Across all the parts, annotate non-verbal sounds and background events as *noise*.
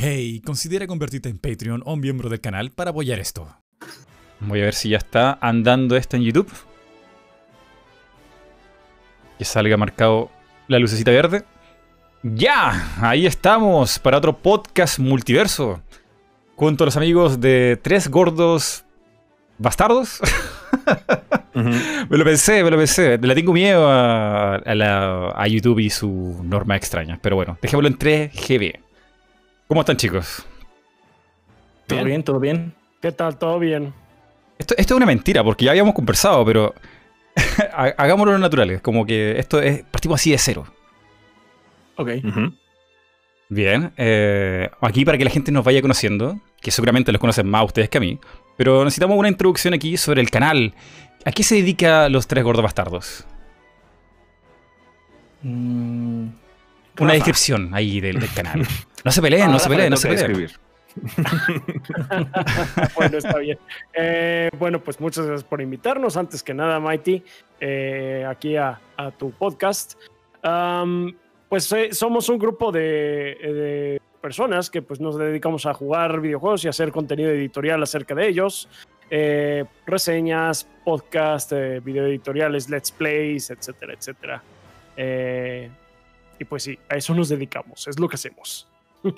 Hey, considera convertirte en Patreon o un miembro del canal para apoyar esto. Voy a ver si ya está andando esto en YouTube. Que salga marcado la lucecita verde. ¡Ya! Ahí estamos para otro podcast multiverso. Junto a los amigos de Tres Gordos Bastardos. *laughs* Me lo pensé, me lo pensé. Le tengo miedo a, a la- a YouTube y su norma extraña. Pero bueno, dejémoslo en 3GB. ¿Cómo están, chicos? ¿Todo bien? ¿Todo bien? ¿Qué tal? ¿Todo bien? Esto, esto es una mentira, porque ya habíamos conversado, pero *laughs* ha- hagámoslo naturales. Como que esto es. Partimos así de cero. Ok. Bien. eh, aquí para que la gente nos vaya conociendo, que seguramente los conocen más ustedes que a mí, pero necesitamos una introducción aquí sobre el canal. ¿A qué se dedica los tres gordos bastardos? Mm, Una descripción ahí del, del canal. *laughs* No se peleen, no Ah, se peleen, le no se peleen. escribir. *laughs* bueno, está bien. Eh, bueno, pues muchas gracias por invitarnos. Antes que nada, Mighty, eh, aquí a, a tu podcast. Pues eh, somos un grupo de, de personas que pues, nos dedicamos a jugar videojuegos y hacer contenido editorial acerca de ellos. Reseñas, podcast, video editoriales, let's plays, etcétera, etcétera. Y pues sí, a eso nos dedicamos, es lo que hacemos.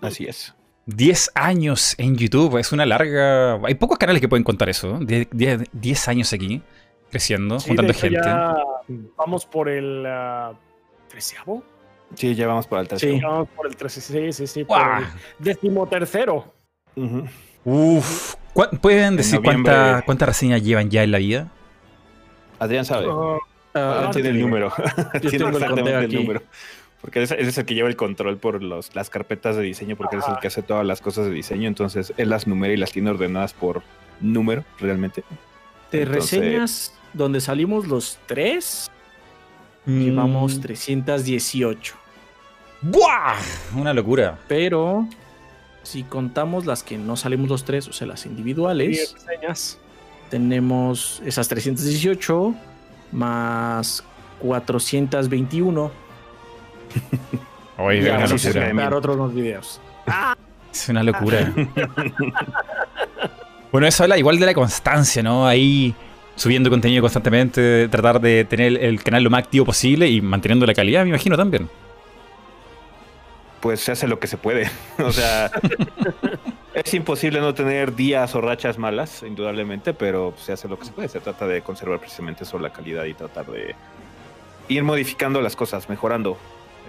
Así es. 10 años en YouTube, es una larga... Hay pocos canales que pueden contar eso. 10, 10 10 años aquí, creciendo, Sí, juntando gente. ya vamos por el ah, treceavo. Sí, ya vamos para el tercero. Sí. Ya Vamos por el trece, sí, sí, sí. Por el decimotercero. Ujú. Uf, ¿cuán- ¿pueden decir noviembre- cuánta- cuántas reseñas llevan ya en la vida? Adrián sabe. Ah, ah, Adrián tiene el número. *laughs* tiene tengo el exactamente el número. Porque ese ese es el que lleva el control por los, las carpetas de diseño, porque él es el que hace todas las cosas de diseño. Entonces, él las numera y las tiene ordenadas por número, realmente. entonces- reseñas donde salimos los tres, Mm. llevamos 318. ¡Buah! Una locura. Pero si contamos las que no salimos los tres, o sea, las y individuales, reseñas. tenemos esas 318 más 421. Oye, y es una sí se otros unos videos. Es una locura. *laughs* bueno, eso habla igual de la constancia, ¿no? Ahí subiendo contenido constantemente, tratar de tener el canal lo más activo posible y manteniendo la calidad, me imagino también. Pues se hace lo que se puede. *laughs* o sea, es imposible no tener días o rachas malas, indudablemente, pero se hace lo que se puede. Se trata de conservar precisamente eso, la calidad y tratar de ir modificando las cosas, mejorando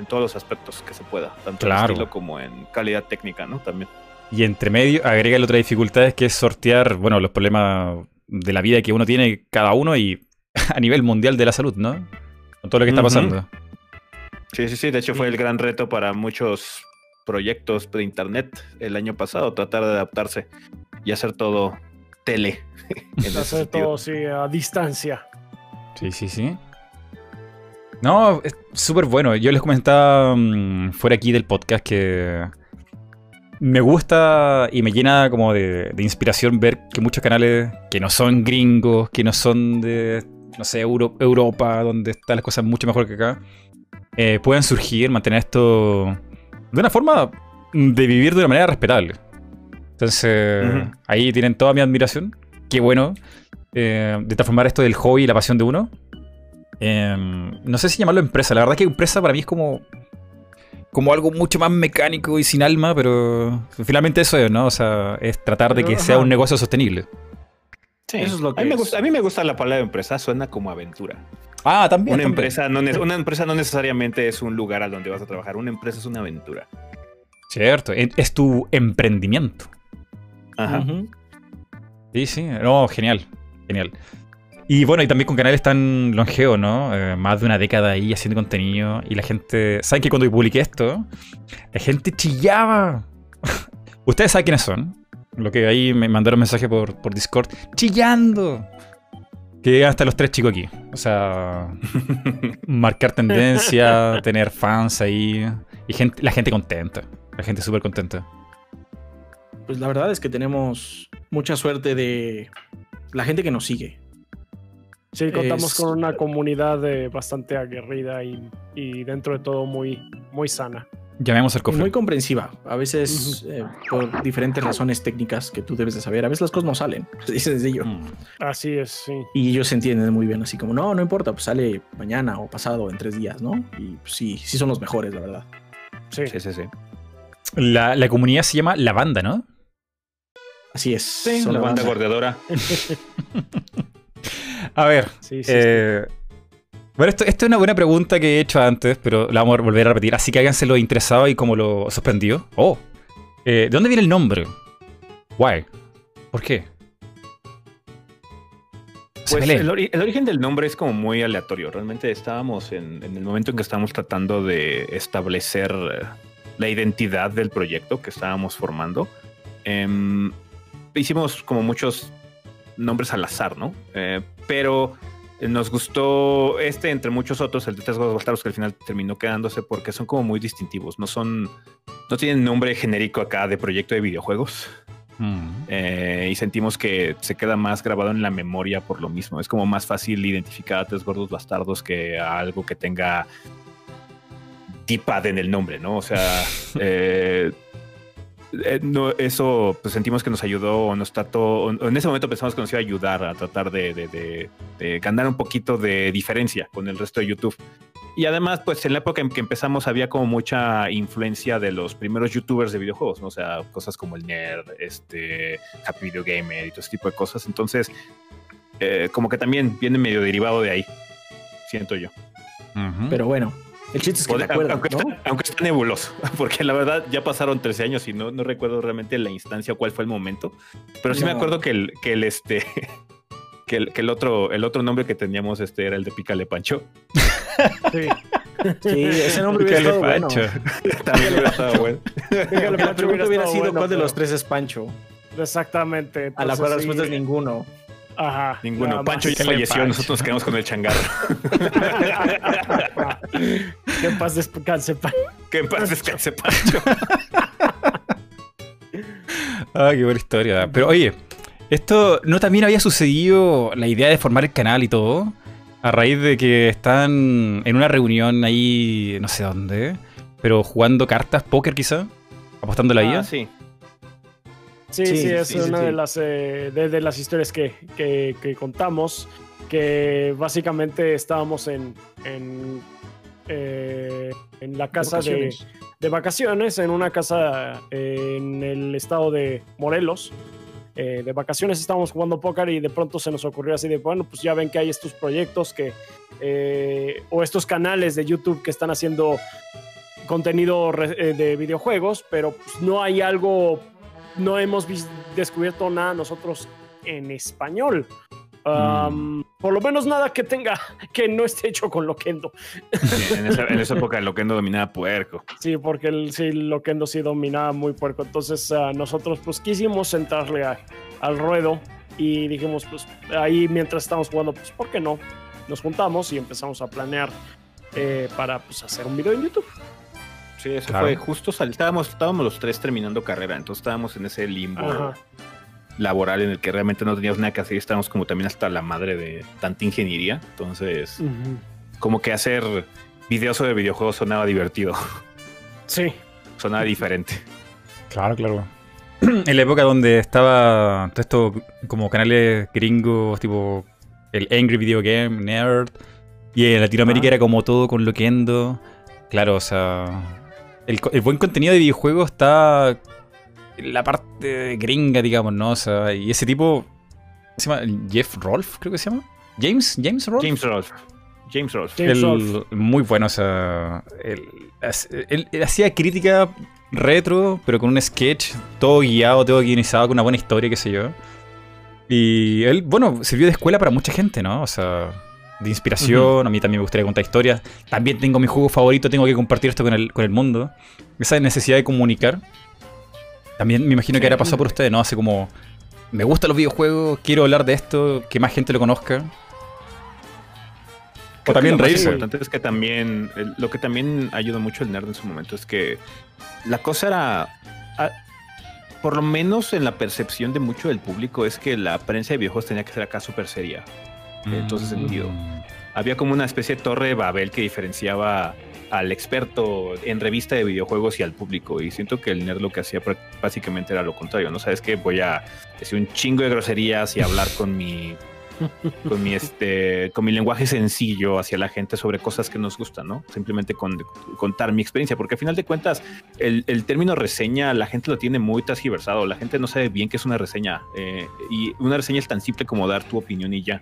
en todos los aspectos que se pueda, tanto Claro. en estilo como en calidad técnica, ¿no? También. Y entre medio, agrega la otra dificultad que es sortear, bueno, los problemas de la vida que uno tiene cada uno y *laughs* a nivel mundial de la salud, ¿no? Con todo lo que está pasando. Sí, sí, sí. De hecho, fue el gran reto para muchos proyectos de internet el año pasado, tratar de adaptarse y hacer todo tele. *laughs* Hacer sentido. todo sí, a distancia. Sí, sí, sí. No, es súper bueno. Yo les comentaba mm, fuera aquí del podcast que me gusta y me llena como de, de inspiración ver que muchos canales que no son gringos, que no son de, no sé, Euro- Europa, donde están las cosas mucho mejor que acá, eh, pueden surgir, mantener esto de una forma de vivir de una manera respetable. Entonces, ahí tienen toda mi admiración. Qué bueno eh, de transformar esto del hobby y la pasión de uno. Eh, no sé si llamarlo empresa. La verdad es que empresa para mí es como. Como algo mucho más mecánico y sin alma, pero finalmente eso es, ¿no? O sea, es tratar de que sea un negocio sostenible. Sí. Eso es lo que a, mí me es. gusta, a mí me gusta la palabra empresa, suena como aventura. Ah, también. Una también. empresa, no, *laughs* una empresa no necesariamente es un lugar al donde vas a trabajar, una empresa es una aventura. Cierto, es tu emprendimiento. Ajá. Sí, sí, no, genial, genial. Y bueno, y también con canales tan longevos, ¿no? Eh, más de una década ahí haciendo contenido. Y la gente. ¿Saben que cuando yo publiqué esto? La gente chillaba. *laughs* Ustedes saben quiénes son. Lo que ahí me mandaron mensaje por, por Discord. Chillando. Que llegan hasta los tres chicos aquí. O sea, *laughs* marcar tendencia, *laughs* tener fans ahí. Y gente, la gente contenta. La gente súper contenta. Pues la verdad es que tenemos mucha suerte de la gente que nos sigue. Sí, contamos Es- con una comunidad eh, bastante aguerrida y, y dentro de todo muy, muy sana. Llamemos al cofre. muy comprensiva. A veces eh, por diferentes razones técnicas que tú debes de saber. A veces las cosas no salen. *laughs* Así de sencillo. Mm. Así es, sí. Y ellos entienden muy bien, así como, no, no importa, pues sale mañana o pasado en tres días, ¿no? Y pues, sí, sí son los mejores, la verdad. Sí. Sí, sí, sí. La, la comunidad se llama La Banda, ¿no? Así es. Sí, son la banda banda. *laughs* *laughs* A ver, Sí, sí, eh, bueno, esto, esto es una buena pregunta que he hecho antes, pero la vamos a volver a repetir. Así que háganse lo interesado y como lo suspendido. Oh, eh, ¿de dónde viene el nombre? Why? ¿Por qué? Pues el, ori- el origen del nombre es como muy aleatorio. Realmente estábamos en, en el momento en que estábamos tratando de establecer eh, la identidad del proyecto que estábamos formando. Em, hicimos como muchos nombres al azar, ¿no? Eh, pero nos gustó este entre muchos otros, el de Tres Gordos Bastardos, que al final terminó quedándose porque son como muy distintivos. No son, no tienen nombre genérico acá de proyecto de videojuegos. Mm. Eh, y sentimos que se queda más grabado en la memoria por lo mismo. Es como más fácil identificar a tres gordos bastardos que a algo que tenga D-pad en el nombre, ¿no? O sea, *laughs* eh, eh, no, eso pues sentimos que nos ayudó o nos trató, o en ese momento pensamos que nos iba a ayudar a tratar de, de- de- de ganar un poquito de diferencia con el resto de YouTube. Y además, pues en la época en que empezamos había como mucha influencia de los primeros youtubers de videojuegos, ¿no? O sea, cosas como el Nerd, este, Happy Video Gamer y todo ese tipo de cosas. Entonces, eh, como que también viene medio derivado de ahí, siento yo. Pero bueno, el chiste es que te Aunque- acuerdas, aunque, ¿no? está, aunque está nebuloso, *laughs* porque la verdad ya pasaron 13 años y no, no recuerdo realmente la instancia o cuál fue el momento. Pero sí me acuerdo que el, que el este. *laughs* Que el, que el otro, el otro nombre que teníamos este era el de Pícale Pancho. sí. *laughs* Sí, ese nombre hubiera Pícale estado bueno. Pancho. También hubiera estado bueno. La Pancho, pregunta hubiera sido bueno, cuál de los tres es Pancho. Exactamente. A la cual sí, respuesta es ninguno. Ajá. Ninguno. nada Pancho ya falleció, Pancho. nosotros nos quedamos con el changarro. *laughs* que en paz descanse, Pancho. que en paz descanse Pancho. *laughs* Ah, qué buena historia. Pero oye, esto no también había sucedido la idea de formar el canal y todo. A raíz de que están en una reunión ahí, no sé dónde, pero jugando cartas, póker quizá, apostando la vida. Ah, sí. Sí, Sí, sí, es sí, una sí. de las eh, de, de las historias que, que- que contamos. Que básicamente estábamos en, en, eh, en la casa de, Vacaciones. de vacaciones, en una casa eh, en el estado de Morelos. Eh, de vacaciones estábamos jugando póker y de pronto se nos ocurrió así de, bueno, pues ya ven que hay estos proyectos que, o estos canales de YouTube que están haciendo contenido de videojuegos, pero pues no hay algo, no hemos descubierto nada nosotros en español. Um, Por lo menos nada que tenga, *laughs* que no esté hecho con Loquendo. Sí, en, esa, en esa época lo que no dominaba puerco. Sí, porque el, sí, Loquendo sí dominaba muy puerco. Entonces ah, nosotros pues quisimos entrarle a- al ruedo y dijimos pues ahí mientras estábamos jugando, pues ¿por qué no? Nos juntamos y empezamos a planear eh, para pues hacer un video en YouTube. Sí, eso Claro. fue justo. sal- Estábamos, estábamos los tres terminando carrera, entonces estábamos en ese limbo Ajá. laboral en el que realmente no teníamos nada que hacer y estábamos como también hasta la madre de tanta ingeniería. Entonces, como que hacer videos sobre videojuegos sonaba divertido, *laughs* Sí, sonaba diferente. Claro, claro. *clears throat* en la época donde estaba todo esto como canales gringos, tipo el Angry Video Game, Nerd, y en Latinoamérica Ah. era como todo con Loquendo. Claro, o sea, el, buen contenido de videojuegos está en la parte gringa, digamos, ¿no? O sea, y ese tipo, ¿cómo se llama? Jeff Rolf, creo que se llama. James, James Rolf. James Rolfe. James Rolfe. James El- Rolfe. muy bueno, o sea, él, él- él hacía crítica retro, pero con un sketch todo guiado, todo guionizado, con una buena historia, qué sé yo. Y él, bueno, sirvió de escuela para mucha gente, ¿no? O sea, de inspiración, a mí también me gustaría contar historias. También tengo mi juego favorito, tengo que compartir esto con el, con el mundo. Esa necesidad de comunicar. También me imagino que habrá pasado por ustedes, ¿no? Hace como, me gustan los videojuegos, quiero hablar de esto, que más gente lo conozca. O que también lo más importante es que también, lo que también ayudó mucho el nerd en su momento es que la cosa era, por lo menos en la percepción de mucho del público, es que la prensa de videojuegos tenía que ser acá súper seria. En todo ese sentido. Mm. Había como una especie de torre de Babel que diferenciaba al experto en revista de videojuegos y al público. Y siento que el nerd lo que hacía básicamente era lo contrario, ¿no? Sabes que voy a decir un chingo de groserías y hablar con mi *laughs* con mi este con mi lenguaje sencillo hacia la gente sobre cosas que nos gustan, ¿no? Simplemente con, contar mi experiencia, porque al final de cuentas el, término reseña la gente lo tiene muy transgiversado, la gente no sabe bien qué es una reseña eh, y una reseña es tan simple como dar tu opinión y ya,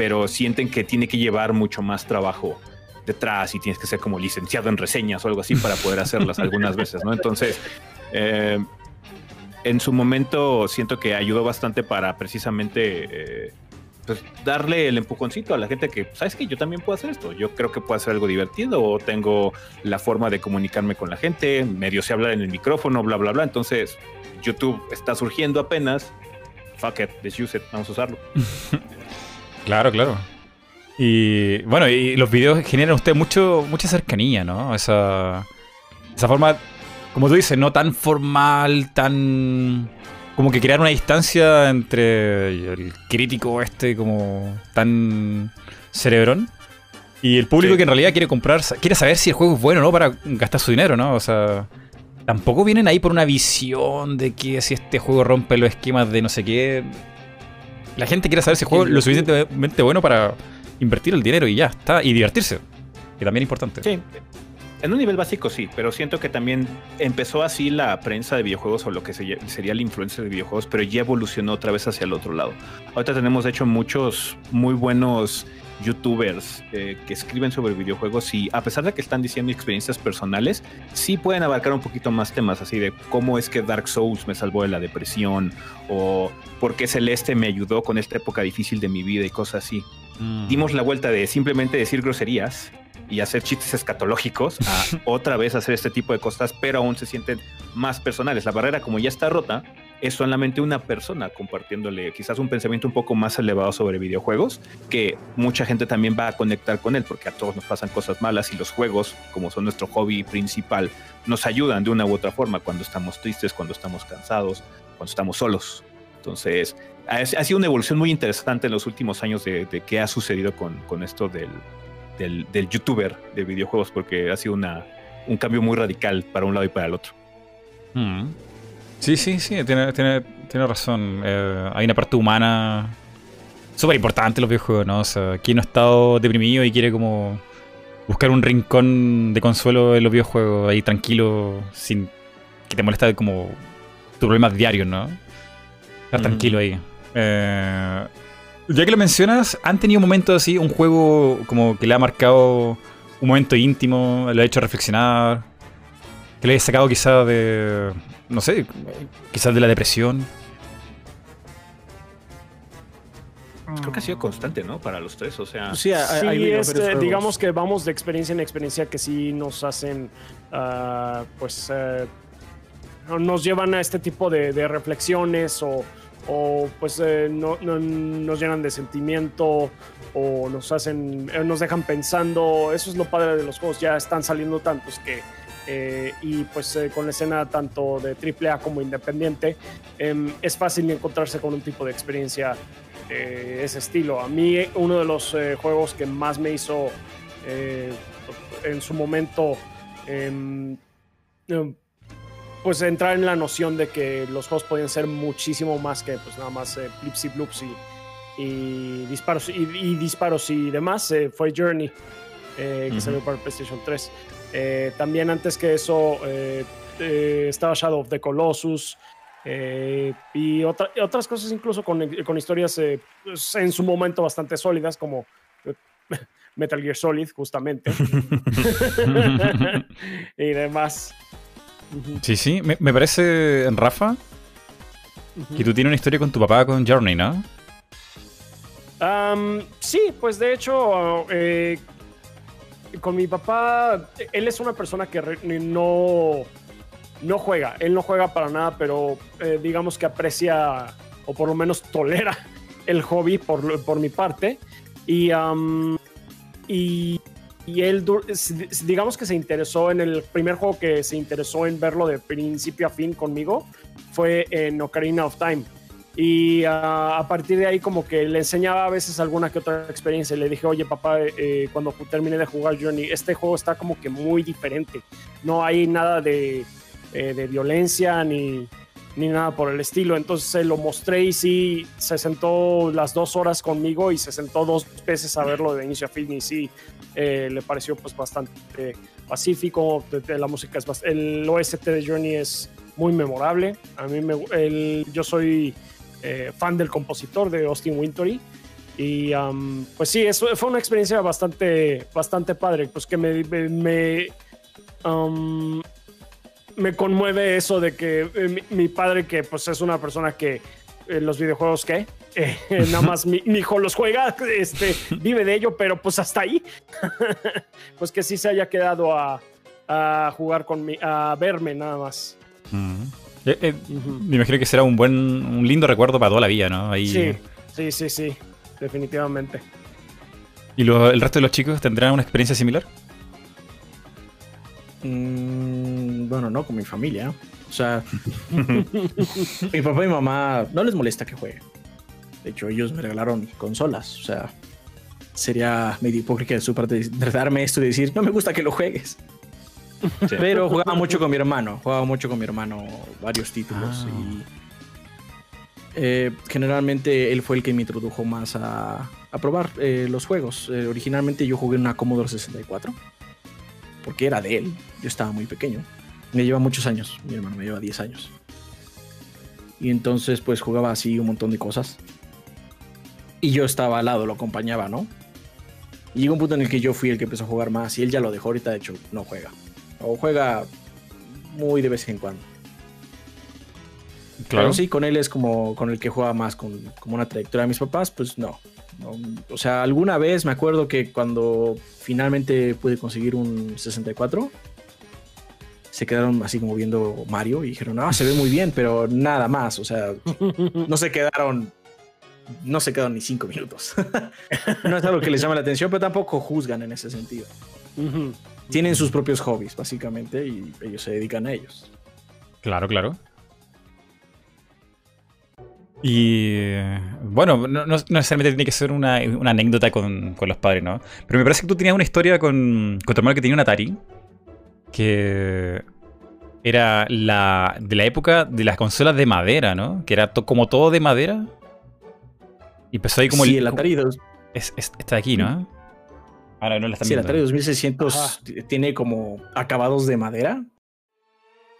pero sienten que tiene que llevar mucho más trabajo detrás y tienes que ser como licenciado en reseñas o algo así para poder hacerlas algunas veces, ¿no? Entonces, eh, en su momento siento que ayudó bastante para precisamente eh, pues, darle el empujoncito a la gente que, ¿sabes que Yo también puedo hacer esto. Yo creo que puedo hacer algo divertido o tengo la forma de comunicarme con la gente, medio sé hablar en el micrófono, bla, bla, bla. Entonces, YouTube está surgiendo apenas. Fuck it, let's use it, vamos a usarlo. *laughs* claro, claro. Y bueno, y los videos generan usted mucho, mucha cercanía, ¿no? Esa, esa forma, como tú dices, no tan formal, tan... Como que crear una distancia entre el crítico este como tan cerebrón y el público que en realidad quiere comprar, quiere saber si el juego es bueno o no para gastar su dinero, ¿no? O sea, tampoco vienen ahí por una visión de que si este juego rompe los esquemas de no sé qué. La gente quiere saber si el juego es lo suficientemente bueno para invertir el dinero y ya está, y divertirse, que también es importante. Sí, en un nivel básico sí, pero siento que también empezó así la prensa de videojuegos o lo que sería la influencia de videojuegos, pero ya evolucionó otra vez hacia el otro lado. Ahorita tenemos de hecho muchos muy buenos youtubers eh, que escriben sobre videojuegos y a pesar de que están diciendo experiencias personales, sí pueden abarcar un poquito más temas así de cómo es que Dark Souls me salvó de la depresión o por qué Celeste me ayudó con esta época difícil de mi vida y cosas así. Mm. Dimos la vuelta de simplemente decir groserías y hacer chistes escatológicos a *laughs* otra vez hacer este tipo de cosas, pero aún se sienten más personales. La barrera, como ya está rota, es solamente una persona compartiéndole quizás un pensamiento un poco más elevado sobre videojuegos, que mucha gente también va a conectar con él, porque a todos nos pasan cosas malas y los juegos, como son nuestro hobby principal, nos ayudan de una u otra forma cuando estamos tristes, cuando estamos cansados, cuando estamos solos. Entonces, ha, sido una evolución muy interesante en los últimos años de, qué ha sucedido con, con esto del, del, youtuber de videojuegos, porque ha sido una, un cambio muy radical para un lado y para el otro. Mm. Sí, sí, sí, tiene, tiene, tiene razón. Eh, hay una parte humana súper importante en los videojuegos, ¿no? O sea, quien no ha estado deprimido y quiere como buscar un rincón de consuelo en los videojuegos, ahí tranquilo, sin que te moleste como tus problemas diarios, ¿no? Estar tranquilo ahí. Eh, ya que lo mencionas, ¿han tenido momentos así, un juego como que le ha marcado un momento íntimo, le ha hecho reflexionar, que le haya sacado quizás de, no sé, quizás de la depresión? Creo que ha sido constante, ¿no? Para los tres, o sea... Sí, este, digamos que vamos de experiencia en experiencia que sí nos hacen, ah, pues, eh, nos llevan a este tipo de reflexiones o o pues eh, no, nos llenan de sentimiento o nos hacen, eh, nos dejan pensando. Eso es lo padre de los juegos, ya están saliendo tantos que eh, y pues con la escena tanto de AAA como independiente em, es fácil encontrarse con un tipo de experiencia de ese estilo. A mí uno de los juegos que más me hizo en su momento em, pues entrar en la noción de que los juegos podían ser muchísimo más que pues nada más eh, blips y bloops y, disparos y, disparos y demás eh, fue Journey eh, que salió para PlayStation 3 eh, también antes que eso estaba Shadow of the Colossus y otras cosas incluso con, con historias pues, en su momento bastante sólidas como *laughs* Metal Gear Solid justamente *laughs* *laughs* y demás Sí, sí. Me, parece, Rafa, que tú tienes una historia con tu papá con Journey, ¿no? sí, pues de hecho, eh, con mi papá, él es una persona que no, no juega. Él no juega para nada, pero eh, digamos que aprecia o por lo menos tolera *laughs* el hobby por, por mi parte. Y, y y él, digamos que se interesó en el primer juego que se interesó en verlo de principio a fin conmigo, fue en Ocarina of Time. Y ah, a partir de ahí como que le enseñaba a veces alguna que otra experiencia. Le dije, oye papá, eh, cuando termine de jugar Journey, este juego está como que muy diferente. No hay nada de, eh, de violencia ni, ni nada por el estilo. Entonces se lo mostré y sí, se sentó las dos horas conmigo y se sentó dos veces a verlo de inicio a fin y sí, eh, le pareció pues bastante pacífico. La música es bast- el OST de Journey es muy memorable. A mí me, el, yo soy eh, fan del compositor de Austin Wintory. Y um, pues sí, eso fue una experiencia bastante, bastante padre, pues que me, me, me, um, me conmueve eso de que eh, mi, mi padre, que pues es una persona que eh, los videojuegos, ¿qué? Eh, *laughs* nada más mi, mi hijo los juega, *laughs* este, vive de ello, pero pues hasta ahí. *laughs* pues que sí se haya quedado a, a jugar con mi, a verme nada más. Mm. Eh, eh, me imagino que será un buen, un lindo recuerdo para toda la vida, ¿no? Ahí, Sí, sí, sí, sí, definitivamente. ¿Y lo- el resto de los chicos tendrán una experiencia similar? Mm, bueno, no con mi familia. O sea, *laughs* *laughs* mi papá y mamá no les molesta que juegue. De hecho, ellos me regalaron consolas. O sea, sería medio hipócrita de su parte de darme esto y decir, no me gusta que lo juegues. Sí. Pero jugaba mucho con mi hermano. Jugaba mucho con mi hermano varios títulos. Ah. Y eh, generalmente él fue el que me introdujo más a, a probar eh, los juegos. Eh, originalmente yo jugué en una Commodore 64. Porque era de él. Yo estaba muy pequeño. Me lleva muchos años. Mi hermano me lleva 10 años. Y entonces pues jugaba así un montón de cosas. Y yo estaba al lado, lo acompañaba, ¿no? Y llegó un punto en el que yo fui el que empezó a jugar más. Y él ya lo dejó ahorita, de hecho, no juega. O juega muy de vez en cuando. Pero sí, con él es como con el que juega más, con como una trayectoria. Mis papás, pues no. No, O sea, alguna vez me acuerdo que cuando finalmente pude conseguir un 64, se quedaron así como viendo Mario y dijeron, ah, se ve muy bien, pero nada más. O sea, no se quedaron, no se quedaron ni cinco minutos. *laughs* no es algo que les llame la atención, pero tampoco juzgan en ese sentido. Ujú. Tienen sus propios hobbies, básicamente, y ellos se dedican a ellos. Claro, claro. Y eh, bueno, no, necesariamente tiene que ser una, una anécdota con, con los padres, ¿no? Pero me parece que tú tenías una historia con, con tu hermano que tenía un Atari, que era la, de la época de las consolas de madera, ¿no? Que era to- como todo de madera. Y empezó ahí como sí, el Atari, dos- es- es- está aquí, ¿no? Ahora no la están sí, el viendo. Atari 2600 Ajá. tiene como acabados de madera.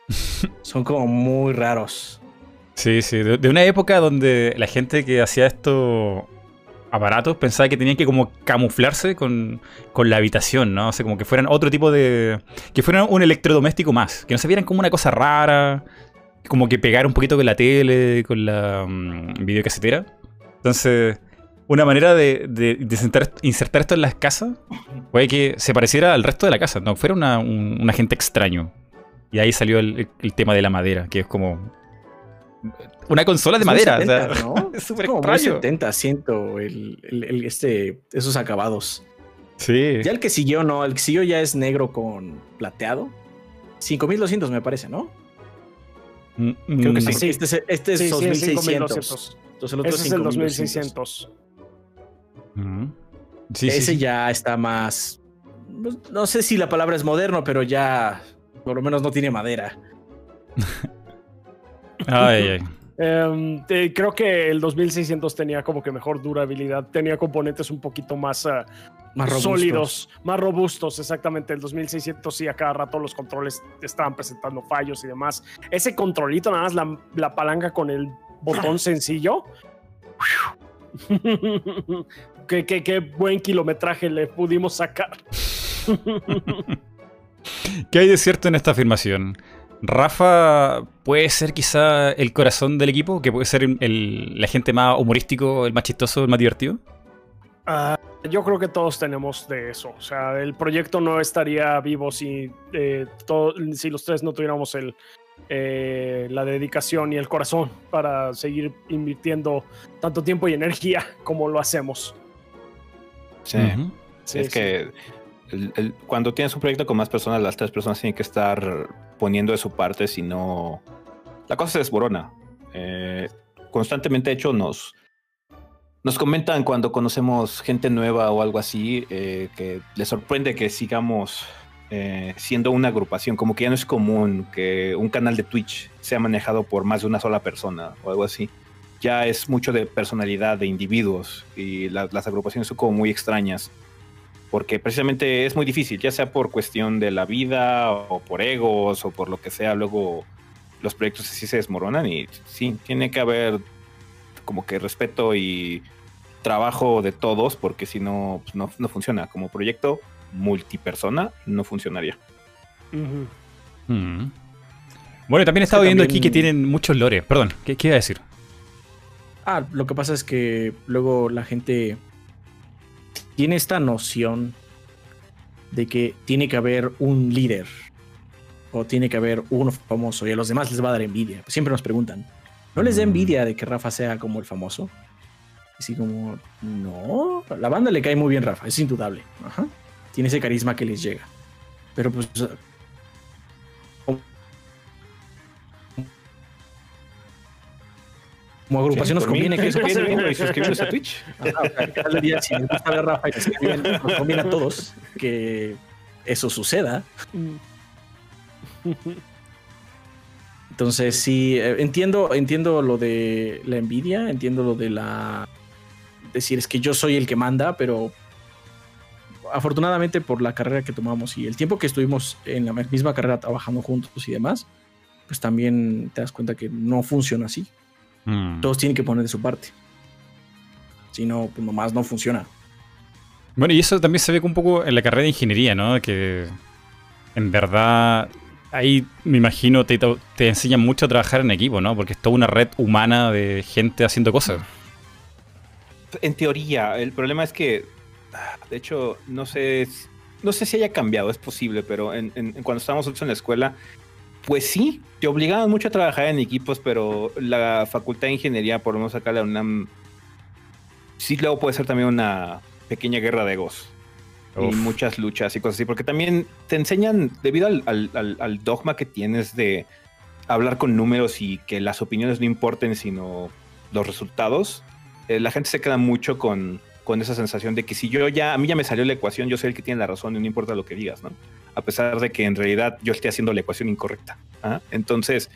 *laughs* Son como muy raros. Sí, sí, de, de una época donde la gente que hacía estos aparatos pensaba que tenían que como camuflarse con, con la habitación, ¿no? O sea, como que fueran otro tipo de... que fueran un electrodoméstico más, que no se vieran como una cosa rara, como que pegar un poquito con la tele, con la mm, videocasetera. Entonces, una manera de, de- de sentar- insertar esto en las casas fue que se pareciera al resto de la casa, no fuera una- un, un agente extraño. Y ahí salió el, el tema de la madera, que es como... Una consola de madera, o 70, sea, ¿no? *laughs* es súper extraño. 70, siento el, el- el- este, esos acabados. Sí. Ya el que siguió, no, el que siguió ya es negro con plateado. 5200 me parece, ¿no? Mm, Creo que mm, sí. sí. Este es, este es Sí, sí, es 2600. 5200. Entonces el otro Ese es el 5200. 2600. Mm. Sí, Ese sí. ya está más. pues, No sé si la palabra es moderno, pero ya por lo menos no tiene madera. *laughs* Ay, ay. Te- creo que el 2600 tenía como que mejor durabilidad, tenía componentes un poquito más, ah, Más sólidos, más robustos, exactamente. El 2600 sí, a cada rato los controles estaban presentando fallos y demás. Ese controlito, nada más la, la palanca con el botón sencillo. *laughs* *laughs* qué, qué- qué buen kilometraje le pudimos sacar. ¿Qué hay de cierto en esta afirmación? Rafa puede ser quizá el corazón del equipo, que puede ser el, el- la gente más humorístico, el más chistoso, el más divertido. Ah, yo creo que todos tenemos de eso. O sea, el proyecto no estaría vivo si, eh, todo- si los tres no tuviéramos el, eh, la dedicación y el corazón para seguir invirtiendo tanto tiempo y energía como lo hacemos. Sí. Es sí. que el- el- cuando tienes un proyecto con más personas, las tres personas tienen que estar poniendo de su parte, si no, la cosa se desborona. Eh, constantemente, de hecho, nos, nos comentan cuando conocemos gente nueva o algo así, eh, que les sorprende que sigamos eh, siendo una agrupación, como que ya no es común que un canal de Twitch sea manejado por más de una sola persona o algo así. Ya es mucho de personalidad de individuos y las agrupaciones son como muy extrañas porque precisamente es muy difícil, ya sea por cuestión de la vida o por egos o por lo que sea, luego los proyectos así se desmoronan y sí, tiene que haber como que respeto y trabajo de todos porque si no, pues no, no funciona como proyecto multipersona no funcionaría. Mm. Bueno, también he estado viendo aquí que tienen muchos lore. Perdón, ¿qué, ¿qué iba a decir? Ah, lo que pasa es que luego la gente tiene esta noción de que tiene que haber un líder o tiene que haber uno famoso y a los demás les va a dar envidia. Siempre nos preguntan, ¿no les da mm. envidia de que Rafa sea como el famoso? Así como, no, la banda le cae muy bien Rafa, es indudable. Ajá tiene ese carisma que les llega. Pero pues... Como agrupación nos conviene que eso pase. y suscribirnos a *laughs* Twitch. Cada día, si les gusta ver Rafa y escriben, nos conviene a todos que eso suceda. Entonces, sí, eh, entiendo, entiendo lo de la envidia, entiendo lo de la. Decir, es que yo soy el que manda, pero afortunadamente por la carrera que tomamos y el tiempo que estuvimos en la misma carrera trabajando juntos y demás, pues también te das cuenta que no funciona así. Mm. Todos tienen que poner de su parte. Si no, pues nomás no funciona. Bueno, y eso también se ve un poco en la carrera de ingeniería, ¿no? Que en verdad ahí me imagino te, te enseñan mucho a trabajar en equipo, ¿no? Porque es toda una red humana de gente haciendo cosas. En teoría, el problema es que de hecho, no sé, no sé si haya cambiado, es posible, pero en, cuando estábamos nosotros en la escuela, pues sí, te obligaban mucho a trabajar en equipos, pero la facultad de ingeniería, por menos acá la UNAM, sí luego puede ser también una pequeña guerra de egos. Y muchas luchas y cosas así, porque también te enseñan, debido al dogma que tienes de hablar con números y que las opiniones no importen, sino los resultados, eh, la gente se queda mucho con con esa sensación de que si yo ya, a mí ya me salió la ecuación, yo soy el que tiene la razón y no importa lo que digas, ¿no? A pesar de que en realidad yo esté haciendo la ecuación incorrecta. ¿ah? Entonces,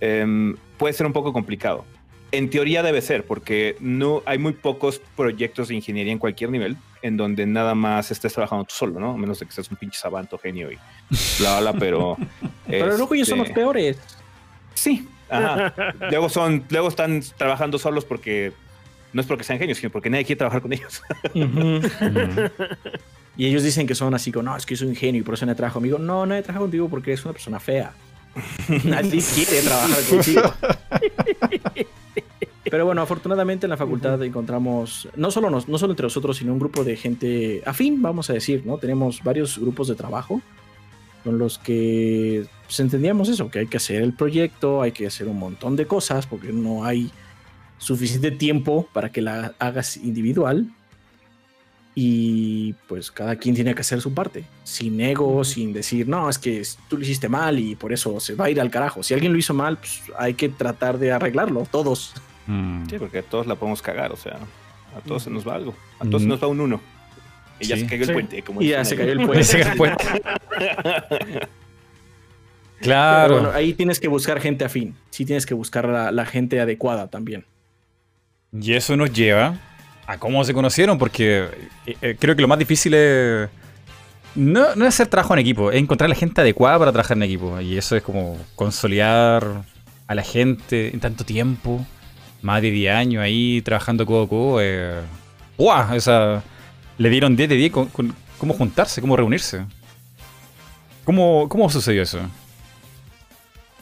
em, puede ser un poco complicado. En teoría debe ser, porque no hay muy pocos proyectos de ingeniería en cualquier nivel en donde nada más estés trabajando tú solo, ¿no? A menos de que seas un pinche sabanto genio y bla, bla, pero... *laughs* pero luego ellos son los este, peores. Sí, ajá. luego son, luego están trabajando solos porque no es porque sean genios, sino porque nadie quiere trabajar con ellos. Y ellos dicen que son así como, no, es que soy un genio y por eso no trabajo conmigo. No, nadie trabaja contigo porque eres una persona fea. *laughs* nadie quiere trabajar contigo. *laughs* Pero bueno, afortunadamente en la facultad encontramos, no solo, nos, no solo entre nosotros, sino un grupo de gente afín, vamos a decir, ¿no? Tenemos varios grupos de trabajo con los que pues, entendíamos eso, que hay que hacer el proyecto, hay que hacer un montón de cosas, porque no hay suficiente tiempo para que la hagas individual. Y pues cada quien tiene que hacer su parte, sin ego, sin decir, no, es que tú lo hiciste mal y por eso se va a ir al carajo. Si alguien lo hizo mal, pues hay que tratar de arreglarlo, todos. Mm. Sí, porque todos la podemos cagar, o sea, a todos se nos va algo, a todos se nos va un uno. Y ya se cayó el puente. Como y ya se cayó el puente. claro. ahí tienes que buscar gente afín. Sí tienes que buscar la gente adecuada también. Y eso nos lleva a cómo se conocieron, porque eh, eh, creo que lo más difícil es... No, no es hacer trabajo en equipo, es encontrar la gente adecuada para trabajar en equipo. Y eso es como consolidar a la gente en tanto tiempo, más de 10 años ahí trabajando codo a codo. Eh, ¡Wow! O le dieron 10 de 10 con, cómo juntarse, cómo reunirse. ¿Cómo, ¿Cómo sucedió eso?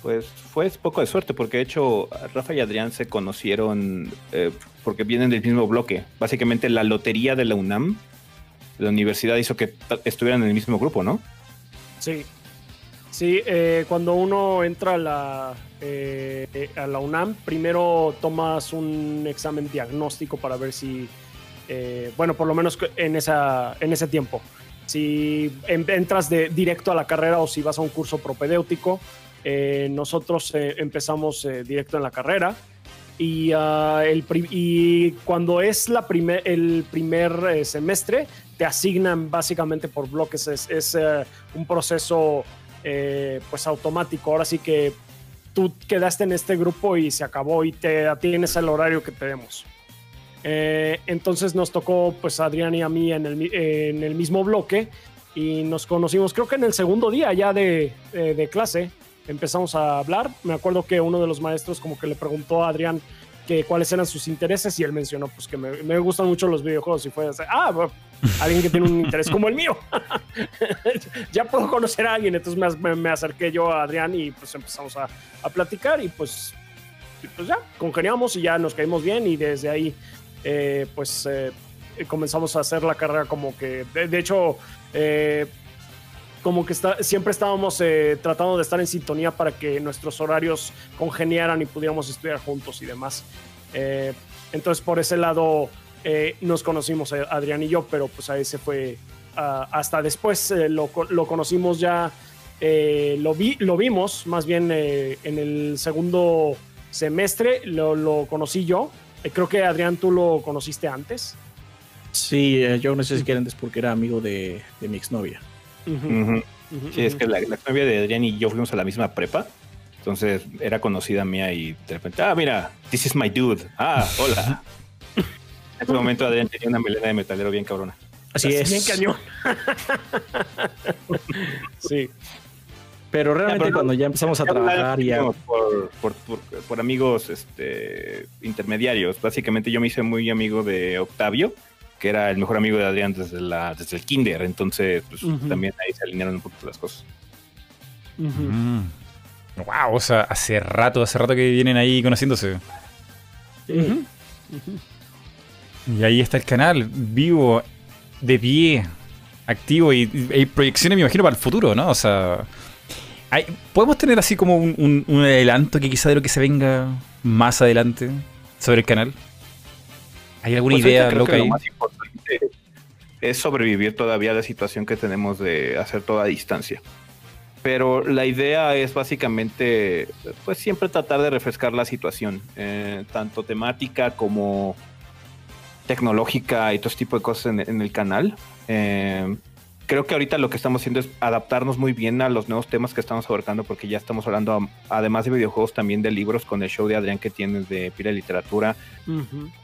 Pues fue poco de suerte, porque de hecho Rafa y Adrián se conocieron eh, porque vienen del mismo bloque. Básicamente la lotería de la UNAM, la universidad hizo que estuvieran en el mismo grupo, ¿no? Sí. Sí, eh, cuando uno entra a la, eh, a la UNAM, primero tomas un examen diagnóstico para ver si, bueno, por lo menos en, esa, en ese tiempo, si entras de directo a la carrera o si vas a un curso propedéutico, eh, nosotros eh, empezamos eh, directo en la carrera y, ah, el y cuando es la primer, el primer eh, semestre, te asignan básicamente por bloques. Es, es, eh, un proceso eh, pues automático. Ahora sí que tú quedaste en este grupo y se acabó y te tienes el horario que tenemos. Eh, entonces nos tocó pues a Adrián y a mí en el, en el mismo bloque y nos conocimos creo que en el segundo día ya de, de clase empezamos a hablar. Me acuerdo que uno de los maestros como que le preguntó a Adrián que cuáles eran sus intereses y él mencionó pues que me, me gustan mucho los videojuegos y fue así, ah, bueno, alguien que tiene un interés como el mío. *laughs* ya puedo conocer a alguien, entonces me, me- acerqué yo a Adrián y pues empezamos a, a platicar y pues, y pues ya, congeniamos y ya nos caímos bien y desde ahí eh, pues eh, comenzamos a hacer la carrera como que, de, de hecho, eh, como que siempre estábamos eh, tratando de estar en sintonía para que nuestros horarios congeniaran y pudiéramos estudiar juntos y demás. Eh, entonces por ese lado eh, nos conocimos eh, Adrián y yo, pero pues ahí se fue ah, hasta después eh, lo, co- lo conocimos ya, lo, vi, lo vimos más bien en el segundo semestre, lo, conocí yo. Creo que Adrián tú lo conociste antes. Sí, yo no sé si quieren porque era amigo de mi exnovia. Ujú, Sí, es que la, la novia de Adrián y yo fuimos a la misma prepa. Entonces era conocida mía y de repente, ah, mira, this is my dude. Ah, hola. en ese momento Adrián tenía una melena de metalero bien cabrona. Así Así es. Bien cañón. *laughs* sí. Pero realmente Ya, pero cuando ya empezamos a trabajar y a... por, por, por- por amigos este, intermediarios. Básicamente yo me hice muy amigo de Octavio, que era el mejor amigo de Adrián desde, la, desde el kinder. Entonces, pues, también ahí se alinearon un poquito las cosas. Ujú. Mm. Wow, o sea, hace rato, hace rato que vienen ahí conociéndose. Y ahí está el canal, vivo, de pie, activo y, y hay proyecciones, me imagino, para el futuro, ¿no? O sea, hay- ¿podemos tener así como un, un- un adelanto que quizá de lo que se venga más adelante sobre el canal? ¿Hay alguna Pues idea creo loca que ahí? Lo más importante es sobrevivir todavía a la situación que tenemos de hacer todo a distancia. Pero la idea es básicamente, pues siempre tratar de refrescar la situación, eh, tanto temática como tecnológica y todo ese tipo de cosas en, en el canal. Eh, creo que ahorita lo que estamos haciendo es adaptarnos muy bien a los nuevos temas que estamos abarcando, porque ya estamos hablando, además de videojuegos, también de libros con el show de Adrián que tienes de Pira de Literatura,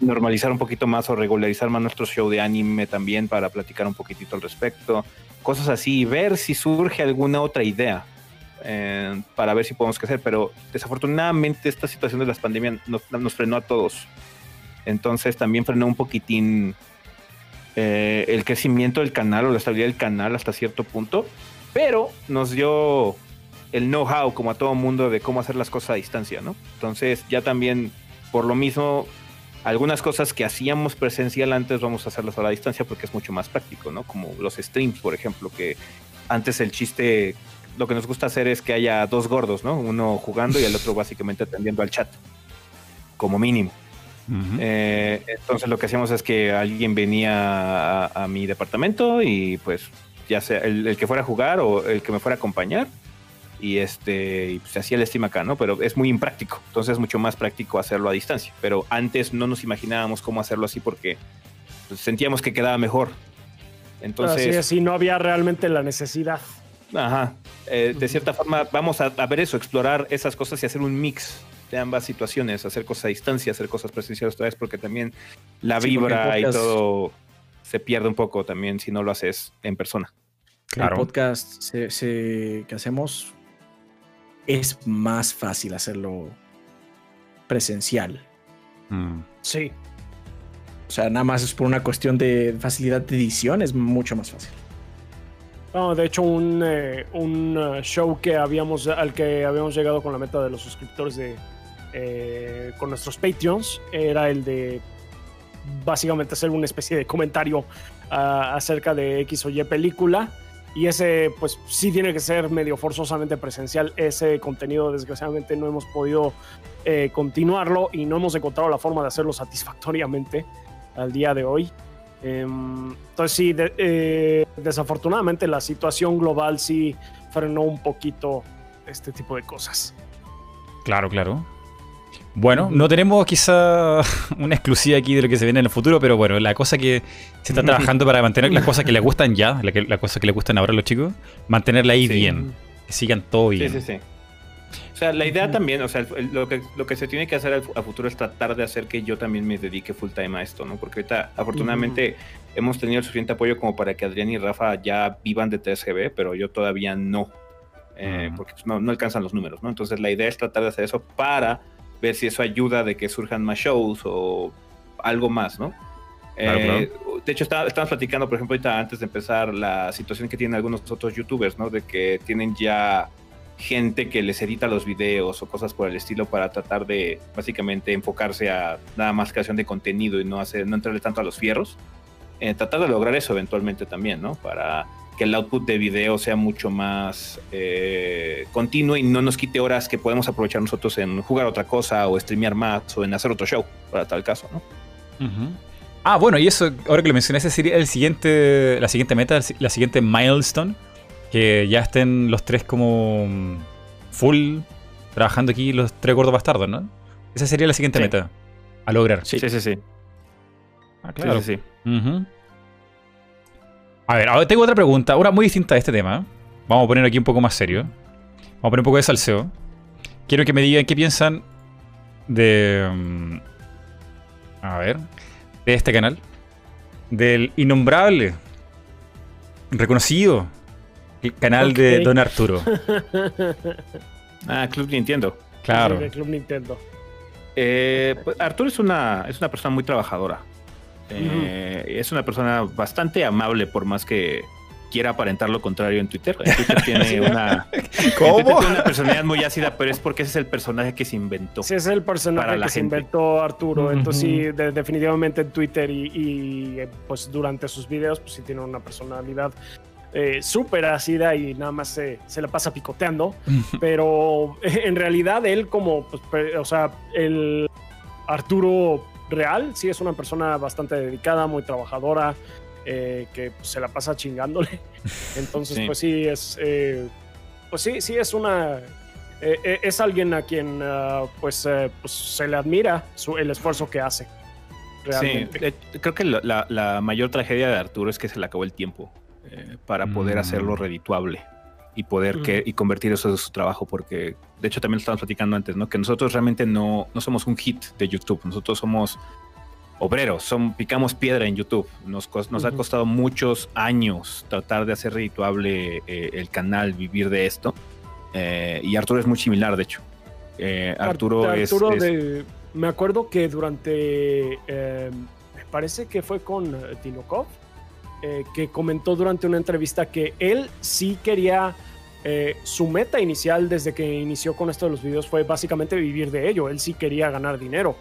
normalizar un poquito más o regularizar más nuestro show de anime también para platicar un poquitito al respecto, cosas así, y ver si surge alguna otra idea eh, para ver si podemos crecer, pero desafortunadamente esta situación de las pandemias nos, nos frenó a todos, entonces también frenó un poquitín eh, el crecimiento del canal o la estabilidad del canal hasta cierto punto, pero nos dio el know-how como a todo mundo de cómo hacer las cosas a distancia, ¿no? Entonces ya también por lo mismo algunas cosas que hacíamos presencial antes vamos a hacerlas a distancia porque es mucho más práctico, ¿no? Como los streams, por ejemplo, que antes el chiste, lo que nos gusta hacer es que haya dos gordos, ¿no? Uno jugando y el otro básicamente atendiendo al chat, como mínimo. Eh, entonces lo que hacíamos es que alguien venía a, a mi departamento y pues ya sea el, el que fuera a jugar o el que me fuera a acompañar y este y, pues, se hacía el stream acá, ¿no? Pero es muy impráctico, entonces es mucho más práctico hacerlo a distancia. Pero antes no nos imaginábamos cómo hacerlo así porque pues, sentíamos que quedaba mejor. Entonces, Así no había realmente la necesidad. Ajá. Eh, de cierta forma, vamos a, a ver eso, explorar esas cosas y hacer un mix de ambas situaciones, hacer cosas a distancia, hacer cosas presenciales otra vez, porque también la Sí, vibra y todo se pierde un poco también si no lo haces en persona. Claro. El podcast se- se- que hacemos es más fácil hacerlo presencial. Mm. Sí. O sea, nada más es por una cuestión de facilidad de edición, es mucho más fácil. No, de hecho, un, eh, un eh, show que habíamos, al que habíamos llegado con la meta de los suscriptores de eh, con nuestros Patreons era el de básicamente hacer una especie de comentario ah, acerca de X o Y película. Y ese, pues sí tiene que ser medio forzosamente presencial. Ese contenido, desgraciadamente, no hemos podido eh, continuarlo y no hemos encontrado la forma de hacerlo satisfactoriamente al día de hoy. Em, entonces sí, de- eh, desafortunadamente la situación global sí frenó un poquito este tipo de cosas. Claro, claro. Bueno, no tenemos quizá *laughs* una exclusiva aquí de lo que se viene en el futuro, pero bueno, la cosa que se está *laughs* trabajando para mantener las cosas que les gustan ya, las la cosas que les gustan ahora a los chicos, mantenerla ahí Sí. bien, que sigan todo Sí, bien. sí, sí. O sea, la idea también, o sea, el- el- lo que, lo que se tiene que hacer a futuro es tratar de hacer que yo también me dedique full time a esto, ¿no? Porque ahorita, afortunadamente, hemos tenido el suficiente apoyo como para que Adrián y Rafa ya vivan de 3GB, pero yo todavía no. eh, Mm. Porque pues, no, no alcanzan los números, ¿no? Entonces, la idea es tratar de hacer eso para ver si eso ayuda de que surjan más shows o algo más, ¿no? Claro, Eh, De hecho, está- estábamos platicando, por ejemplo, ahorita antes de empezar, la situación que tienen algunos otros youtubers, ¿no? De que tienen ya gente que les edita los videos o cosas por el estilo para tratar de básicamente enfocarse a nada más creación de contenido y no hacer no entrarle tanto a los fierros. Eh, tratar de lograr eso eventualmente también, ¿no? Para que el output de video sea mucho más eh, continuo y no nos quite horas que podemos aprovechar nosotros en jugar otra cosa o streamear más o en hacer otro show, para tal caso, ¿no? Ah, bueno, y eso, ahora que lo mencioné, ese sería el siguiente, la siguiente meta, la siguiente milestone, que ya estén los tres como mm, full trabajando aquí, los tres gordos bastardos, ¿no? Esa sería la siguiente Sí. meta a lograr. Sí. sí, sí. sí. Ah, Sí, claro. sí, sí. Ujú. A ver, ahora tengo otra pregunta, una muy distinta a este tema. Vamos a poner aquí un poco más serio. Vamos a poner un poco de salseo. Quiero que me digan qué piensan de... mm, A ver, de este canal. Del innombrable, reconocido, el canal de. Don Arturo. *laughs* Ah, Club Nintendo. Claro. Sí, de Club Nintendo. Eh, pues, Arturo es una, es una persona muy trabajadora. Eh, Es una persona bastante amable, por más que quiera aparentar lo contrario en Twitter. En Twitter *laughs* tiene una, en Twitter *laughs* tiene una personalidad muy ácida, pero es porque ese es el personaje que se inventó. Sí, es el personaje Para la que se inventó Arturo. Entonces, sí, de- definitivamente en Twitter y, y, eh, pues durante sus videos, pues sí tiene una personalidad eh, súper ácida y nada más se, se la pasa picoteando. Pero *laughs* en realidad, él, como, pues, o sea, el Arturo real, sí es una persona bastante dedicada, muy trabajadora. eh, que se la pasa chingándole. *laughs* Entonces, Sí. pues sí, es. eh, pues sí, sí, es una. eh, eh, es alguien a quien ah, pues, eh, pues se le admira su- el esfuerzo que hace. Sí, Realmente. eh, creo que la, la- la mayor tragedia de Arturo es que se le acabó el tiempo eh, para poder Mm. hacerlo redituable y poder que, y convertir eso en su trabajo, porque de hecho también lo estábamos platicando antes, ¿no? Que nosotros realmente no, no somos un hit de YouTube, nosotros somos obreros, son, picamos piedra en YouTube. Nos, nos ha costado muchos años tratar de hacer redituable eh, el canal, vivir de esto. Eh, y Arturo es muy similar, de hecho. Eh, Arturo, Ar- es- Arturo es, de- me acuerdo que durante. eh, me parece que fue con eh, Tinokov, eh, que comentó durante una entrevista que él sí quería. eh, su meta inicial desde que inició con esto de los videos fue básicamente vivir de ello. Él sí quería ganar dinero,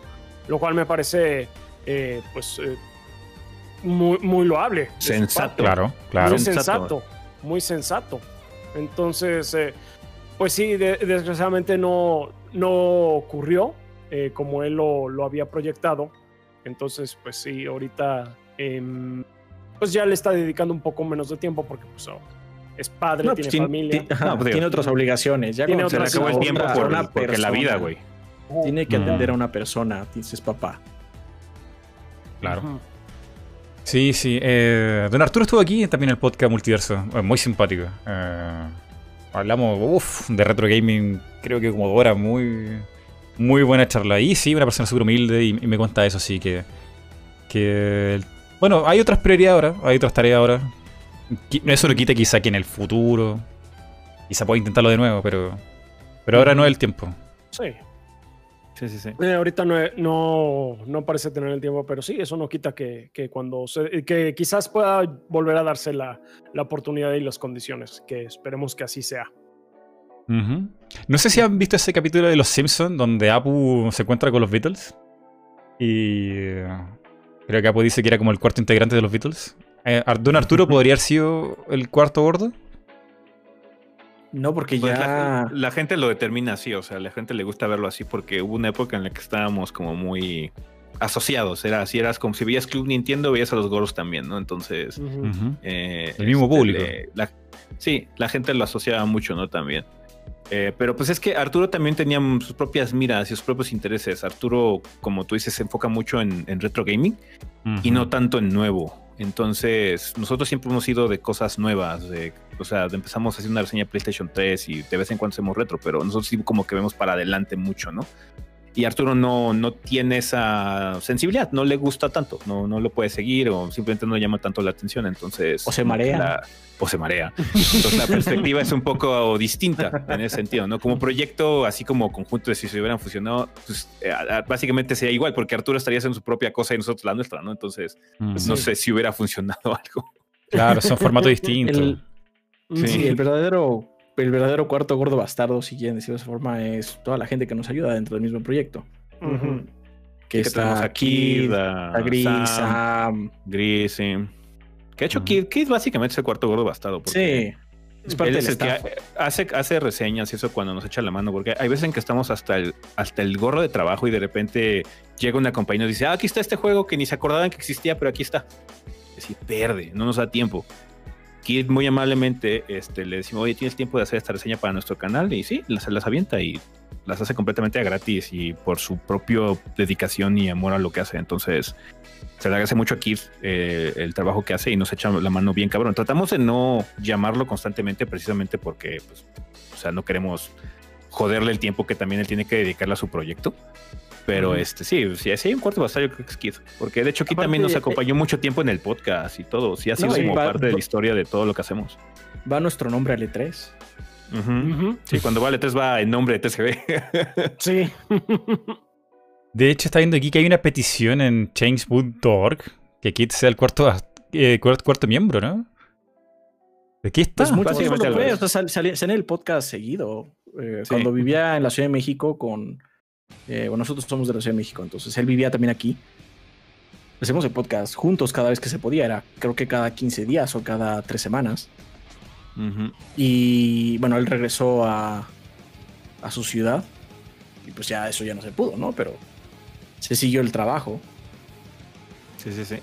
lo cual me parece, eh, pues, eh, muy, muy loable. Sensato. Claro, claro. Muy Sensato. sensato, muy sensato. Entonces, eh, pues sí, de- desgraciadamente no, no ocurrió eh, como él lo, lo había proyectado. Entonces, pues sí, ahorita em, pues ya le está dedicando un poco menos de tiempo porque pues oh, es padre, No, tiene pues, tiene, familia. ti- ajá, No, pues, tiene otras obligaciones. Ya tiene se le otras seas acabó el a tiempo otra- por, una porque la vida, güey. Tiene que atender a una persona, dices papá. Claro. Sí, sí. eh, don Arturo estuvo aquí también en el podcast Multiverso. eh, muy simpático. Eh, hablamos uf, de retro gaming, creo que como dos horas. Muy, muy buena charla. Y sí, una persona súper humilde y, y me cuenta eso, sí, que, que... Bueno, hay otras prioridades ahora, hay otras tareas ahora. Eso lo quita quizá que en el futuro. Quizá pueda intentarlo de nuevo, pero... Pero ahora no es el tiempo. Sí. Sí, sí, sí. Eh, ahorita no, no, no parece tener el tiempo, pero sí, eso no quita que, que cuando se- que quizás pueda volver a darse la, la oportunidad y las condiciones, que esperemos que así sea. No sé si han visto ese capítulo de Los Simpsons donde Apu se encuentra con los Beatles. Y creo que dice que era como el cuarto integrante de los Beatles. Eh, Don Arturo podría haber sido el cuarto gordo. No, porque Pues ya. la, la gente lo determina así, o sea, la gente le gusta verlo así porque hubo una época en la que estábamos como muy asociados, era así, eras como si veías Club Nintendo, veías a los gordos también, ¿no? Entonces, eh, El mismo público. le- la- sí, la gente lo asociaba mucho, ¿no? También. Eh, pero pues es que Arturo también tenía sus propias miras y sus propios intereses. Arturo, como tú dices, se enfoca mucho en, en retro gaming y no tanto en nuevo. Entonces, nosotros siempre hemos ido de cosas nuevas. De, o sea, empezamos haciendo una reseña de PlayStation 3 y de vez en cuando hacemos retro, pero nosotros sí como que vemos para adelante mucho, ¿no? Y Arturo no, no tiene esa sensibilidad, no le gusta tanto, no, no lo puede seguir o simplemente no llama tanto la atención. Entonces, o se marea. o se marea. Entonces, la perspectiva es un poco distinta en ese sentido, ¿no? Como proyecto, así como conjunto de si se hubieran fusionado, pues eh, básicamente sería igual, porque Arturo estaría haciendo su propia cosa y nosotros la nuestra, ¿no? Entonces, pues, no sé si hubiera funcionado *laughs* algo. Claro, son formatos distintos. El, sí, el verdadero el verdadero cuarto gordo bastardo, si quieren decirlo de esa forma, es toda la gente que nos ayuda dentro del mismo proyecto. Que, está aquí, está Gris, Sam, Gris, sí. Que ha hecho Kid, Kid básicamente es el cuarto gordo bastardo. Sí. Es parte del que hace, hace reseñas y eso cuando nos echa la mano, porque hay veces en que estamos hasta el, hasta el gorro de trabajo y de repente llega una compañía y nos dice, ah, aquí está este juego que ni se acordaban que existía, pero aquí está. Es decir, perde, no nos da tiempo muy amablemente este, le decimos, oye, ¿tienes tiempo de hacer esta reseña para nuestro canal? Y sí, las, las avienta y las hace completamente gratis y por su propia dedicación y amor a lo que hace. Entonces, se le agradece mucho a Keith eh, el trabajo que hace y nos echa la mano bien cabrón. Tratamos de no llamarlo constantemente precisamente porque, pues, o sea, no queremos joderle el tiempo que también él tiene que dedicarle a su proyecto. Pero este sí, sí, hay un cuarto bastardo, creo que es Kid. Porque de hecho, Kid también nos acompañó mucho tiempo en el podcast y todo. Sí, ha sido como parte de la historia de todo lo que hacemos. Va nuestro nombre al E3. Sí, cuando va al E3 va el nombre de TCB. *laughs* sí. De hecho, está viendo aquí que hay una petición en change.org que Kid sea el cuarto, eh, cuarto, miembro, ¿no? ¿De qué está? Pues mucho o sea, salía en el podcast seguido. Eh, cuando vivía en la Ciudad de México con eh, bueno, nosotros somos de la Ciudad de México, entonces él vivía también aquí. Hacemos el podcast juntos cada vez que se podía, era creo que cada 15 días o cada 3 semanas. Y bueno, él regresó a, a su ciudad y pues ya eso ya no se pudo, ¿no? Pero se siguió el trabajo. Sí, sí, sí.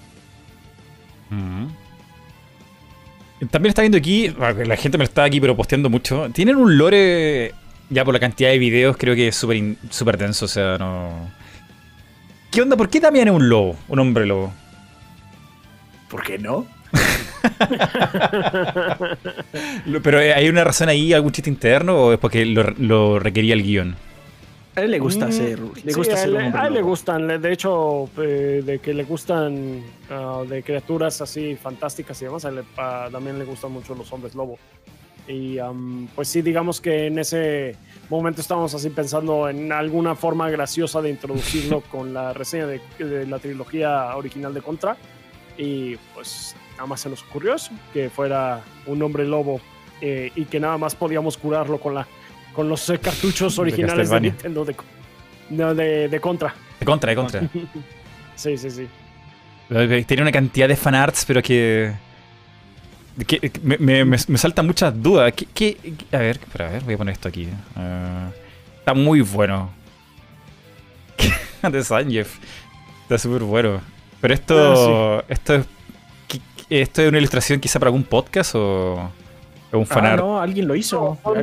También está viendo aquí, la gente me lo está aquí pero posteando mucho. Tienen un lore ya por la cantidad de videos creo que es súper super denso, o sea, no... ¿Qué onda? ¿Por qué también es un lobo? Un hombre lobo. ¿Por qué no? *laughs* Pero eh, ¿hay una razón ahí, algún chiste interno o es porque lo, requería el guion? A él le gusta hacer, le gusta a, él, a él le gustan, de hecho, eh, de que le gustan ah, de criaturas así fantásticas y demás, a él también le gustan mucho los hombres lobo. Y pues sí, digamos que en ese momento estábamos así pensando en alguna forma graciosa de introducirlo *laughs* con la reseña de, la trilogía original de Contra. Y pues nada más se nos ocurrió eso, que fuera un hombre lobo eh, y que nada más podíamos curarlo con, la, con los eh, cartuchos originales de, Nintendo de, de, Contra. De Contra, de Contra. *laughs* sí, sí, sí. Tiene una cantidad de fanarts, pero que me, me, saltan muchas dudas. ¿Qué, A ver, espera, a ver, voy a poner esto aquí. Ah, está muy bueno. *laughs* de Sanjef. Está súper bueno. Pero esto. Ah, esto es. ¿Esto es una ilustración quizá para algún podcast o.? Un ah, fanart. no, alguien lo hizo. ¡Wow!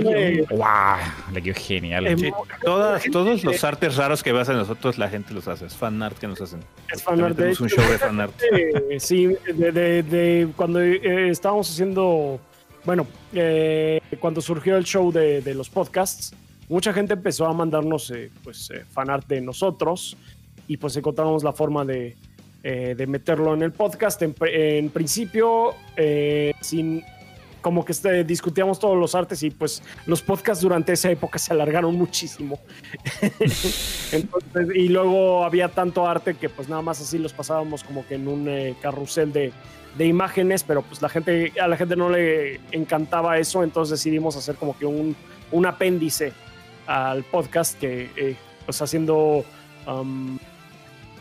Le quedó genial. Em, todos los artes raros que vas a nosotros, la gente los hace. Es fanart que nos hacen. Es fanart. Es un show de fanart. *laughs* sí, de, cuando eh, estábamos haciendo. Bueno, eh, cuando surgió el show de, los podcasts, mucha gente empezó a mandarnos eh, pues, fanart de nosotros y pues encontramos la forma de, de meterlo en el podcast. En, en principio, sin como que este, discutíamos todos los artes y pues los podcasts durante esa época se alargaron muchísimo. *laughs* y luego había tanto arte que pues nada más así los pasábamos como que en un eh, carrusel de, imágenes, pero pues la gente, a la gente no le encantaba eso, entonces decidimos hacer como que un, un apéndice al podcast que eh, pues haciendo... Um,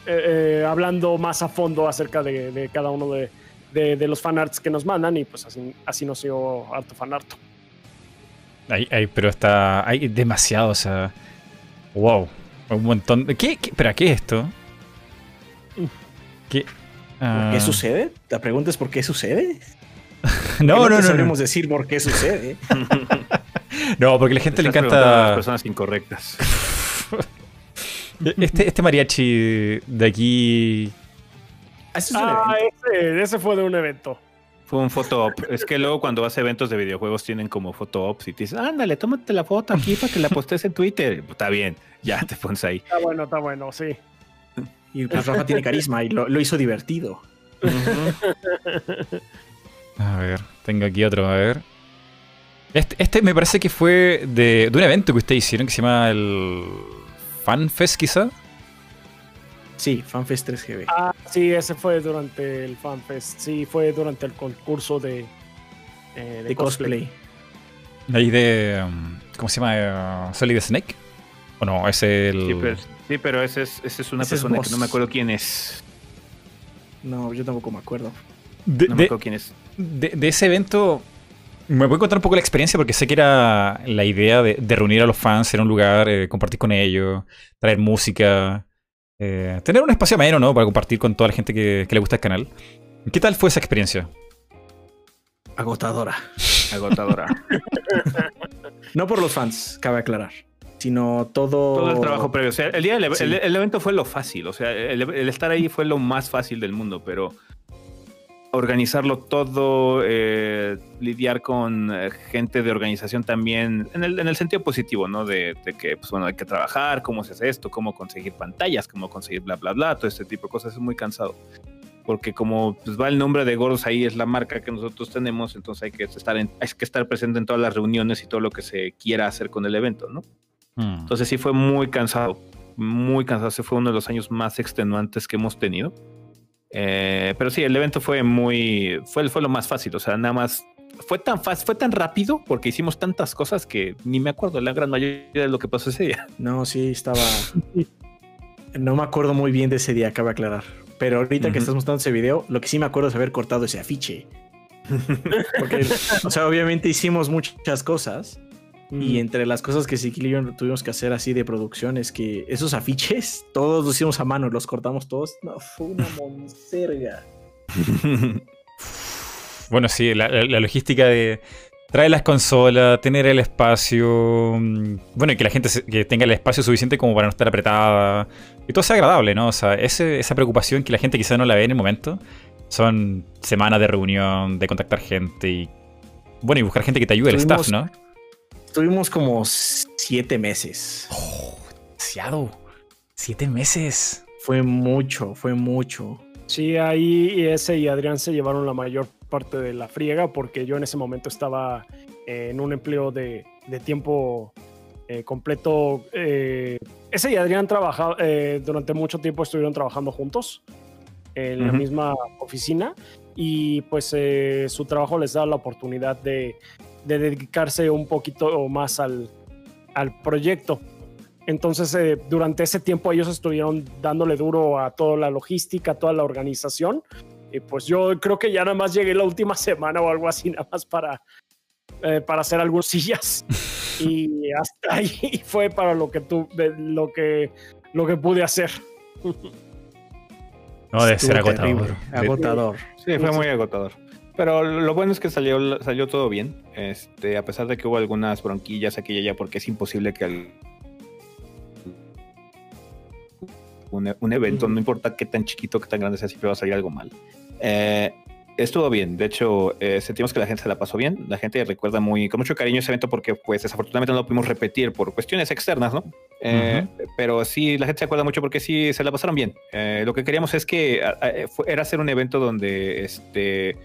eh, hablando más a fondo acerca de cada uno de, de, los fanarts que nos mandan y pues así, así nos dio harto fanarto. Ay, pero está. Hay demasiado, o sea. Wow. Un montón. ¿Qué, qué, espera, ¿qué es esto? ¿Qué, ¿Qué sucede? La pregunta es ¿por qué sucede? *laughs* no, no, no, no, sabemos decir por qué sucede. *laughs* No, porque a la gente le a las encanta. personas incorrectas. *laughs* Este, este mariachi de aquí. Ah, ese es un Ah, evento. ese, ese fue de un evento. Fue un photo op. Es que luego cuando vas a eventos de videojuegos tienen como photo ops y te dicen, ándale, tómate la foto aquí para que la postes en Twitter. Está bien, ya te pones ahí. Está bueno, está bueno, sí. Y pues Rafa tiene carisma y lo, lo hizo divertido. *laughs* A ver, tengo aquí otro, a ver. Este, este me parece que fue de, de un evento que ustedes hicieron que se llama el FanFest, quizá. Sí, FanFest 3GB. Ah, sí, ese fue durante el FanFest. Sí, fue durante el concurso de, eh, de de cosplay. Ahí de. um, ¿Cómo se llama? Uh, Solid Snake. ¿O no? Es el. Sí, pero, sí, pero ese es, ese es una Ese persona que no me acuerdo quién es. No, yo tampoco me acuerdo. de, No me de- acuerdo quién es. de- de ese evento. Me voy a contar un poco la experiencia porque sé que era la idea de, de reunir a los fans en un lugar, eh, compartir con ellos, traer música, eh, tener un espacio ameno, ¿no? Para compartir con toda la gente que, que le gusta el canal. ¿Qué tal fue esa experiencia? Agotadora. *laughs* Agotadora. *laughs* No por los fans, cabe aclarar. Sino todo. Todo el trabajo previo. O sea, el día del ev- Sí. el, el evento fue lo fácil. O sea, el, el estar ahí fue lo más fácil del mundo, pero organizarlo todo, eh, lidiar con eh, gente de organización también, en el, en el sentido positivo, ¿no? De, de que, pues bueno, hay que trabajar, cómo se hace esto, cómo conseguir pantallas, cómo conseguir bla, bla, bla, todo este tipo de cosas es muy cansado. Porque como pues, va el nombre de Gordos ahí, es la marca que nosotros tenemos, entonces hay que estar, en- hay que estar presente en todas las reuniones y todo lo que se quiera hacer con el evento, ¿no? Hmm. Entonces sí fue muy cansado, muy cansado. Ese fue uno de los años más extenuantes que hemos tenido. Eh, pero sí, el evento fue muy, fue, fue lo más fácil. O sea, nada más fue tan fácil, fue tan rápido porque hicimos tantas cosas que ni me acuerdo la gran mayoría de lo que pasó ese día. *laughs* No, sí, estaba. No me acuerdo muy bien de ese día, cabe aclarar. Pero ahorita que estás mostrando ese video, lo que sí me acuerdo es haber cortado ese afiche. *laughs* Porque, o sea, obviamente hicimos muchas cosas. Y entre las cosas que Siquil y yo tuvimos que hacer así de producción es que esos afiches, todos los hicimos a mano, los cortamos todos. No, fue una monserga. *laughs* Bueno, sí, la, la- la logística de traer las consolas, tener el espacio, mm, bueno, y que la gente se- que tenga el espacio suficiente como para no estar apretada, y todo sea agradable, ¿no? O sea, ese- esa preocupación que la gente quizá no la ve en el momento, son semanas de reunión, de contactar gente y, bueno, y buscar gente que te ayude, el staff, ¿no? Estuvimos como siete meses. Demasiado. Siete meses. Fue mucho, fue mucho. Sí, ahí ese y Adrián se llevaron la mayor parte de la friega porque yo en ese momento estaba eh, en un empleo de, de tiempo eh, completo. eh, ese y Adrián trabaja, eh, durante mucho tiempo estuvieron trabajando juntos en la misma oficina y pues eh, su trabajo les da la oportunidad de, de dedicarse un poquito más al, al proyecto. Entonces, eh, durante ese tiempo ellos estuvieron dándole duro a toda la logística, a toda la organización. Y pues yo creo que ya nada más llegué la última *laughs* semana o algo así, nada más para, eh, para hacer algunas sillas. *laughs* y hasta ahí *laughs* fue para lo que, tu, lo que, lo que pude hacer. No, debe ser agotador. Agotador. Sí, fue muy agotador. Pero lo bueno es que salió, salió todo bien. Este, a pesar de que hubo algunas bronquillas aquí y allá, porque es imposible que al- un, e- un evento, no importa qué tan chiquito, qué tan grande sea, siempre va a salir algo mal. Eh, estuvo bien. De hecho, eh, sentimos que la gente se la pasó bien. La gente recuerda muy, con mucho cariño ese evento porque, pues, desafortunadamente no lo pudimos repetir por cuestiones externas, ¿no? Eh, Pero sí, la gente se acuerda mucho porque sí se la pasaron bien. Eh, lo que queríamos es que a- a- fue- era hacer un evento donde este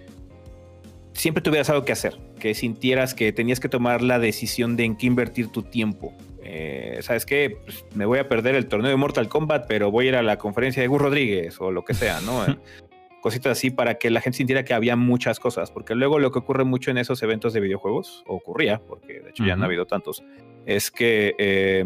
siempre tuvieras algo que hacer, que sintieras que tenías que tomar la decisión de en qué invertir tu tiempo. Eh, ¿Sabes qué? Pues, me voy a perder el torneo de Mortal Kombat, pero voy a ir a la conferencia de Gus Rodríguez o lo que sea, ¿no? *laughs* Eh, Cositas así para que la gente sintiera que había muchas cosas, porque luego lo que ocurre mucho en esos eventos de videojuegos, o ocurría, porque de hecho ya no ha habido tantos, es que eh,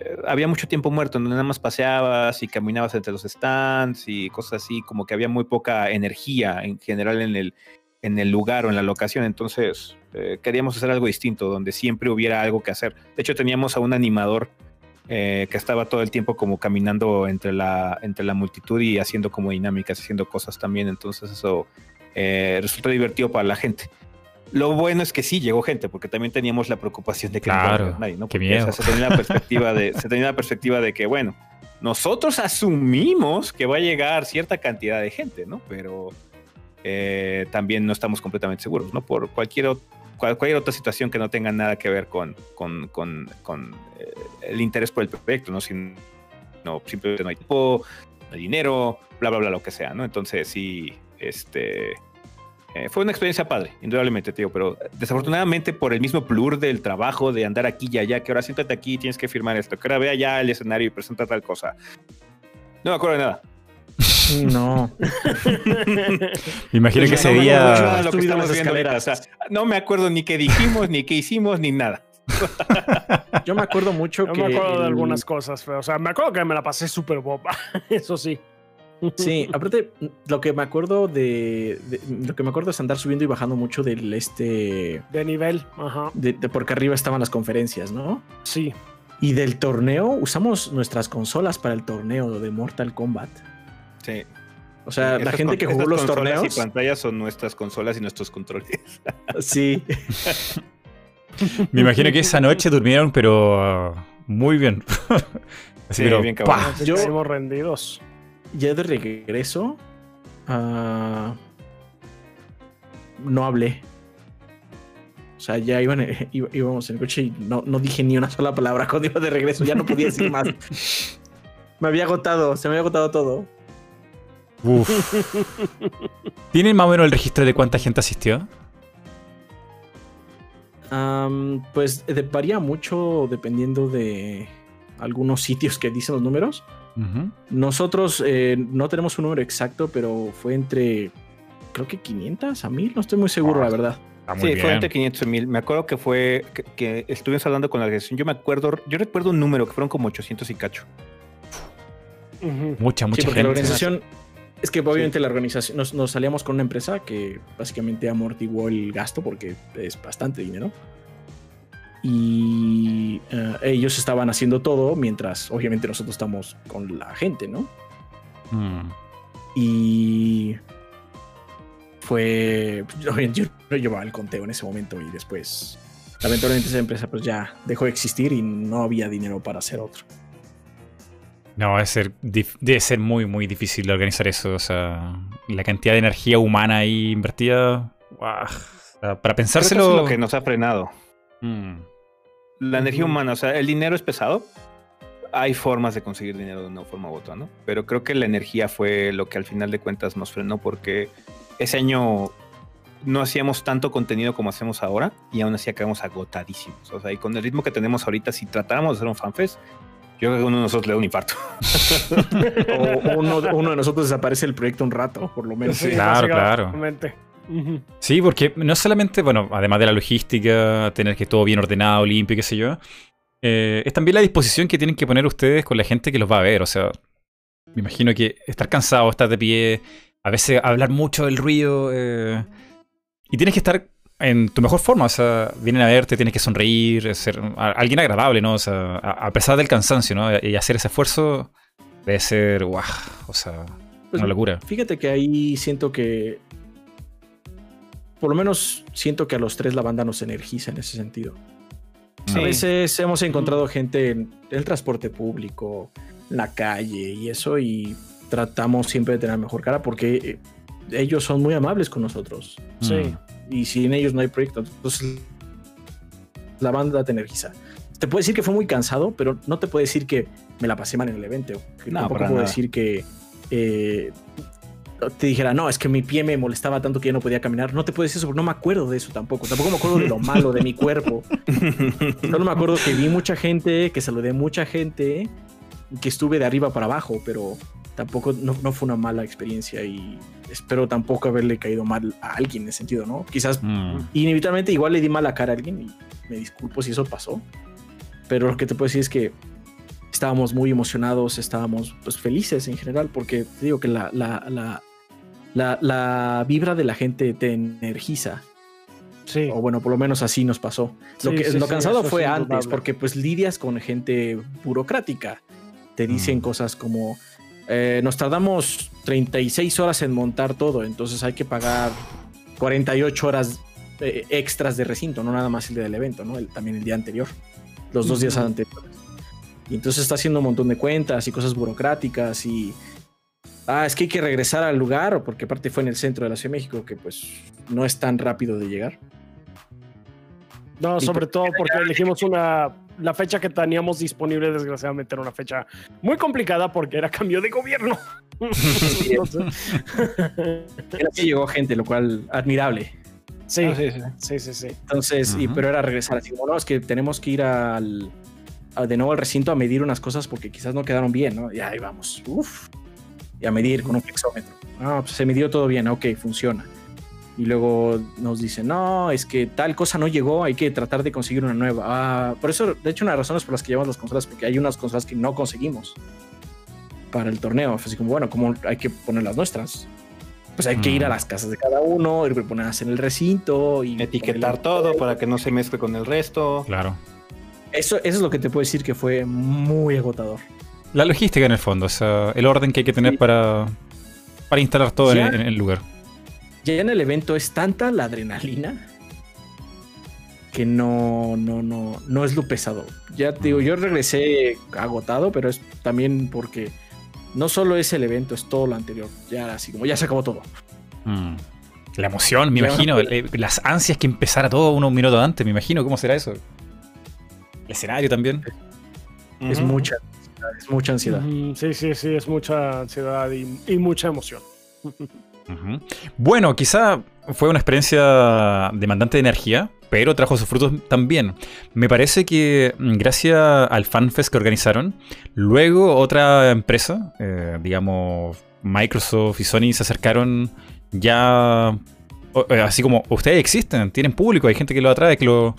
eh, había mucho tiempo muerto, donde nada más paseabas y caminabas entre los stands y cosas así, como que había muy poca energía en general en el, en el lugar o en la locación. Entonces eh, queríamos hacer algo distinto, donde siempre hubiera algo que hacer. De hecho, teníamos a un animador eh, que estaba todo el tiempo como caminando entre la, entre la multitud y haciendo como dinámicas, haciendo cosas también. Entonces eso eh, resultó divertido para la gente. Lo bueno es que sí llegó gente, porque también teníamos la preocupación de que Claro, no a nadie, ¿no? qué Porque, miedo. o sea, se tenía la perspectiva de, se tenía la perspectiva de que, bueno, nosotros asumimos que va a llegar cierta cantidad de gente, ¿no? Pero eh, también no estamos completamente seguros, ¿no? Por cualquier, cualquier otra situación que no tenga nada que ver con, con, con- con, eh, el interés por el proyecto, ¿no? Sin, no, simplemente no hay tiempo, no hay dinero, bla, bla, bla, lo que sea, ¿no? Entonces sí, este... eh, fue una experiencia padre, indudablemente, tío, pero desafortunadamente por el mismo plur del trabajo de andar aquí y allá, que ahora siéntate aquí, tienes que firmar esto, que ahora ve allá el escenario y presenta tal cosa. No me acuerdo de nada. No. Me imagino que No ese día. lo que las viendo ahorita, o sea, no me acuerdo ni qué dijimos, ni qué hicimos, ni nada. *laughs* Yo me acuerdo mucho Yo que. me acuerdo de algunas cosas, pero, o sea, me acuerdo que me la pasé súper boba. *laughs* Eso sí. Sí, *laughs* aparte, lo que me acuerdo de, de- Lo que me acuerdo es andar subiendo y bajando mucho del este. De nivel, ajá. De, de porque arriba estaban las conferencias, ¿no? Sí. Y del torneo, usamos nuestras consolas para el torneo de Mortal Kombat. Sí. O sea, la gente que jugó los torneos. y pantallas son nuestras consolas y nuestros controles. *laughs* Sí. Me imagino que esa noche durmieron, pero uh, muy bien. *laughs* Así, Sí, pero, bien cabrón. yo- rendidos. Ya de regreso. ah, no hablé. O sea, ya iban, *laughs* iba- íbamos en el coche y no, no dije ni una sola palabra cuando iba de regreso. Ya no podía decir más. Me había agotado, se me había agotado todo. Uf. *laughs* ¿Tienen más o menos el registro de cuánta gente asistió? Pues de- varía mucho dependiendo de algunos sitios que dicen los números. Nosotros eh, no tenemos un número exacto, pero fue entre, creo que 500 a 1000, no estoy muy seguro, Ah, la verdad. Sí, bien. fue entre 500 y 1000. Me acuerdo que fue que, que estuvimos hablando con la organización. Yo me acuerdo, yo recuerdo un número que fueron como 800 y cacho. Mucha, mucha sí, porque la gente. organización. Es que obviamente la organización. Nos, nos salíamos con una empresa que básicamente amortiguó el gasto porque es bastante dinero. Y eh, ellos estaban haciendo todo mientras, obviamente, nosotros estamos con la gente, ¿no? Mm. Y. Fue. Yo no llevaba el conteo en ese momento y después. Lamentablemente esa empresa pues ya dejó de existir y no había dinero para hacer otro. No, debe ser, debe ser muy, muy difícil organizar eso. O sea, la cantidad de energía humana ahí invertida. ¡guau! O sea, para Creo que eso pensárselo. es lo que nos ha frenado. Mm. La energía humana, o sea, el dinero es pesado. Hay formas de conseguir dinero de una forma u otra, ¿no? Pero creo que la energía fue lo que al final de cuentas nos frenó porque ese año no hacíamos tanto contenido como hacemos ahora y aún así acabamos agotadísimos. O sea, y con el ritmo que tenemos ahorita, si tratáramos de hacer un fanfest, yo creo que uno de nosotros le da un infarto. *laughs* O uno, uno de nosotros desaparece del proyecto un rato, por lo menos. Sí, Claro, claro. Sí, porque no solamente, bueno, además de la logística, tener que todo bien ordenado, limpio, qué sé yo, eh, es también la disposición que tienen que poner ustedes con la gente que los va a ver. O sea, me imagino que estar cansado, estar de pie, a veces hablar mucho del ruido, eh, y tienes que estar en tu mejor forma. O sea, vienen a verte, tienes que sonreír, ser a- alguien agradable, ¿no? O sea, a, a pesar del cansancio, ¿no? Y hacer ese esfuerzo debe ser, guau, o sea, Pues, una locura. Fíjate que ahí siento que. Por lo menos siento que a los tres la banda nos energiza en ese sentido. Sí. A veces hemos encontrado gente en el transporte público, en la calle y eso, y tratamos siempre de tener mejor cara porque eh, ellos son muy amables con nosotros. Sí. Mm. Y sin ellos no hay proyecto. Entonces, la banda te energiza. Te puedo decir que fue muy cansado, pero no te puedo decir que me la pasé mal en el evento. Que No, tampoco puedo nada. decir que eh, te dijera, no, es que mi pie me molestaba tanto que ya no podía caminar. No te puedo decir eso porque no me acuerdo de eso tampoco. Tampoco me acuerdo de lo *laughs* malo de mi cuerpo. Solo me acuerdo que vi mucha gente, que saludé mucha gente, que estuve de arriba para abajo, pero tampoco no, no fue una mala experiencia y espero tampoco haberle caído mal a alguien en ese sentido, ¿no? Quizás Mm. inevitablemente igual le di mala cara a alguien y me disculpo si eso pasó, pero lo que te puedo decir es que estábamos muy emocionados, estábamos pues felices en general, porque te digo que la, la, la, la, la vibra de la gente te energiza, Sí. o bueno, por lo menos así nos pasó. Lo, que, sí, lo sí, cansado fue es antes, porque pues lidias con gente burocrática. Te dicen Mm. cosas como, eh, nos tardamos 36 horas en montar todo, entonces hay que pagar 48 horas eh, extras de recinto, no nada más el día del evento, ¿no? El- también el día anterior, los dos días anteriores. Y entonces está haciendo un montón de cuentas y cosas burocráticas y... Ah, es que hay que regresar al lugar, porque aparte fue en el centro de la Ciudad de México, que pues no es tan rápido de llegar. No, sobre todo porque elegimos una. La fecha que teníamos disponible, desgraciadamente, era una fecha muy complicada porque era cambio de gobierno. Pero sí *laughs* llegó gente, lo cual admirable. sí, Ah, sí, sí. sí, sí, sí. Entonces, y- pero era regresar así como, no, es que tenemos que ir al, a- de nuevo al recinto a medir unas cosas porque quizás no quedaron bien, ¿no? Y ahí vamos, uff, y a medir con un flexómetro. Ah, pues se midió todo bien, ok, funciona. Y luego nos dicen, no, es que tal cosa no llegó, hay que tratar de conseguir una nueva. Ah, por eso, de hecho, una de las razones por las que llevamos las consolas, porque hay unas consolas que no conseguimos para el torneo. Así como, bueno, como hay que poner las nuestras? Pues hay que ir a Mm. las casas de cada uno, ir ponerlas en el recinto y Etiquetar todo para que no se mezcle con el resto. Claro. Eso, eso es lo que te puedo decir que fue muy agotador. La logística en el fondo, o sea, el orden que hay que tener Sí. para, para instalar todo en, en el lugar. Ya en el evento es tanta la adrenalina que no, no, no, no es lo pesado. Ya te digo, yo regresé agotado, pero es también porque no solo es el evento, es todo lo anterior. Ya así como ya se acabó todo. Mm. La emoción, me imagino, eh, las ansias que empezara todo unos minutos antes, me imagino, ¿cómo será eso? El escenario también. Es Ujú. mucha ansiedad, es mucha ansiedad. Sí, sí, sí, es mucha ansiedad y, y mucha emoción. *laughs* Bueno, quizá fue una experiencia demandante de energía, pero trajo sus frutos también. Me parece que mm, gracias al FanFest que organizaron, luego otra empresa, eh, digamos Microsoft y Sony, se acercaron ya, eh, así como ustedes existen, tienen público, hay gente que los atrae, que, lo,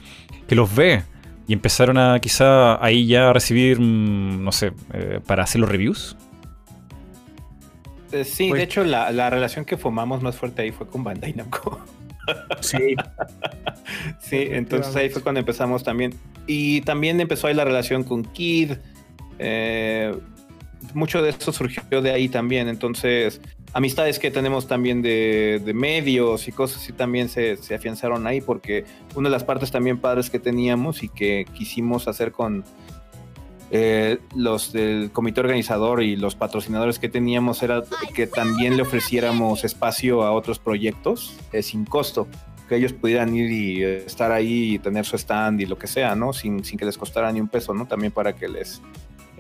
que los ve. Y empezaron a quizá ahí ya recibir, mm, no sé, eh, para hacer los reviews. Eh, sí, Pues- de hecho, la, la relación que formamos más fuerte ahí fue con Bandai Namco. *laughs* Sí, *laughs* Sí, entonces ahí fue cuando empezamos también. Y también empezó ahí la relación con Kid. eh, mucho de eso surgió de ahí también. Entonces, amistades que tenemos también de, de medios y cosas así también se, se afianzaron ahí porque una de las partes también padres que teníamos y que quisimos hacer con eh, los del comité organizador y los patrocinadores que teníamos era que también le ofreciéramos espacio a otros proyectos eh, sin costo que ellos pudieran ir y estar ahí y tener su stand y lo que sea, ¿no? Sin, sin que les costara ni un peso, ¿no? También para que les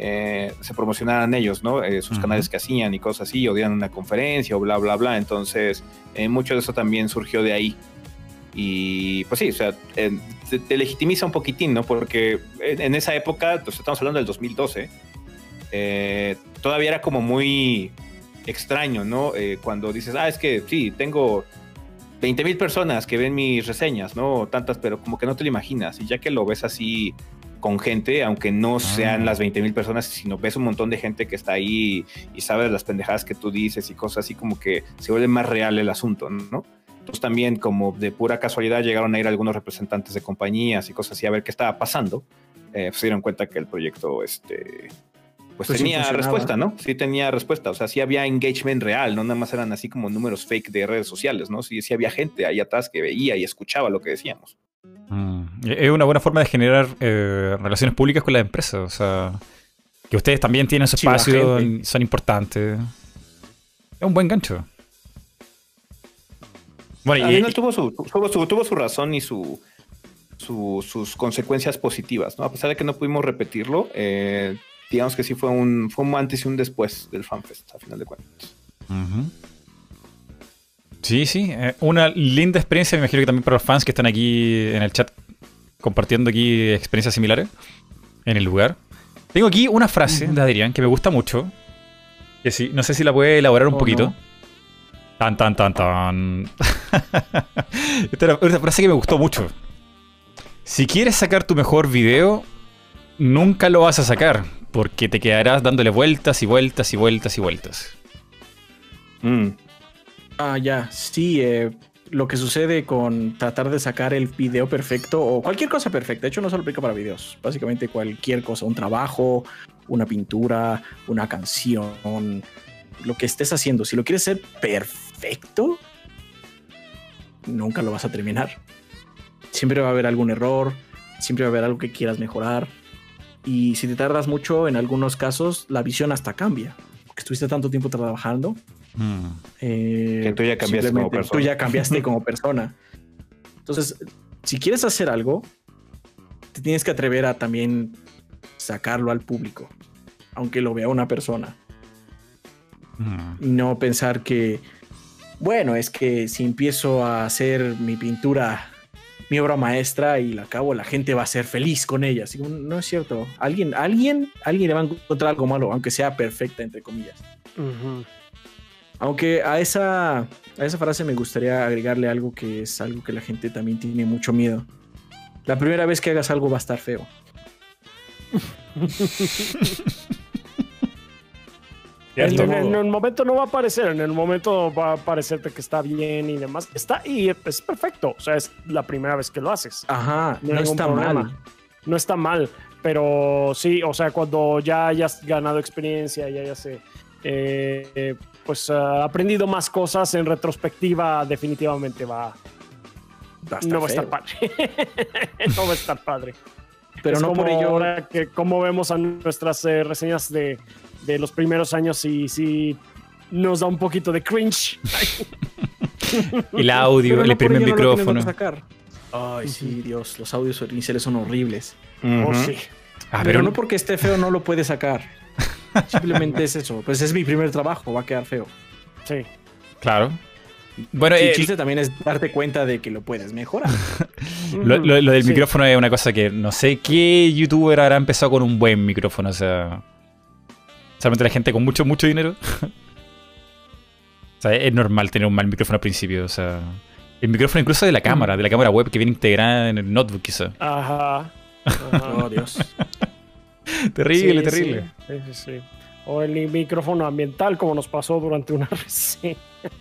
eh, se promocionaran ellos, ¿no? Eh, sus canales que hacían y cosas así, o dieran una conferencia o bla, bla, bla. Entonces, eh, mucho de eso también surgió de ahí. Y pues sí, o sea, eh, te, te legitimiza un poquitín, ¿no? Porque en, en esa época, pues, estamos hablando del 2012, eh, todavía era como muy extraño, ¿no? Eh, cuando dices, ah, es que sí, tengo 20 mil personas que ven mis reseñas, ¿no? Tantas, pero como que no te lo imaginas. Y ya que lo ves así con gente, aunque no sean Ah. las 20 mil personas, sino ves un montón de gente que está ahí y sabe las pendejadas que tú dices y cosas así, como que se vuelve más real el asunto, ¿no? Entonces también como de pura casualidad llegaron a ir algunos representantes de compañías y cosas así a ver qué estaba pasando. Eh, pues se dieron cuenta que el proyecto, este, pues, Pues tenía respuesta, ¿no? Sí tenía respuesta, o sea, sí había engagement real, no nada más eran así como números fake de redes sociales, ¿no? Sí, sí había gente ahí atrás que veía y escuchaba lo que decíamos. Mm, Es una buena forma de generar eh, relaciones públicas con las empresas. O sea, que ustedes también tienen su espacio, son importantes. Es un buen gancho. Bueno, y, tuvo su, tuvo su, tuvo su razón y su, su- sus consecuencias positivas, ¿no? A pesar de que no pudimos repetirlo, eh, digamos que sí fue un, fue un antes y un después del FanFest, a final de cuentas. Sí, sí. eh, una linda experiencia, me imagino que también para los fans que están aquí en el chat compartiendo aquí experiencias similares en el lugar. Tengo aquí una frase de Adrián que me gusta mucho. Que sí, no sé si la puede elaborar un Oh, poquito. no. Tan, tan, tan, tan. *laughs* Esta era una frase que me gustó mucho. Si quieres sacar tu mejor video, nunca lo vas a sacar, porque te quedarás dándole vueltas y vueltas y vueltas y vueltas. Mm. Ah, ya, sí, eh, lo que sucede con tratar de sacar el video perfecto o cualquier cosa perfecta, de hecho no solo aplica para videos, básicamente cualquier cosa, un trabajo, una pintura, una canción, lo que estés haciendo, si lo quieres hacer perfecto, nunca lo vas a terminar. siempre va a haber algún error, siempre va a haber algo que quieras mejorar. Y si te tardas mucho, en algunos casos, la visión hasta cambia. Porque estuviste tanto tiempo trabajando. Mm. eh, Que tú ya cambiaste como persona. Tú ya cambiaste *laughs* como persona. Entonces, si quieres hacer algo, te tienes que atrever a también sacarlo al público. Aunque lo vea una persona. Mm. Y no pensar que, bueno, es que si empiezo a hacer mi pintura, mi obra maestra y la acabo, la gente va a ser feliz con ella. Así como, no es cierto. Alguien, alguien, alguien le va a encontrar algo malo, aunque sea perfecta, entre comillas. Aunque a esa, a esa frase me gustaría agregarle algo que es algo que la gente también tiene mucho miedo. La primera vez que hagas algo va a estar feo. *laughs* Ya En, en- el momento no va a aparecer, en el momento va a parecerte que está bien y demás. Está y es perfecto. O sea, es la primera vez que lo haces. Ajá, No no está problema. mal. No está mal, pero sí, o sea, cuando ya hayas ganado experiencia, ya hayas eh, eh, pues ah, aprendido más cosas en retrospectiva, definitivamente va, Va no va a estar padre. *laughs* no va a estar padre. Pero Es no como por ello. ahora que como vemos a nuestras eh, reseñas de, de los primeros años y sí nos da un poquito de cringe. *laughs* El audio, el no primer no micrófono. que sacar. Ay, sí, Dios, los audios iniciales son horribles. Oh, Ujú. sí. Ah, pero, pero no porque esté feo no lo puede sacar. *laughs* Simplemente es eso. Pues es mi primer trabajo, va a quedar feo. Sí. Claro. Bueno, Y eh, el chiste también es darte cuenta de que lo puedes mejorar. *laughs* lo, lo- lo del Sí. micrófono es una cosa que no sé qué youtuber habrá empezado con un buen micrófono. O sea, solamente la gente con mucho, mucho dinero. *laughs* o sea, es normal tener un mal micrófono al principio. O sea, el micrófono incluso de la cámara, de la cámara web que viene integrada en el notebook, quizá. Ajá. Ajá. *laughs* Oh, Dios. *laughs* Terrible, Sí, terrible. Sí, sí, sí. O el micrófono ambiental, como nos pasó durante una reseña,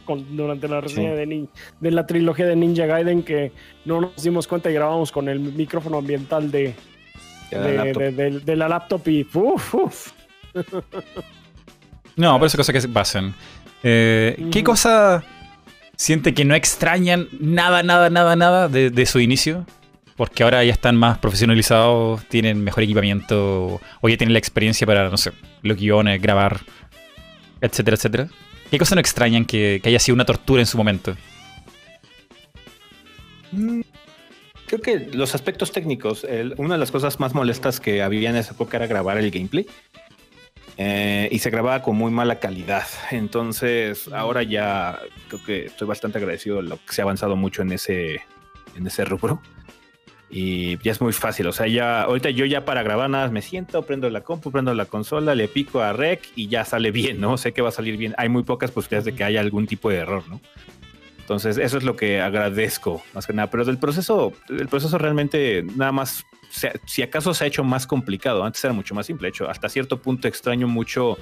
con- durante la reseña Sí. de, Nin- de la trilogía de Ninja Gaiden, que no nos dimos cuenta y grabamos con el micrófono ambiental de, de, laptop. de- de- de la laptop y uf, uf. No, pero esas cosas que pasan. Eh, ¿Qué cosa siente que no extrañan nada, nada, nada, nada de, de su inicio? Porque ahora ya están más profesionalizados, tienen mejor equipamiento, o ya tienen la experiencia para, no sé, los guiones, grabar, etcétera, etcétera. ¿Qué cosa no extrañan que, que haya sido una tortura en su momento? Mm, Creo que los aspectos técnicos, el- una de las cosas más molestas que había en esa época era grabar el gameplay. Eh, y se grababa con muy mala calidad. Entonces, ahora ya creo que estoy bastante agradecido de lo que se ha avanzado mucho en ese, en ese rubro. Y ya es muy fácil. O sea, ya ahorita yo ya para grabar nada me siento, prendo la compu, prendo la consola, le pico a rec y ya sale bien, ¿no? Sé que va a salir bien. Hay muy pocas posibilidades de que haya algún tipo de error, ¿no? Entonces, eso es lo que agradezco más que nada. Pero del proceso, el proceso realmente nada más, se- si acaso se ha hecho más complicado. Antes era mucho más simple. De hecho, hasta cierto punto extraño mucho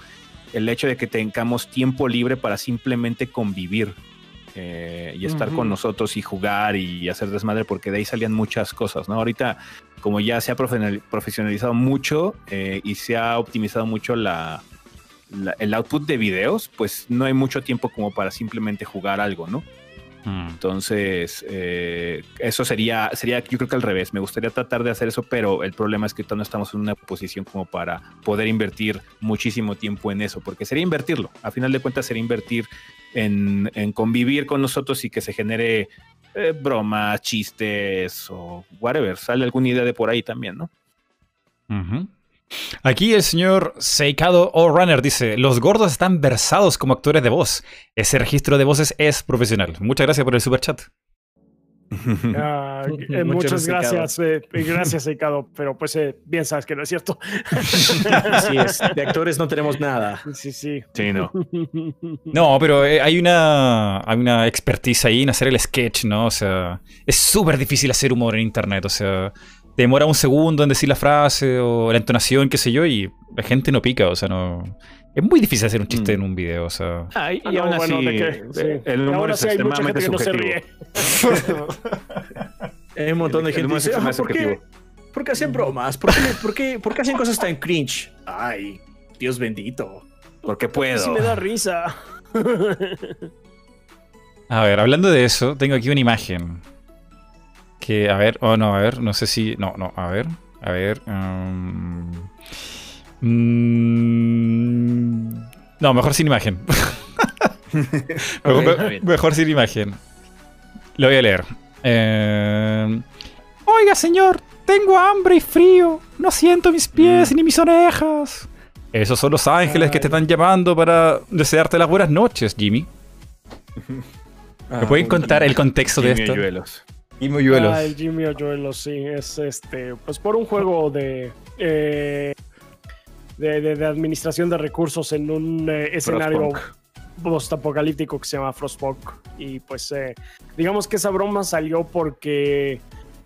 el hecho de que tengamos tiempo libre para simplemente convivir eh, y estar con nosotros y jugar y hacer desmadre, porque de ahí salían muchas cosas, ¿no? Ahorita, como ya se ha profesional- profesionalizado mucho eh, y se ha optimizado mucho la, la- el output de videos, pues no hay mucho tiempo como para simplemente jugar algo, ¿no? Mm. Entonces, eh, eso sería, sería, yo creo que al revés. Me gustaría tratar de hacer eso, pero el problema es que no estamos en una posición como para poder invertir muchísimo tiempo en eso, porque sería invertirlo. A final de cuentas, sería invertir en, en convivir con nosotros y que se genere eh, bromas, chistes o whatever. Sale alguna idea de por ahí también, ¿no? Aquí el señor Seikado O'Runner dice: Los gordos están versados como actores de voz. Ese registro de voces es profesional. Muchas gracias por el super chat. *laughs* Ah, eh, Muchas gracias, gracias, eh, eh, gracias, Eikado, pero pues eh, bien sabes que no es cierto. *laughs* Así es. De actores no tenemos nada. Sí, sí. Sí, no. *laughs* No, pero eh, hay una, hay una expertise ahí en hacer el sketch, ¿no? O sea, es súper difícil hacer humor en internet. O sea, te demora un segundo en decir la frase o la entonación, qué sé yo, y la gente no pica. O sea, no. Es muy difícil hacer un chiste Mm. en un video. O sea, Ah, y Ah, y no, aún bueno, así, de que- eh, sí. el humor es extremadamente gente que no se subjetivo. ríe. *laughs* Hay un montón de gente que dice, es "Ah, ¿por, qué, subjetivo". ¿por qué hacen bromas? ¿Por qué, por, qué, por qué hacen cosas tan cringe? Ay, Dios bendito. Porque puedo. Sí me da risa. a ver, hablando de eso, tengo aquí una imagen que, a ver, oh no, a ver, no sé si, no, no, a ver, a ver. um, mm, no, mejor sin imagen. *laughs* mejor, sin imagen. Lo voy a leer. Eh, Oiga, señor, tengo hambre y frío. No siento mis pies Mm. ni mis orejas. Esos son los ángeles que te están llamando para desearte las buenas noches, Jimmy. *laughs* ¿Me pueden contar el contexto de esto? Jimmy Hoyuelos. Ah, el Jimmy Oyuelo, sí, es este, pues por un juego de, eh, de, de- de administración de recursos en un eh, escenario post-apocalíptico que se llama Frostpunk. Y pues eh, digamos que esa broma salió porque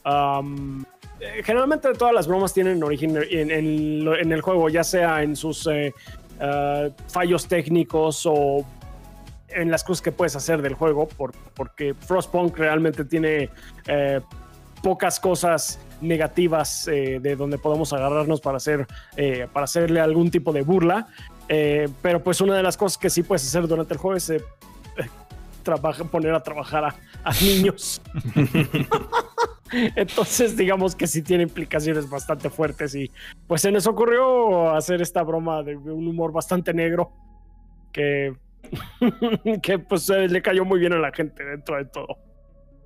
eh, generalmente todas las bromas tienen origen en, en lo- en el juego, ya sea en sus fallos técnicos o en las cosas que puedes hacer del juego, por- porque Frostpunk realmente tiene eh, pocas cosas negativas eh, de donde podemos agarrarnos para hacer eh, para hacerle algún tipo de burla. Pero pues una de las cosas que sí puedes hacer durante el juego es trabaja- poner a trabajar a, a niños. *laughs* Entonces digamos que sí tiene implicaciones bastante fuertes y pues se nos ocurrió hacer esta broma de un humor bastante negro que *laughs* que pues eh, le cayó muy bien a la gente dentro de todo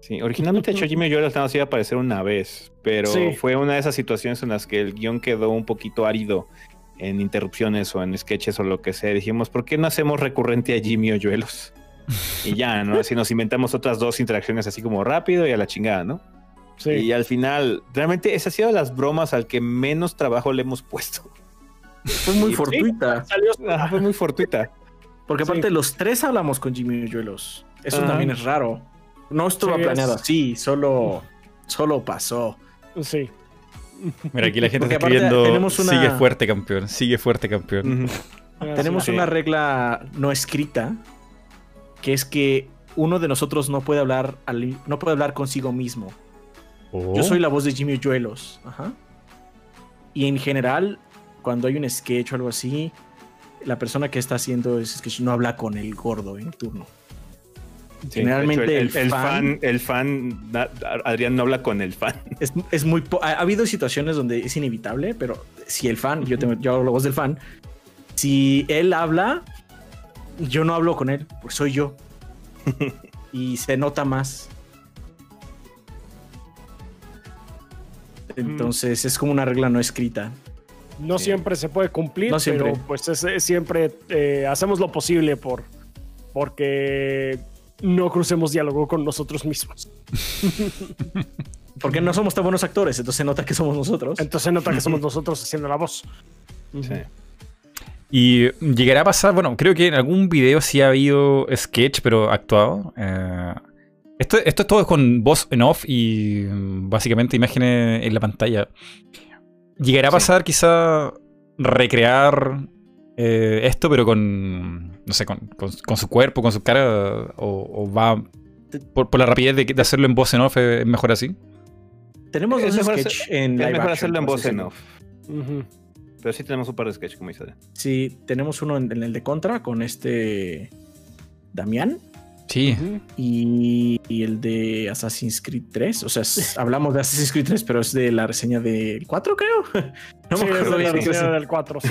Sí, originalmente de hecho Jimmy Hoyuelos nada más iba a aparecer una vez, pero Sí. fue una de esas situaciones en las que el guion quedó un poquito árido en interrupciones o en sketches o lo que sea. Dijimos, ¿por qué no hacemos recurrente a Jimmy Hoyuelos? *laughs* Y ya, ¿no? Así nos inventamos otras dos interacciones así como rápido y a la chingada, ¿no? sí Y al final, realmente esa ha sido de las bromas al que menos trabajo le hemos puesto. Fue muy Sí, fortuita. salió Ah, fue muy fortuita. Porque Sí. aparte los tres hablamos con Jimmy Hoyuelos. Eso Ajá. también es raro. No estuvo Sí, planeado es- así, solo, solo pasó. sí Mira, aquí la gente Porque está escribiendo. tenemos una- Sigue fuerte, campeón. Sigue fuerte, campeón. Tenemos sí. una regla no escrita, que es que uno de nosotros no puede hablar, al- no puede hablar consigo mismo. Oh. Yo soy la voz de Jimmy Hoyuelos. Ajá. Y en general, cuando hay un sketch o algo así, la persona que está haciendo ese sketch no habla con el gordo en turno. Sí, Generalmente hecho, el el, fan- fan, el fan, Adrián no habla con el fan. *laughs* Es, es muy ha, ha habido situaciones donde es inevitable, pero si el fan, yo, tengo, yo hago la voz del fan, si él habla, yo no hablo con él, porque soy yo. *laughs* y se nota más. Entonces es como una regla no escrita. No Sí. siempre se puede cumplir, No siempre. pero pues es, es siempre eh, hacemos lo posible por porque no crucemos diálogo con nosotros mismos. *laughs* Porque no somos tan buenos actores, entonces se nota que somos nosotros. Entonces se nota que somos *laughs* nosotros haciendo la voz. Sí. Y llegará a pasar, bueno, creo que en algún video sí ha habido sketch, pero actuado. Eh, esto, esto es todo con voz en off y mm, básicamente imágenes en la pantalla. Llegará a Sí. pasar quizá recrear eh, esto, pero con, no sé, con, con- con su cuerpo, con su cara, o, o va por, por la rapidez de, de hacerlo en voz en off, ¿es mejor así? Tenemos Es dos mejor sketch hacer- en Es mejor action, hacerlo en voz en off. Pero sí tenemos un par de sketch, como dice. Sí, tenemos uno en, en el de Contra con este Damián. Sí. Y, y el de Assassin's Creed 3. O sea, es- *laughs* hablamos de Assassin's Creed 3, pero es de la reseña del 4, creo. *laughs* No Sí, me es acuerdo de la bien. reseña sí. del 4, sí.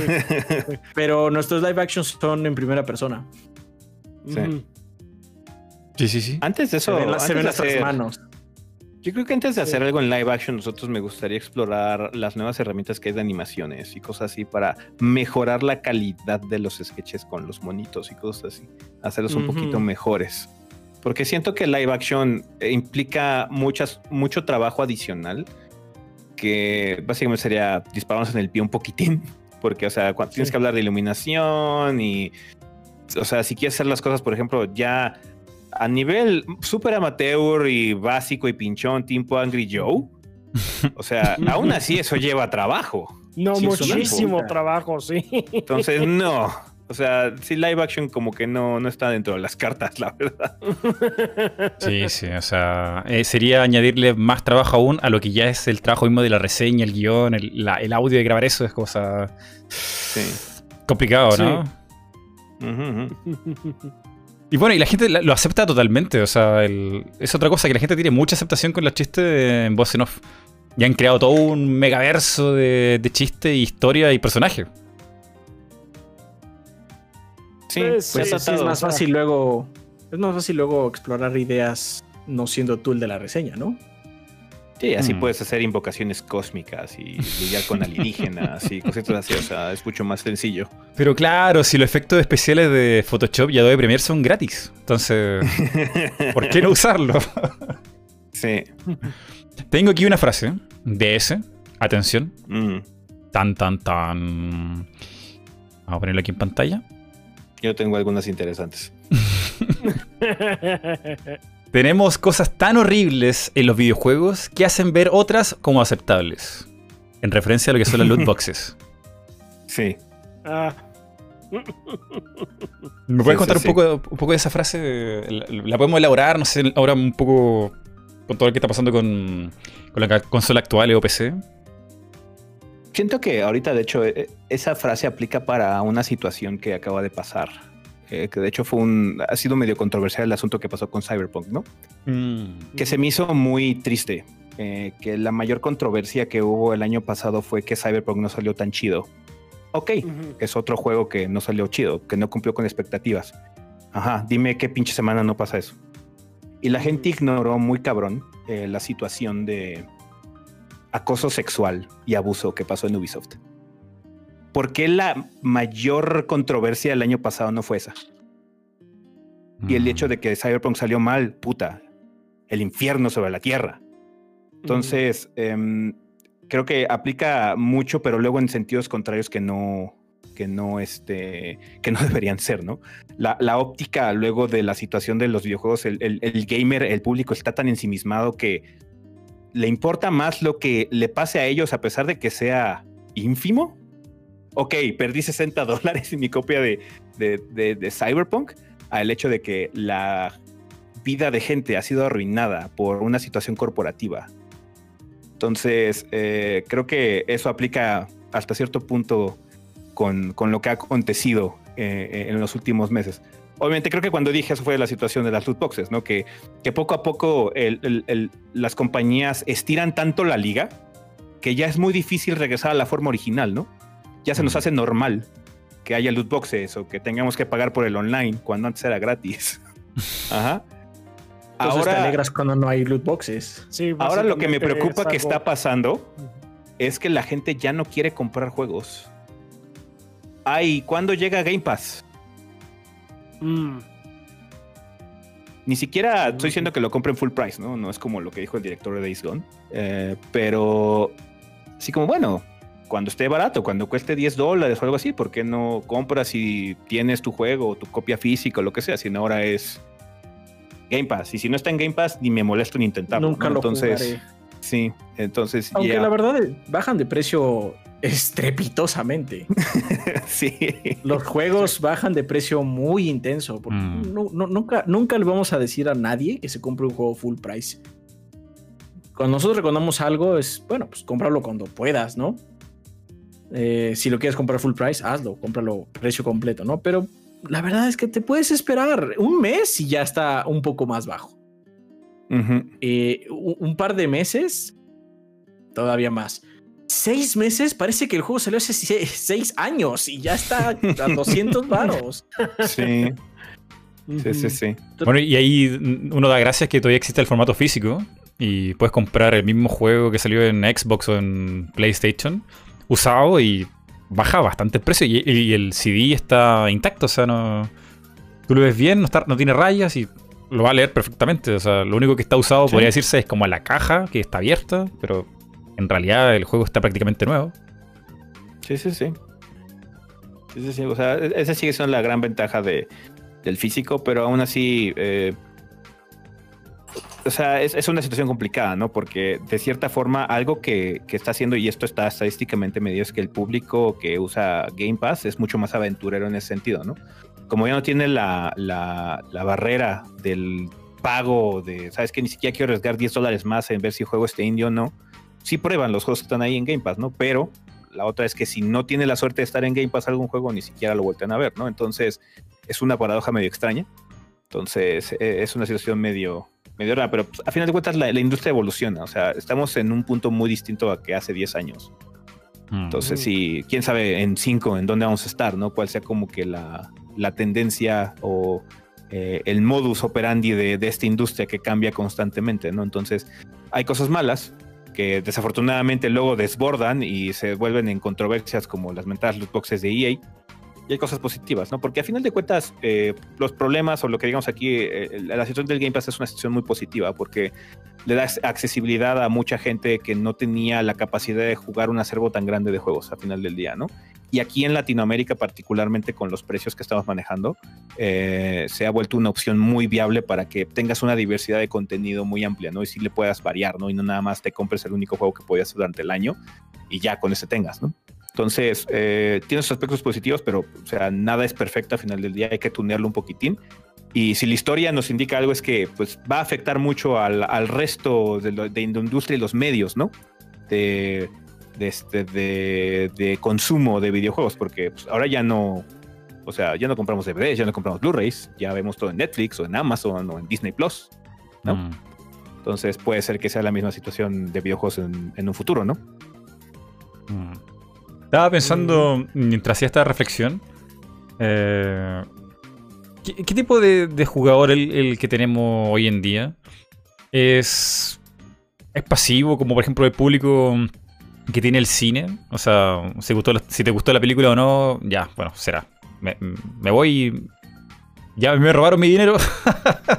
*laughs* Pero nuestros live actions son en primera persona. Sí. Ujú. Sí, sí, sí. Antes de Se eso, ven, las- se ven de nuestras hacer- manos. Yo creo que antes de hacer algo en live action, nosotros me gustaría explorar las nuevas herramientas que hay de animaciones y cosas así para mejorar la calidad de los sketches con los monitos y cosas así. Hacerlos un Ujú. poquito mejores. Porque siento que live action eh, implica muchas, mucho trabajo adicional que básicamente sería dispararnos en el pie un poquitín. *laughs* Porque, o sea, cuando tienes Sí. que hablar de iluminación y, o sea, si quieres hacer las cosas, por ejemplo, ya a nivel súper amateur y básico y pinchón, tipo Angry Joe. O sea, *laughs* aún así eso lleva trabajo. No, Sí, muchísimo trabajo, sí. Entonces, *laughs* no. O sea, sí, live action como que no, no está dentro de las cartas, la verdad. Sí, sí, o sea, eh, sería añadirle más trabajo aún a lo que ya es el trabajo mismo de la reseña, el guion, el, la- el audio de grabar eso es cosa Sí. complicado, ¿no? Ujú, ujú. *laughs* Y bueno, y la gente lo acepta totalmente. O sea, el- es otra cosa que la gente tiene mucha aceptación con los chistes en voz en off. Y han creado todo un megaverso de, de chistes, historia y personajes. Sí, Pues, Pues Sí, sí, sí, es más fácil luego. Es más fácil luego explorar ideas no siendo tú el de la reseña, ¿no? Sí, así Hmm. puedes hacer invocaciones cósmicas y lidiar con alienígenas y cositas así. O sea, es mucho más sencillo. Pero claro, si los efectos especiales de Photoshop y Adobe Premiere son gratis. Entonces, ¿por qué no usarlo? *laughs* Sí. Tengo aquí una frase de ese. Atención. Mm. Tan, tan, tan. Vamos a ponerlo aquí en pantalla. Yo tengo algunas interesantes. *laughs* Tenemos cosas tan horribles en los videojuegos que hacen ver otras como aceptables. En referencia a lo que son las loot *laughs* boxes. Sí. Ah, ¿Me puedes Sí, contar sí, un, poco, un poco de esa frase? La, la podemos elaborar, no sé, ahora un poco con todo lo que está pasando con, con la consola actual o PC. Siento que ahorita, de hecho, eh, esa frase aplica para una situación que acaba de pasar. Eh, que de hecho fue un. Ha sido medio controversial el asunto que pasó con Cyberpunk, ¿no? Que se me hizo muy triste. eh, que la mayor controversia que hubo el año pasado fue que Cyberpunk no salió tan chido. Ok, ujú. es otro juego que no salió chido, que no cumplió con expectativas. Ajá, dime qué pinche semana no pasa eso. Y la gente ignoró muy cabrón eh, la situación de acoso sexual y abuso que pasó en Ubisoft. ¿Por qué la mayor controversia del año pasado no fue esa? Y el hecho de que Cyberpunk salió mal, puta, el infierno sobre la tierra. Entonces, em, creo que aplica mucho, pero luego en sentidos contrarios que no, que no, este, que no *laughs* deberían ser, ¿no? La, la óptica luego de la situación de los videojuegos, el, el- el gamer, el público está tan ensimismado que le importa más lo que le pase a ellos a pesar de que sea ínfimo. Ok, perdí 60 dólares en mi copia de, de, de- de Cyberpunk, al hecho de que la vida de gente ha sido arruinada por una situación corporativa. Entonces, eh, creo que eso aplica hasta cierto punto con, con lo que ha acontecido eh, en los últimos meses. Obviamente creo que cuando dije eso fue la situación de las loot boxes, ¿no? Que, que poco a poco las compañías estiran tanto la liga que ya es muy difícil regresar a la forma original, ¿no? Ya se nos hace normal que haya loot boxes o que tengamos que pagar por el online cuando antes era gratis. *laughs* Ajá. Entonces te Ahora, alegras cuando no hay loot boxes. Sí, ahora lo que me preocupa es que está pasando es que la gente ya no quiere comprar juegos. Ay, ¿cuándo llega Game Pass? Mm, Ni siquiera estoy diciendo que lo compren full price, ¿no? No es como lo que dijo el director de Days Gone. Eh, pero así como, bueno, cuando esté barato, cuando cueste 10 dólares o algo así, ¿por qué no compras y tienes tu juego o tu copia física o lo que sea? Si no ahora es Game Pass. Y si no está en Game Pass, ni me molesto ni intentarlo. Nunca ¿no? lo Entonces, jugaré. sí, entonces, Aunque yeah. la verdad eh, bajan de precio estrepitosamente. *laughs* sí. Los juegos bajan de precio muy intenso. porque Mm. no- no- nunca, nunca le vamos a decir a nadie que se compre un juego full price. Cuando nosotros recomendamos algo, es bueno, pues cómpralo cuando puedas, ¿no? Eh, si lo quieres comprar full price, hazlo, cómpralo precio completo, ¿no? Pero la verdad es que te puedes esperar un mes y ya está un poco más bajo. Eh, un, un par de meses, todavía más. Seis meses, parece que el juego salió hace se- seis años y ya está a *laughs* 200 varos. Sí, sí, sí, sí. Bueno, y ahí uno da gracias que todavía existe el formato físico y puedes comprar el mismo juego que salió en Xbox o en PlayStation usado y baja bastante el precio y, y el CD está intacto, o sea, no tú lo ves bien, no, está, no tiene rayas y lo va a leer perfectamente, o sea, lo único que está usado Sí. podría decirse es como la caja que está abierta, pero en realidad el juego está prácticamente nuevo. Sí, sí, sí. Sí, sí, sí. O sea, e- esa sigue siendo la gran ventaja de, del físico, pero aún así. eh, o sea, es, es una situación complicada, ¿no? Porque de cierta forma, algo que, que está haciendo, y esto está estadísticamente medido, es que el público que usa Game Pass es mucho más aventurero en ese sentido, ¿no? Como ya no tiene la, la, la barrera del pago, de, ¿sabes que Ni siquiera quiero arriesgar 10 dólares más en ver si juego este indio o no. Sí prueban los juegos que están ahí en Game Pass, ¿no? Pero la otra es que si no tiene la suerte de estar en Game Pass algún juego, ni siquiera lo voltean a ver, ¿no? Entonces es una paradoja medio extraña. Entonces, e- es una situación medio, medio rara, pero pues, a final de cuentas la, la industria evoluciona. O sea, estamos en un punto muy distinto a que hace 10 años. Mm. Entonces, sí, quién sabe en 5 en dónde vamos a estar, ¿no? Cuál sea como que la, la tendencia o eh, el modus operandi de, de esta industria que cambia constantemente, ¿no? Entonces, hay cosas malas que desafortunadamente luego desbordan y se vuelven en controversias como las mentadas loot boxes de EA. Y hay cosas positivas, ¿no? Porque a final de cuentas, eh, los problemas o lo que digamos aquí, eh, la situación del Game Pass es una situación muy positiva porque le da accesibilidad a mucha gente que no tenía la capacidad de jugar un acervo tan grande de juegos a final del día, ¿no? Y aquí en Latinoamérica, particularmente con los precios que estamos manejando, eh, se ha vuelto una opción muy viable para que tengas una diversidad de contenido muy amplia, ¿no? Y si le puedas variar, ¿no? Y no nada más te compres el único juego que podías durante el año y ya con ese tengas, ¿no? Entonces, eh, tiene sus aspectos positivos, pero, o sea, nada es perfecto a final del día, hay que tunearlo un poquitín. Y si la historia nos indica algo es que pues, va a afectar mucho al, al resto de, la industria y los medios, ¿no? De, de, este, de, de consumo de videojuegos, porque pues, ahora ya no, o sea, ya no compramos DVDs, ya no compramos Blu-rays, ya vemos todo en Netflix o en Amazon o en Disney Plus. ¿no? Mm. Entonces puede ser que sea la misma situación de videojuegos en, en un futuro, ¿no? Mm. Estaba pensando, mientras hacía esta reflexión, eh, ¿qué, qué tipo de, de jugador el, el que tenemos hoy en día? ¿Es, ¿Es pasivo, como por ejemplo el público que tiene el cine? O sea, si, gustó la- si te gustó la película o no, ya, bueno, será. Me, me voy y ya me robaron mi dinero.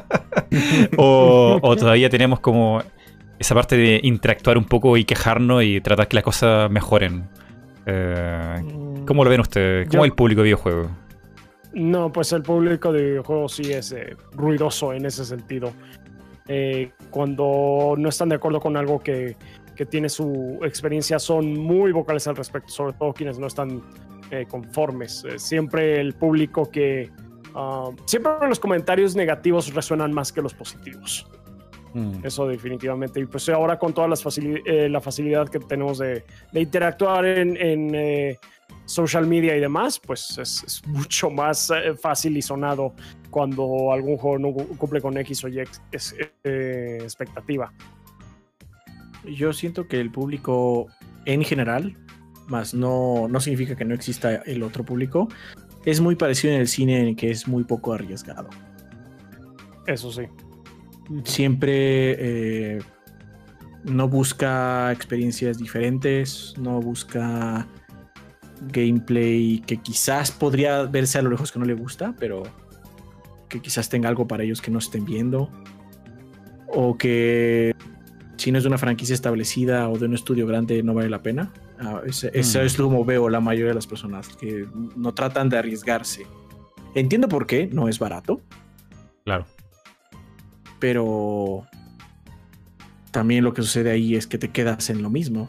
*laughs* o, o todavía tenemos como esa parte de interactuar un poco y quejarnos y tratar que las cosas mejoren. Eh, ¿Cómo lo ven ustedes? ¿Cómo Yo- es el público de videojuegos? No, pues el público de videojuegos sí es eh, ruidoso en ese sentido. Eh, cuando no están de acuerdo con algo que, que tiene su experiencia, son muy vocales al respecto, sobre todo quienes no están conformes. Siempre el público que... ah, siempre los comentarios negativos resuenan más que los positivos. Eso definitivamente. Y pues ahora con toda facili- eh, la facilidad que tenemos de, de interactuar en, en, eh, social media y demás, pues es, es mucho más eh, fácil y sonado cuando algún juego no cu- cumple con X o Y es- eh, expectativa. Yo siento que el público en general, más no, no significa que no exista el otro público, es muy parecido en el cine en que es muy poco arriesgado. Eso sí. Siempre eh, no busca experiencias diferentes, no busca gameplay que quizás podría verse a lo lejos que no le gusta, pero que quizás tenga algo para ellos que no estén viendo. O que si no es de una franquicia establecida o de un estudio grande no vale la pena. Ah, ese- eso Mm. es como veo la mayoría de las personas que no tratan de arriesgarse. Entiendo por qué, no es barato, Claro. Pero también lo que sucede ahí es que te quedas en lo mismo,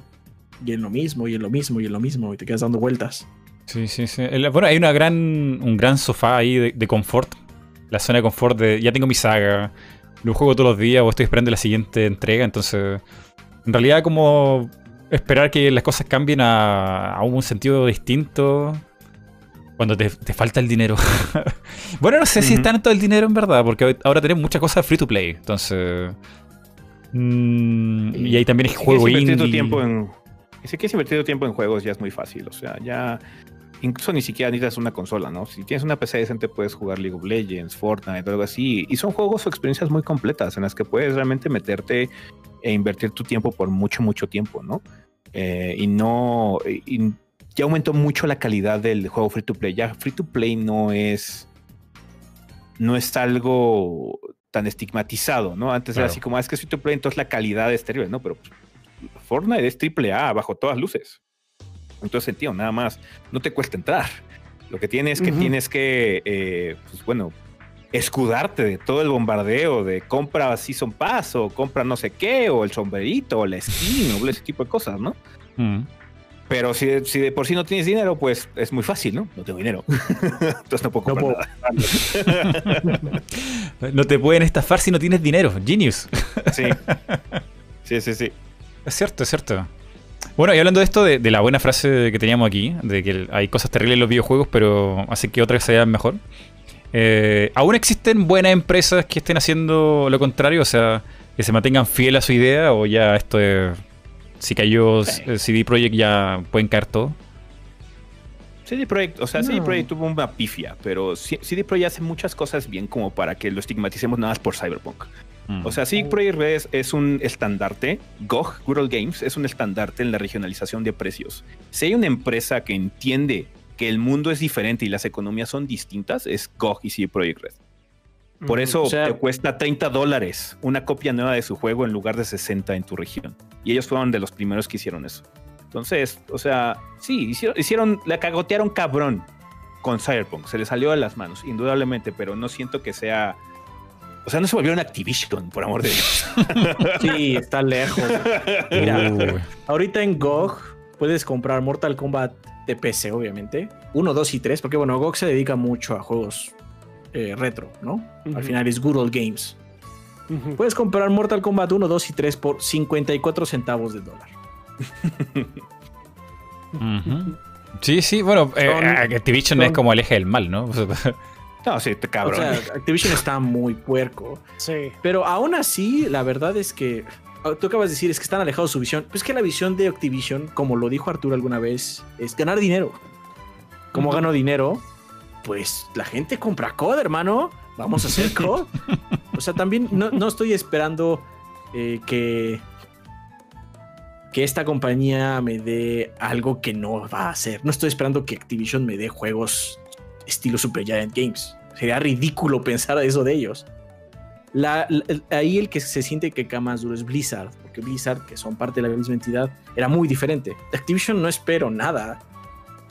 y en lo mismo, y en lo mismo, y en lo mismo, y te quedas dando vueltas. Sí, sí, sí. Bueno, hay una gran, un gran sofá ahí de, de confort. La zona de confort de ya tengo mi saga, lo juego todos los días o estoy esperando la siguiente entrega. Entonces, en realidad como esperar que las cosas cambien a, a un sentido distinto cuando te, te falta el dinero. *laughs* bueno, no sé si es tanto el dinero en verdad, porque ahora tenemos muchas cosas free to play. Entonces... mm, y ahí también es juego indie. tu tiempo en, si quieres invertir tu tiempo en juegos ya es muy fácil. O sea, ya incluso ni siquiera necesitas una consola, ¿no? Si tienes una PC decente puedes jugar League of Legends, Fortnite, algo así. Y son juegos o experiencias muy completas en las que puedes realmente meterte e invertir tu tiempo por mucho, mucho tiempo, ¿no? Eh, y no... y ya aumentó mucho la calidad del juego free to play. Ya free to play no es... No es algo tan estigmatizado, ¿no? Antes era así como, "Ah, es que es free to play, entonces la calidad es terrible, ¿no? Pero pues, Fortnite es triple A bajo todas luces. En todo sentido, nada más. No te cuesta entrar. Lo que tienes es que tienes que, eh, pues bueno, escudarte de todo el bombardeo de compra Season Pass o compra no sé qué, o el sombrerito, o la skin, o ese tipo de cosas, ¿no? Pero si, de- si de por sí no tienes dinero, pues es muy fácil, ¿no? No tengo dinero. *laughs* Entonces no puedo No comprar puedo. nada. *laughs* No te pueden estafar si no tienes dinero. Genius. Sí. Sí, sí, sí. Es cierto, es cierto. Bueno, y hablando de esto, de, de la buena frase que teníamos aquí, de que hay cosas terribles en los videojuegos, pero hacen que otras se vean mejor. Eh, ¿Aún existen buenas empresas que estén haciendo lo contrario? O sea, que se mantengan fieles a su idea o ya esto es... Si cayó Sí. eh, CD Projekt ya pueden caer todo. CD Projekt, o sea, CD. Projekt tuvo una pifia, pero CD Projekt hace muchas cosas bien como para que lo estigmaticemos nada más por Cyberpunk. Mm. O sea, CD Projekt Red es, es un estandarte, GOG, Good Old Games, es un estandarte en la regionalización de precios. Si hay una empresa que entiende que el mundo es diferente y las economías son distintas, es GOG y CD Projekt Red. Por eso O sea- te cuesta 30 dólares una copia nueva de su juego en lugar de 60 en tu región. Y ellos fueron de los primeros que hicieron eso. Entonces, o sea, sí, hicieron, hicieron la cagotearon cabrón con Cyberpunk. Se les salió de las manos, indudablemente, pero no siento que sea. O sea, no se volvieron Activision, por amor de Dios. *laughs* Sí, está lejos. Mira, Uy. ahorita en GOG puedes comprar Mortal Kombat de PC, obviamente. 1, 2 y 3, porque bueno, GOG se dedica mucho a juegos eh, retro, ¿no? Al final es Good Old Games. Puedes comprar Mortal Kombat 1, 2 y 3 por 54 centavos de dólar. Sí, sí, bueno, eh, Activision son- es como el eje del mal, ¿no? *laughs* No, sí, te cabrón. O sea, Activision está muy puerco. Sí. Pero aún así, la verdad es que ah, tú acabas de decir es que están alejados de su visión. Pues que la visión de Activision, como lo dijo Arturo alguna vez, es ganar dinero. Como gano dinero, pues la gente compra COD, hermano. Vamos a hacer COD. o sea, también no, no estoy esperando eh, que que esta compañía me dé algo que no va a hacer. No estoy esperando que Activision me dé juegos estilo Super Giant Games. Sería ridículo pensar eso de ellos. Ahí el que se siente que cae más duro es Blizzard, porque Blizzard, que son parte de la misma entidad, era muy diferente. Activision no espero nada,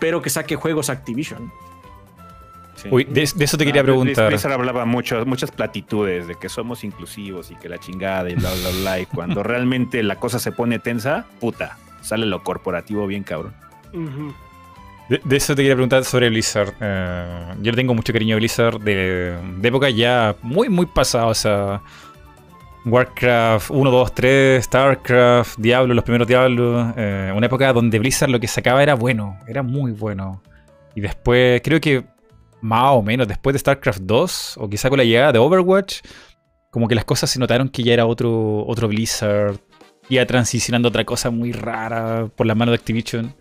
pero que saque juegos Activision. Sí. Uy, de, de eso te quería Ah, preguntar. Blizzard hablaba mucho, muchas platitudes de que somos inclusivos y que la chingada y bla, bla, bla. Y cuando *laughs* realmente la cosa se pone tensa, puta, sale lo corporativo bien cabrón. De, de eso te quería preguntar sobre Blizzard. Eh, yo le tengo mucho cariño a Blizzard de, de época ya muy, muy pasada. O sea, Warcraft 1, 2, 3, Starcraft, Diablo, los primeros Diablos. eh, una época donde Blizzard lo que sacaba era bueno, era muy bueno. Y después, creo que más o menos después de Starcraft 2, o quizá con la llegada de Overwatch, como que las cosas se notaron que ya era otro, otro Blizzard. Iba transicionando otra cosa muy rara por las manos de Activision.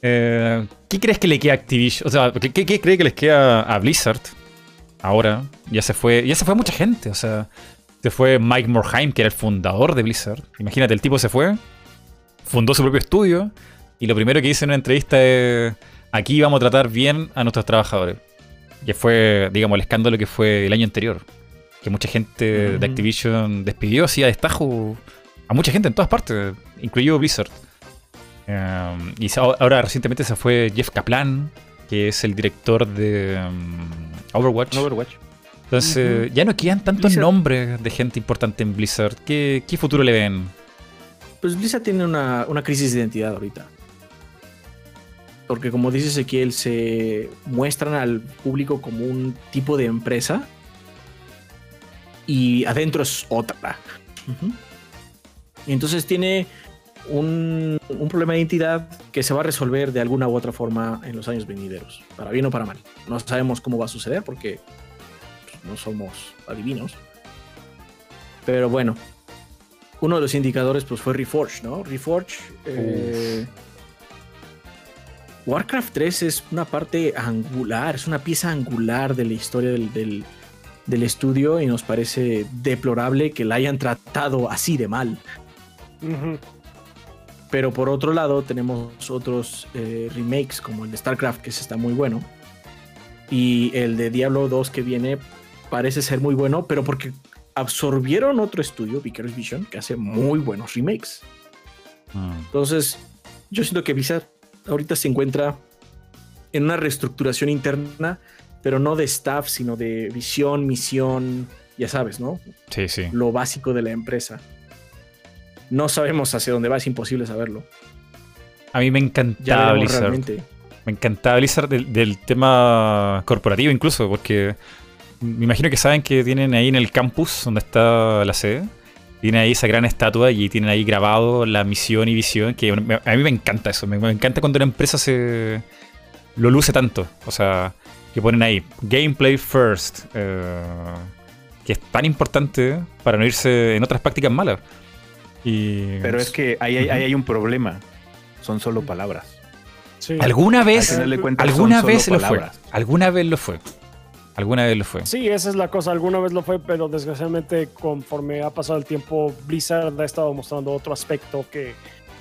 Eh, ¿Qué crees que le queda a Activision? O sea, ¿qué, qué, qué cree que les queda a Blizzard? Ahora, ya se fue, ya se fue mucha gente. O sea, se fue Mike Morhaime, que era el fundador de Blizzard. Imagínate, el tipo se fue, fundó su propio estudio, y lo primero que dice en una entrevista es: aquí vamos a tratar bien a nuestros trabajadores. Que fue, digamos, el escándalo que fue el año anterior. Que mucha gente de Ujú. Activision despidió así a destajo a mucha gente en todas partes, incluido Blizzard. Um, y ahora recientemente se fue Jeff Kaplan, que es el director de um, Overwatch. Overwatch. Entonces, ya no quedan tantos Blizzard- nombres de gente importante en Blizzard. ¿Qué, qué futuro le ven? Pues Blizzard tiene una, una crisis de identidad ahorita. Porque como dice Ezequiel, se muestran al público como un tipo de empresa y adentro es otra. Ujú. Y entonces tiene un, un problema de identidad que se va a resolver de alguna u otra forma en los años venideros, para bien o para mal. No sabemos cómo va a suceder porque pues, no somos adivinos. Pero bueno, uno de los indicadores pues fue Reforge, ¿no? Reforge. eh, Warcraft 3 es una parte angular, es una pieza angular de la historia del, del- del estudio y nos parece deplorable que la hayan tratado así de mal. Pero por otro lado tenemos otros eh, remakes como el de StarCraft que está muy bueno. Y el de Diablo 2 que viene parece ser muy bueno, pero porque absorbieron otro estudio, Vicarious Vision, que hace muy buenos remakes. Entonces, yo siento que Blizzard ahorita se encuentra en una reestructuración interna, pero no de staff, sino de visión, misión, ya sabes, ¿no? Sí, sí. Lo básico de la empresa. No sabemos hacia dónde va, es imposible saberlo. A mí me encantaba Blizzard. realmente. Me encantaba Blizzard del, del tema corporativo incluso, porque me imagino que saben que tienen ahí en el campus donde está la sede, tienen ahí esa gran estatua y tienen ahí grabado la misión y visión, que me- a mí me encanta eso, me, me encanta cuando una empresa se lo luce tanto. O sea, que ponen ahí, gameplay first, eh, que es tan importante para no irse en otras prácticas malas. Y, Pero es que ahí hay, ahí hay un problema. Son solo palabras. Sí. alguna vez, alguna vez lo fue. palabras. Alguna vez lo fue. Alguna vez lo fue. Sí, esa es la cosa. Alguna vez lo fue, pero desgraciadamente conforme ha pasado el tiempo, Blizzard ha estado mostrando otro aspecto que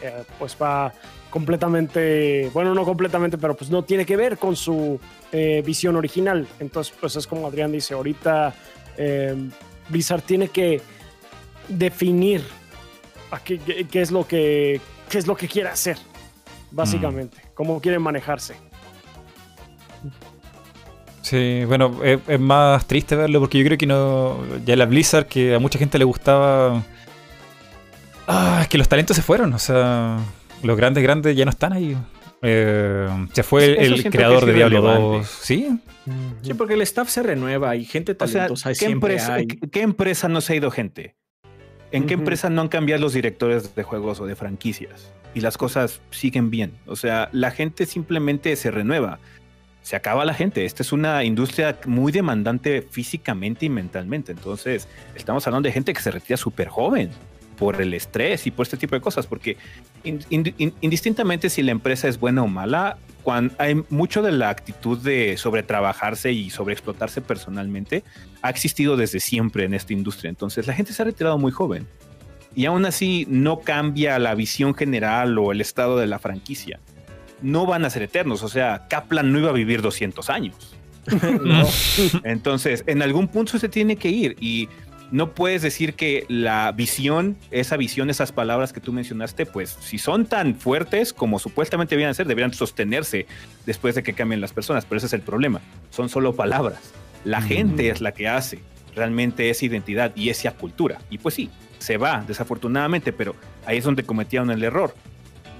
eh, pues va completamente, bueno, no completamente, pero pues no tiene que ver con su eh, visión original. Entonces, pues es como Adrián dice, ahorita eh, Blizzard tiene que definir a qué, es lo que qué es lo que quiere hacer, básicamente, cómo quiere manejarse. Sí, bueno, es, es más triste verlo porque yo creo que no. Ya la Blizzard, que a mucha gente le gustaba. Ah, es que los talentos se fueron, o sea, los grandes, grandes ya no están ahí. Eh, se fue Eso el creador de Diablo irrelevante. 2. Sí, Sí, porque el staff se renueva y gente O sea, talentosa ¿qué siempre empresa, hay. ¿qué empresa no se ha ido gente? ¿En qué empresa no han cambiado los directores de juegos o de franquicias? Y las cosas siguen bien. O sea, la gente simplemente se renueva. Se acaba la gente. Esta es una industria muy demandante físicamente y mentalmente. Entonces, estamos hablando de gente que se retira súper joven por el estrés y por este tipo de cosas. Porque in- in- in- indistintamente si la empresa es buena o mala, cuando hay mucho de la actitud de sobretrabajarse y sobreexplotarse personalmente ha existido desde siempre en esta industria. Entonces la gente se ha retirado muy joven. Y aún así no cambia la visión general o el estado de la franquicia. No van a ser eternos. O sea, Kaplan no iba a vivir 200 años. *laughs* No. Entonces, en algún punto se tiene que ir y no puedes decir que la visión, esa visión, esas palabras que tú mencionaste, pues si son tan fuertes como supuestamente deberían ser, deberían sostenerse después de que cambien las personas, pero ese es el problema. Son solo palabras. La Mm. gente es la que hace realmente esa identidad y esa cultura. Y pues sí, se va, desafortunadamente, pero ahí es donde cometieron el error.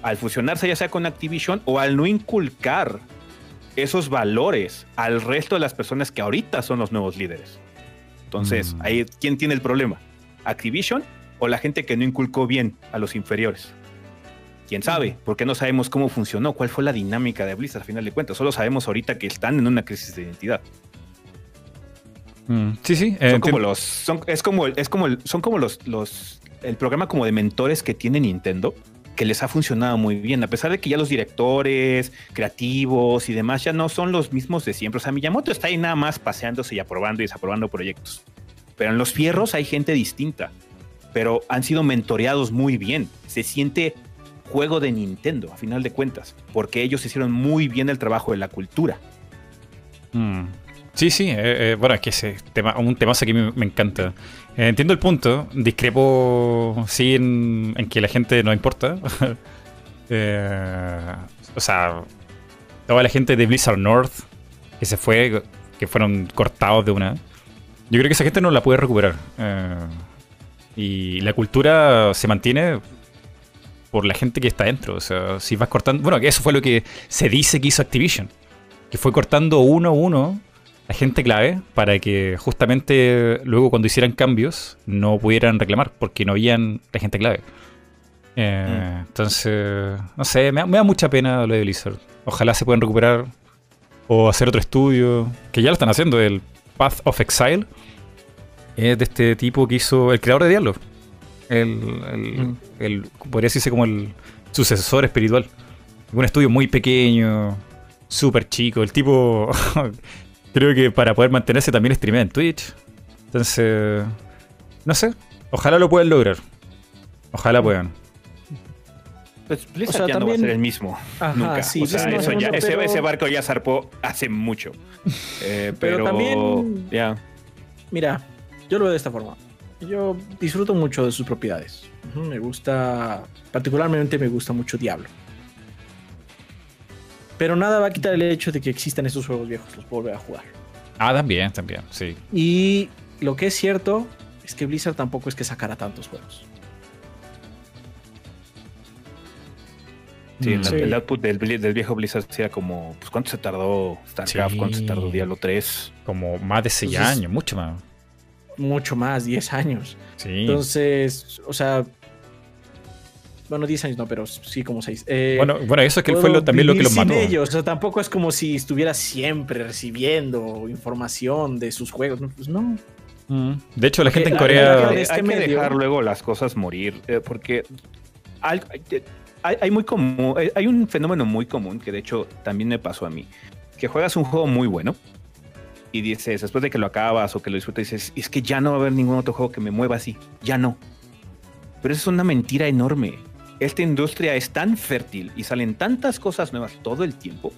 Al fusionarse ya sea con Activision o al no inculcar esos valores al resto de las personas que ahorita son los nuevos líderes. Entonces, Mm. ahí, ¿quién tiene el problema? ¿Activision o la gente que no inculcó bien a los inferiores? ¿Quién sabe? Porque no sabemos cómo funcionó, cuál fue la dinámica de Blizzard al final de cuentas. Solo sabemos ahorita que están en una crisis de identidad. Mm, sí, sí. eh, Son como los, son, es como, es como, son como los, los, el programa como de mentores que tiene Nintendo, que les ha funcionado muy bien, a pesar de que ya los directores, creativos y demás ya no son los mismos de siempre. O sea, Miyamoto está ahí nada más paseándose y aprobando y desaprobando proyectos. Pero en los fierros hay gente distinta, pero han sido mentoreados muy bien. Se siente juego de Nintendo, a final de cuentas, porque ellos hicieron muy bien el trabajo de la cultura. Mm. Sí, sí, eh, eh, bueno, es que ese tema, un temazo que me encanta. Eh, entiendo el punto, discrepo sí en, que la gente no importa. *laughs* Eh, o sea, toda la gente de Blizzard North que se fue, que fueron cortados de una. Yo creo que esa gente no la puede recuperar. Eh, y la cultura se mantiene por la gente que está dentro. O sea, si vas cortando. Bueno, que eso fue lo que se dice que hizo Activision. Que fue cortando uno a uno la gente clave para que justamente luego cuando hicieran cambios no pudieran reclamar porque no habían la gente clave. Eh, Entonces, no sé, me da, me da mucha pena lo de Blizzard. Ojalá se puedan recuperar o hacer otro estudio, que ya lo están haciendo, el Path of Exile. Es de este tipo que hizo el creador de Diablo. El, el, Mm. el- podría decirse como el sucesor espiritual. Un estudio muy pequeño, súper chico. El tipo, *laughs* creo que para poder mantenerse también streamea en Twitch. Entonces, no sé. Ojalá lo puedan lograr. Ojalá puedan. Pues Blizzard O sea, ya no va a ser el mismo. Ajá, Nunca. sí, o sea, no eso ya- ese, pero- ese barco ya zarpó hace mucho. *laughs* Eh, Pero pero, también- Ya. Mira, yo lo veo de esta forma. Yo disfruto mucho de sus propiedades. Me gusta, particularmente me gusta mucho Diablo. Pero nada va a quitar el hecho de que existan estos juegos viejos, los puedo volver a jugar. Ah, también, también, sí. Y lo que es cierto es que Blizzard tampoco es que sacara tantos juegos. Sí, el, Sí. el output del, viejo Blizzard era como, pues, ¿cuánto se tardó StarCraft? Sí. ¿Cuánto se tardó Diablo 3? Como más de 6 Entonces- años, mucho más. Mucho más, 10 años. Sí. Entonces, o sea, Bueno, 10 años no, pero sí como 6. bueno, bueno, eso es que fue lo, también lo que los mató. ellos. O sea, tampoco es como si estuviera siempre recibiendo información de sus juegos. Pues no. Mm. De hecho, la gente en Corea. Hay, este que dejar luego las cosas morir. Eh, porque hay, hay, muy común, hay un fenómeno muy común que de hecho también me pasó a mí. Que juegas un juego muy bueno y dices, después de que lo acabas o que lo disfrutas, dices, es que ya no va a haber ningún otro juego que me mueva así, ya no. Pero eso es una mentira enorme. Esta industria es tan fértil y salen tantas cosas nuevas todo el tiempo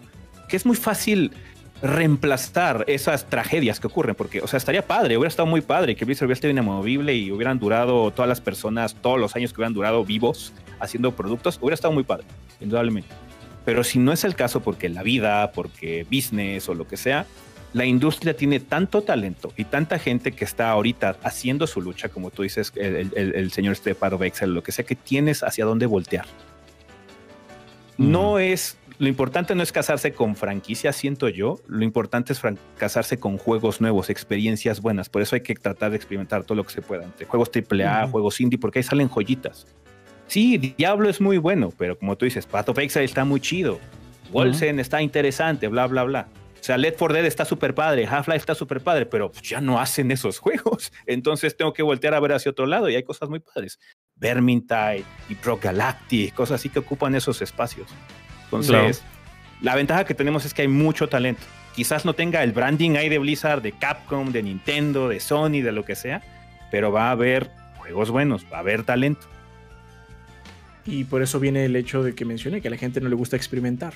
que es muy fácil reemplazar esas tragedias que ocurren, porque, o sea, estaría padre, hubiera estado muy padre que Blizzard hubiera estado inamovible y hubieran durado todas las personas, todos los años que hubieran durado vivos haciendo productos, hubiera estado muy padre, indudablemente. Pero si no es el caso porque la vida, porque business o lo que sea, la industria tiene tanto talento y tanta gente que está ahorita haciendo su lucha, como tú dices, el, señor Steparo Vexel, lo que sea que tienes hacia dónde voltear. No es, lo importante no es casarse con franquicias, siento yo, lo importante es casarse con juegos nuevos, experiencias buenas, por eso hay que tratar de experimentar todo lo que se pueda, entre juegos AAA, juegos indie, porque ahí salen joyitas. Sí, Diablo es muy bueno, pero como tú dices, Path of Exile está muy chido, Wolsen está interesante, bla, bla, bla. O sea, Left 4 Dead está súper padre, Half-Life está súper padre, pero ya no hacen esos *laughs* juegos. Entonces tengo que voltear a ver hacia otro lado y hay cosas muy padres. Vermintide y Pro Galactic, cosas así que ocupan esos espacios. Entonces, la ventaja que tenemos es que hay mucho talento. Quizás no tenga el branding ahí de Blizzard, de Capcom, de Nintendo, de Sony, de lo que sea, pero va a haber juegos buenos, va a haber talento. Y por eso viene el hecho de que mencioné que a la gente no le gusta experimentar.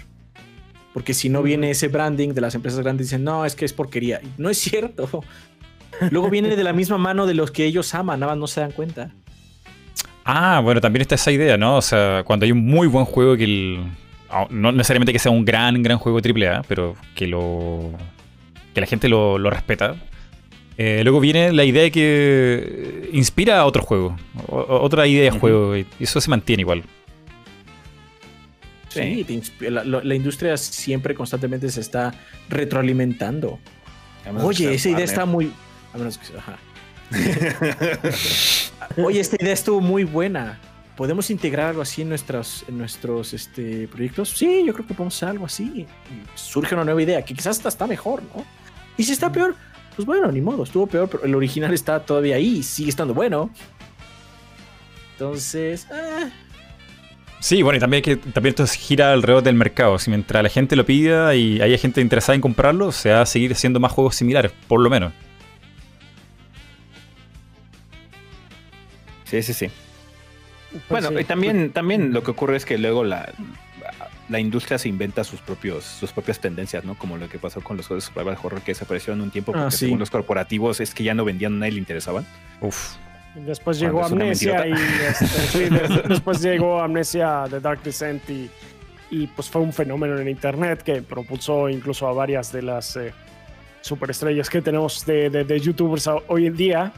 Porque si no viene ese branding de las empresas grandes, dicen, no, es que es porquería. no es *laughs* cierto. Luego viene de la misma mano de los que ellos aman, nada más no se dan cuenta. Ah, bueno, también está esa idea, ¿no? O sea, cuando hay un muy buen juego que ah, no necesariamente que sea un gran, gran juego AAA, pero que lo. que la gente lo, respeta. Eh, luego viene la idea de que inspira a otro juego, otra idea de juego, y eso se mantiene igual. Sí, la, industria siempre constantemente se está retroalimentando. Oye, esa idea está muy. *laughs* Oye, esta idea estuvo muy buena. ¿Podemos integrar algo así en nuestros, en nuestros este, proyectos? Sí, yo creo que podemos hacer algo así. Surge una nueva idea que quizás hasta está mejor, ¿no? Y si está peor, pues bueno, ni modo, estuvo peor, pero el original está todavía ahí sigue estando bueno. Entonces, eh, Sí, bueno, y también que también esto gira alrededor del mercado. Si mientras la gente lo pida y haya gente interesada en comprarlo, se va a seguir haciendo más juegos similares, por lo menos. Sí, sí, sí. Pues bueno, y también, también lo que ocurre es que luego la, la industria se inventa sus propios sus propias tendencias, ¿no? Como lo que pasó con los juegos de survival horror que desaparecieron un tiempo ah, porque según los corporativos es que ya no vendían, a nadie le interesaban. Uf. Después llegó Amnesia y este, después llegó Amnesia de Dark Descent y, pues fue un fenómeno en internet que propulsó incluso a varias de las eh, superestrellas que tenemos de, youtubers hoy en día.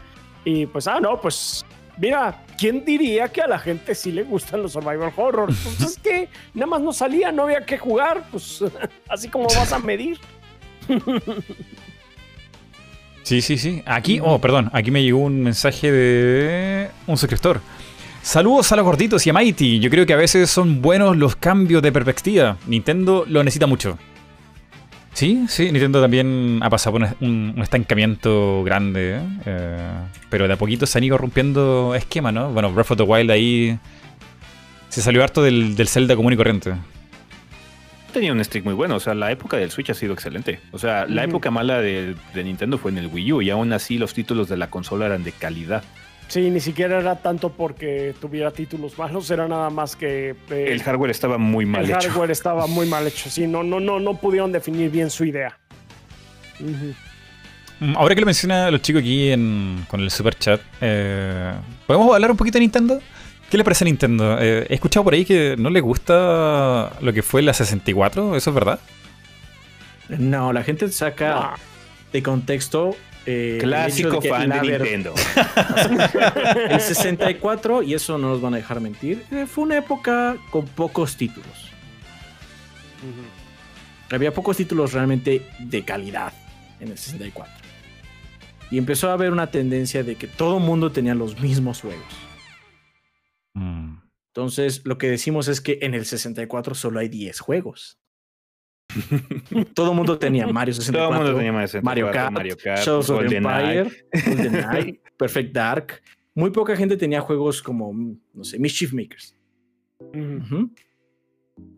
Y pues, ah, no, pues mira, ¿quién diría que a la gente sí le gustan los survival horror? *laughs* Pues es que nada más no salía, no había que jugar, pues *laughs* así como vas a medir. *laughs* Sí, sí, sí. Aquí, oh, perdón, aquí me llegó un mensaje de un suscriptor. Saludos a los gorditos y a Mighty. Yo creo que a veces son buenos los cambios de perspectiva. Nintendo lo necesita mucho. Sí, sí, Nintendo también ha pasado por un, estancamiento grande, ¿eh? Eh, pero de a poquito se han ido rompiendo esquemas, ¿no? Bueno, Breath of the Wild ahí se salió harto del, del Zelda común y corriente tenía un streak muy bueno. O sea, la época del Switch ha sido excelente. O sea, la época mala de, Nintendo fue en el Wii U y aún así los títulos de la consola eran de calidad. Sí, ni siquiera era tanto porque tuviera títulos malos, era nada más que eh, el hardware estaba muy mal hecho. El hardware estaba muy mal hecho. Sí, no, no, no, no pudieron definir bien su idea. Mm, ahora que lo menciona los chicos aquí con el super chat, eh, ¿podemos hablar un poquito de Nintendo? ¿Qué le parece a Nintendo? Eh, he escuchado por ahí que no le gusta lo que fue la 64, ¿eso es verdad? No, la gente saca de contexto. Eh, Clásico fan de Nintendo. *laughs* el 64, y eso no nos van a dejar mentir, eh, fue una época con pocos títulos. Había pocos títulos realmente de calidad en el 64. Y empezó a haber una tendencia de que todo el mundo tenía los mismos juegos. Mm. Entonces, lo que decimos es que en el 64 solo hay 10 juegos. Todo el mundo tenía Mario 64, Todo mundo tenía Mario 64, Mario Kart, Mario Kart, Shadows of the. Empire, GoldenEye, *laughs* Perfect Dark. Muy poca gente tenía juegos como, no sé, Mischief Makers.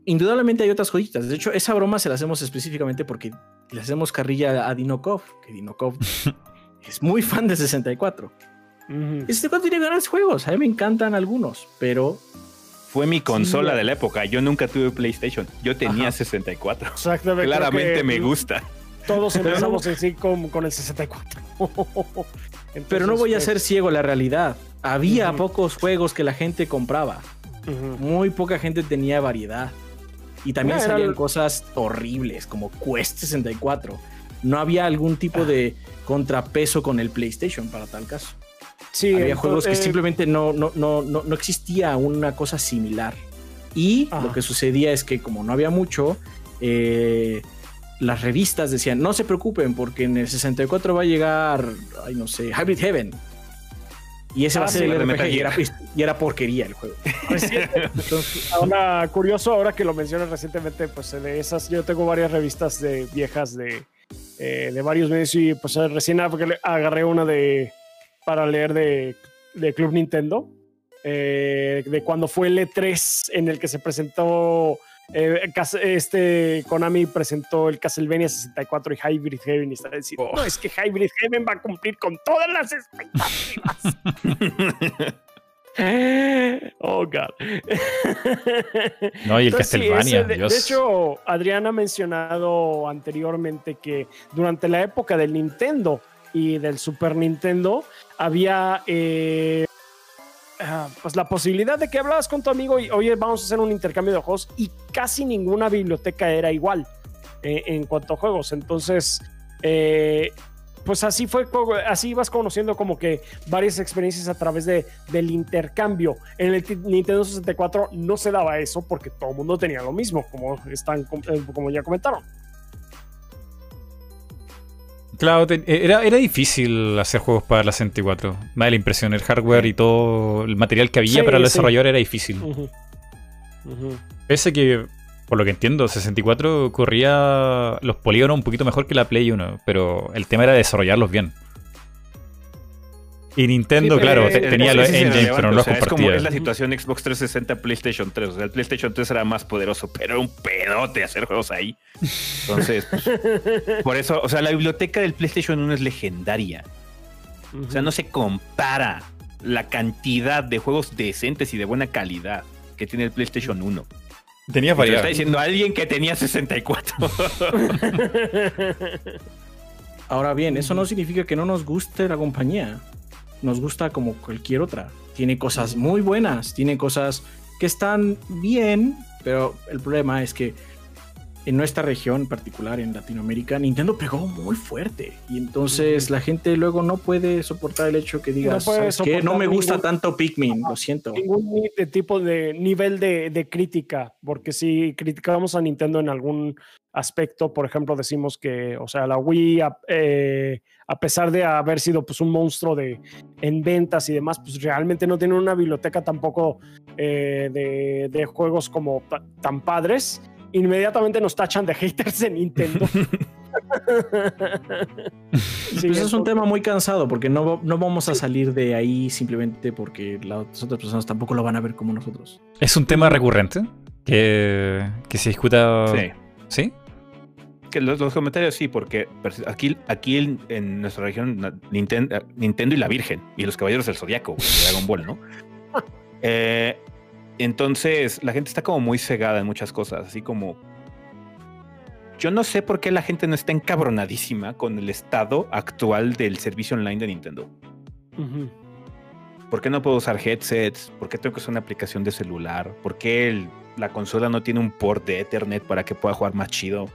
Indudablemente hay otras joyitas. De hecho, esa broma se la hacemos específicamente porque le hacemos carrilla a Dinokov, que Dinokov *laughs* es muy fan de 64. Ujú. Y 64 tiene grandes juegos, a mí me encantan algunos, pero Fue mi consola Sí. de la época. Yo nunca tuve PlayStation. Yo tenía Ajá. 64. Exactamente. Claramente me gusta. Todos empezamos en sí con, con el 64. *laughs* Pero no voy a Entonces, ser ciego a la realidad. Había pocos juegos que la gente compraba. pues. Muy poca gente tenía variedad. Y también salían el- cosas horribles como Quest 64. No había algún tipo de contrapeso con el PlayStation para tal caso. Sí, había entonces, juegos que eh, simplemente no, no, no, no, no existía una cosa similar. Y Ajá. lo que sucedía es que como no había mucho, eh, las revistas decían, no se preocupen porque en el 64 va a llegar, ay no sé, Hybrid Heaven. Y ese va a Ah, ser sí, el de RPG y era, y era porquería el juego. *laughs* Entonces, Ahora, curioso, ahora que lo mencionas recientemente, pues de esas, yo tengo varias revistas de viejas de, eh, de varios meses y pues recién ag- agarré una de para leer de, de Club Nintendo, eh, de cuando fue el E3 en el que se presentó, eh, este Konami presentó el Castlevania 64 y Hybrid Heaven y está diciendo, Oh. no, es que Hybrid Heaven va a cumplir con todas las expectativas. *laughs* oh, God. *laughs* No, y el Entonces, Castlevania, de, Dios. de hecho, Adrián ha mencionado anteriormente que durante la época del Nintendo y del Super Nintendo había eh, ah, pues la posibilidad de que hablabas con tu amigo y oye, vamos a hacer un intercambio de juegos y casi ninguna biblioteca era igual eh, en cuanto a juegos. Entonces, eh, pues así fue, así ibas conociendo como que varias experiencias a través de, del intercambio. En el Nintendo 64 no se daba eso porque todo el mundo tenía lo mismo, como, están, eh, como ya comentaron. Claro, te- era, era difícil hacer juegos para la 64. Me da la impresión, el hardware y todo el material que había Sí, para los sí. desarrolladores era difícil. Ujú. Pese que, por lo que entiendo, 64 corría los polígonos un poquito mejor que la Play 1, pero el tema era desarrollarlos bien. Y Nintendo, Sí, claro, eh, tenía los engines, pero no o es como es la situación Xbox 360, PlayStation 3. O sea, el PlayStation 3 era más poderoso, pero era un pedote hacer juegos ahí. Entonces, pues, *laughs* por eso, o sea, la biblioteca del PlayStation 1 es legendaria. O sea, no se compara la cantidad de juegos decentes y de buena calidad que tiene el PlayStation 1. Tenías Y te lo variedad. está diciendo alguien que tenía 64. *laughs* ahora bien, eso no significa que no nos guste la compañía. Nos gusta como cualquier otra. Tiene cosas muy buenas, tiene cosas que están bien, pero el problema es que en nuestra región, en particular en Latinoamérica, Nintendo pegó muy fuerte. Y entonces la gente luego no puede soportar el hecho que digas, puede "¿Sabes qué? No me gusta ningún- tanto Pikmin, lo siento. ningún tipo de nivel de, de crítica, porque si criticamos a Nintendo en algún aspecto, por ejemplo, decimos que, o sea, la Wii, a, eh, a pesar de haber sido pues un monstruo de, en ventas y demás, pues realmente no tiene una biblioteca tampoco eh, de, de juegos como ta- tan padres. Inmediatamente nos tachan de haters de Nintendo. Sí, *laughs* Pues es un tema muy cansado porque no, no vamos a salir de ahí simplemente porque las otras personas tampoco lo van a ver como nosotros. Es un tema recurrente que, que se discuta. sí. ¿Sí? Que los, los comentarios sí, porque aquí, aquí en, en nuestra región, na- Ninten- eh, Nintendo y la Virgen y los Caballeros del Zodiaco, Dragon Ball, ¿no? *laughs* Eh, entonces, la gente está como muy cegada en muchas cosas, así como. Yo no sé por qué la gente no está encabronadísima con el estado actual del servicio online de Nintendo. ¿Por qué no puedo usar headsets? ¿Por qué tengo que usar una aplicación de celular? ¿Por qué el- la consola no tiene un port de Ethernet para que pueda jugar más chido?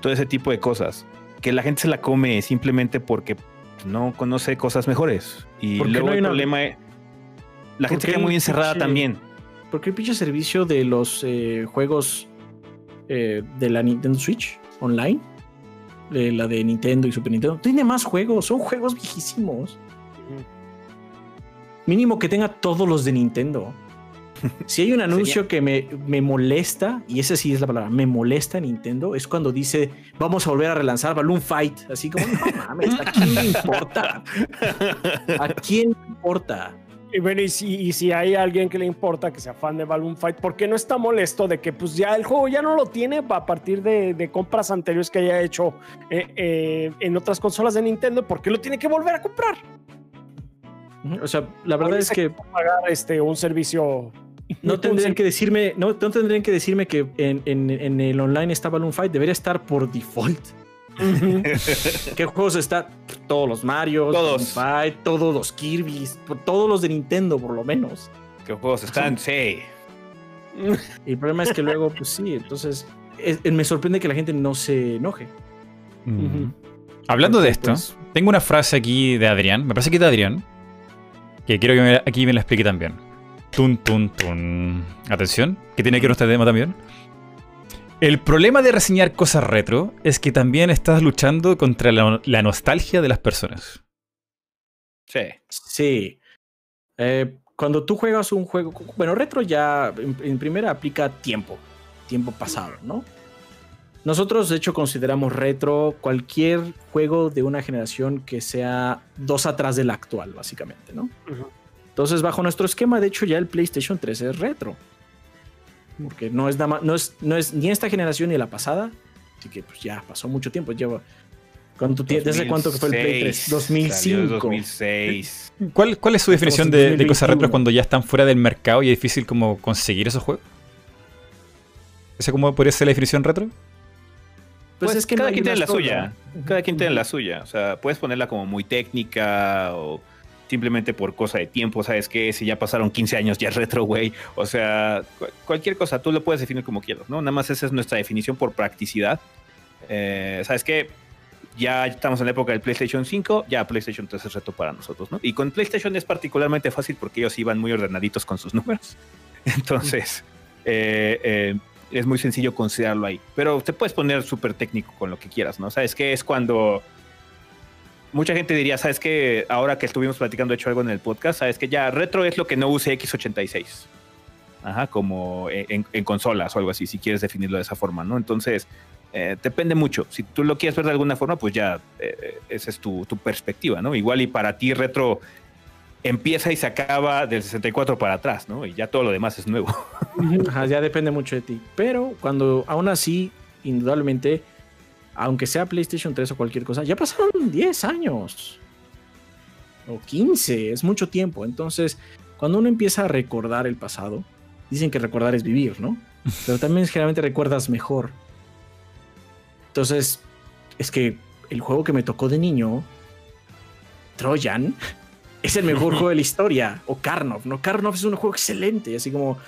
Todo ese tipo de cosas. Que la gente se la come simplemente porque no conoce cosas mejores. Y ¿Por qué luego no el una- problema es... La ¿Por gente queda muy encerrada pinche- también. Porque el pinche servicio de los eh, juegos eh, de la Nintendo Switch online, de la de Nintendo y Super Nintendo, tiene más juegos, son juegos viejísimos. Mínimo que tenga todos los de Nintendo. *laughs* Si hay un anuncio que me, me molesta, y esa sí es la palabra, me molesta Nintendo, es cuando dice vamos a volver a relanzar Balloon Fight. Así como, no mames, ¿a quién le importa? ¿A quién le importa? Y bueno, y si, y si hay alguien que le importa que sea fan de Balloon Fight, ¿por qué no está molesto de que pues ya el juego ya no lo tiene a partir de, de compras anteriores que haya hecho eh, eh, en otras consolas de Nintendo? ¿Por qué lo tiene que volver a comprar? O sea, la verdad es que pagar este, un servicio *laughs* no tendrían que decirme, no, no tendrían que decirme que en, en- en el online está Balloon Fight, debería estar por default. *laughs* ¿Qué juegos está? Todos los Mario, Todos. Fight, todos los Kirby's, por- todos los de Nintendo por lo menos. ¿Qué juegos están? Sí. Y el problema es que luego, pues sí, entonces es- me sorprende que la gente no se enoje. Mm. Hablando de esto, pues, tengo una frase aquí de Adrián, me parece que es de Adrián, que quiero que me- aquí me la explique también. Tun, tun, tun. Atención, que tiene que ver con este tema también. El problema de reseñar cosas retro es que también estás luchando contra la, la nostalgia de las personas. Sí. Sí. Eh, cuando tú juegas un juego, bueno, retro ya en, en primera aplica tiempo, tiempo pasado, ¿no? Nosotros de hecho consideramos retro cualquier juego de una generación que sea dos atrás del actual, básicamente, ¿no? Entonces, bajo nuestro esquema, de hecho, ya el PlayStation 3 es retro. Porque no es, nada más- no es, no es ni esta generación ni la pasada. Así que pues ya pasó mucho tiempo. Lleva. ¿cuánto tie- ¿Desde cuánto que fue el Play 3? 2006, salió en 2005. 2006. ¿Cuál, cuál es su definición de, de cosas 2021. retro cuando ya están fuera del mercado y es difícil como conseguir esos juegos? ¿Esa cómo podría ser la definición retro? Pues, Pues es que no cada quien tiene la suya. Cada quien tiene la suya. O sea, puedes ponerla como muy técnica o simplemente por cosa de tiempo, ¿sabes qué? Si ya pasaron 15 años ya es retro, güey. O sea, cu- cualquier cosa, tú lo puedes definir como quieras, ¿no? Nada más esa es nuestra definición por practicidad. Eh, ¿Sabes qué? Ya estamos en la época del PlayStation 5, ya PlayStation 3 es reto para nosotros, ¿no? Y con PlayStation es particularmente fácil porque ellos iban muy ordenaditos con sus *laughs* números. Entonces, eh, eh, es muy sencillo considerarlo ahí. Pero te puedes poner súper técnico con lo que quieras, ¿no? ¿Sabes qué? Es cuando mucha gente diría, ¿sabes qué? Ahora que estuvimos platicando, de hecho, algo en el podcast, ¿sabes que Ya retro es lo que no use X86. Ajá, como en, en consolas o algo así, si quieres definirlo de esa forma, ¿no? Entonces, eh, depende mucho. Si tú lo quieres ver de alguna forma, pues ya eh, esa es tu, tu perspectiva, ¿no? Igual y para ti retro empieza y se acaba del 64 para atrás, ¿no? Y ya todo lo demás es nuevo. Ajá, ya depende mucho de ti. Pero cuando aún así, indudablemente, aunque sea PlayStation 3 o cualquier cosa, ya pasaron 10 años. O 15, es mucho tiempo. Entonces, cuando uno empieza a recordar el pasado, dicen que recordar es vivir, ¿no? *laughs* Pero también generalmente recuerdas mejor. Entonces, es que el juego que me tocó de niño, Trojan, *laughs* es el mejor *laughs* juego de la historia. O Karnov, ¿no? Karnov es un juego excelente, así como...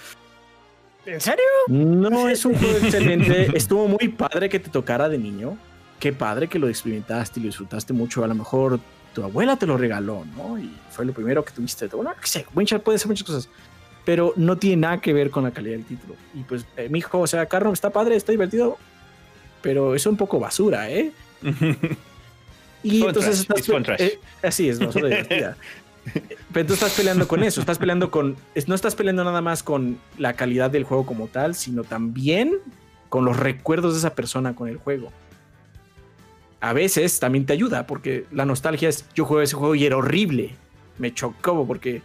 ¿En serio? No *laughs* es un juego excelente. Estuvo muy padre que te tocara de niño. Qué padre que lo experimentaste y lo disfrutaste mucho. A lo mejor tu abuela te lo regaló, ¿no? Y fue lo primero que tuviste. Bueno, qué sé, Winchell puede ser muchas cosas. Pero no tiene nada que ver con la calidad del título. Y pues, eh, mi hijo, o sea, Carno está padre, está divertido. Pero es un poco basura, ¿eh? *laughs* Y entonces trash, estás eh, así es, basura divertida. *laughs* Pero tú estás peleando con eso, estás peleando con. No estás peleando nada más con la calidad del juego como tal, sino también con los recuerdos de esa persona con el juego. A veces también te ayuda, porque la nostalgia es. Yo jugué ese juego y era horrible. Me chocó porque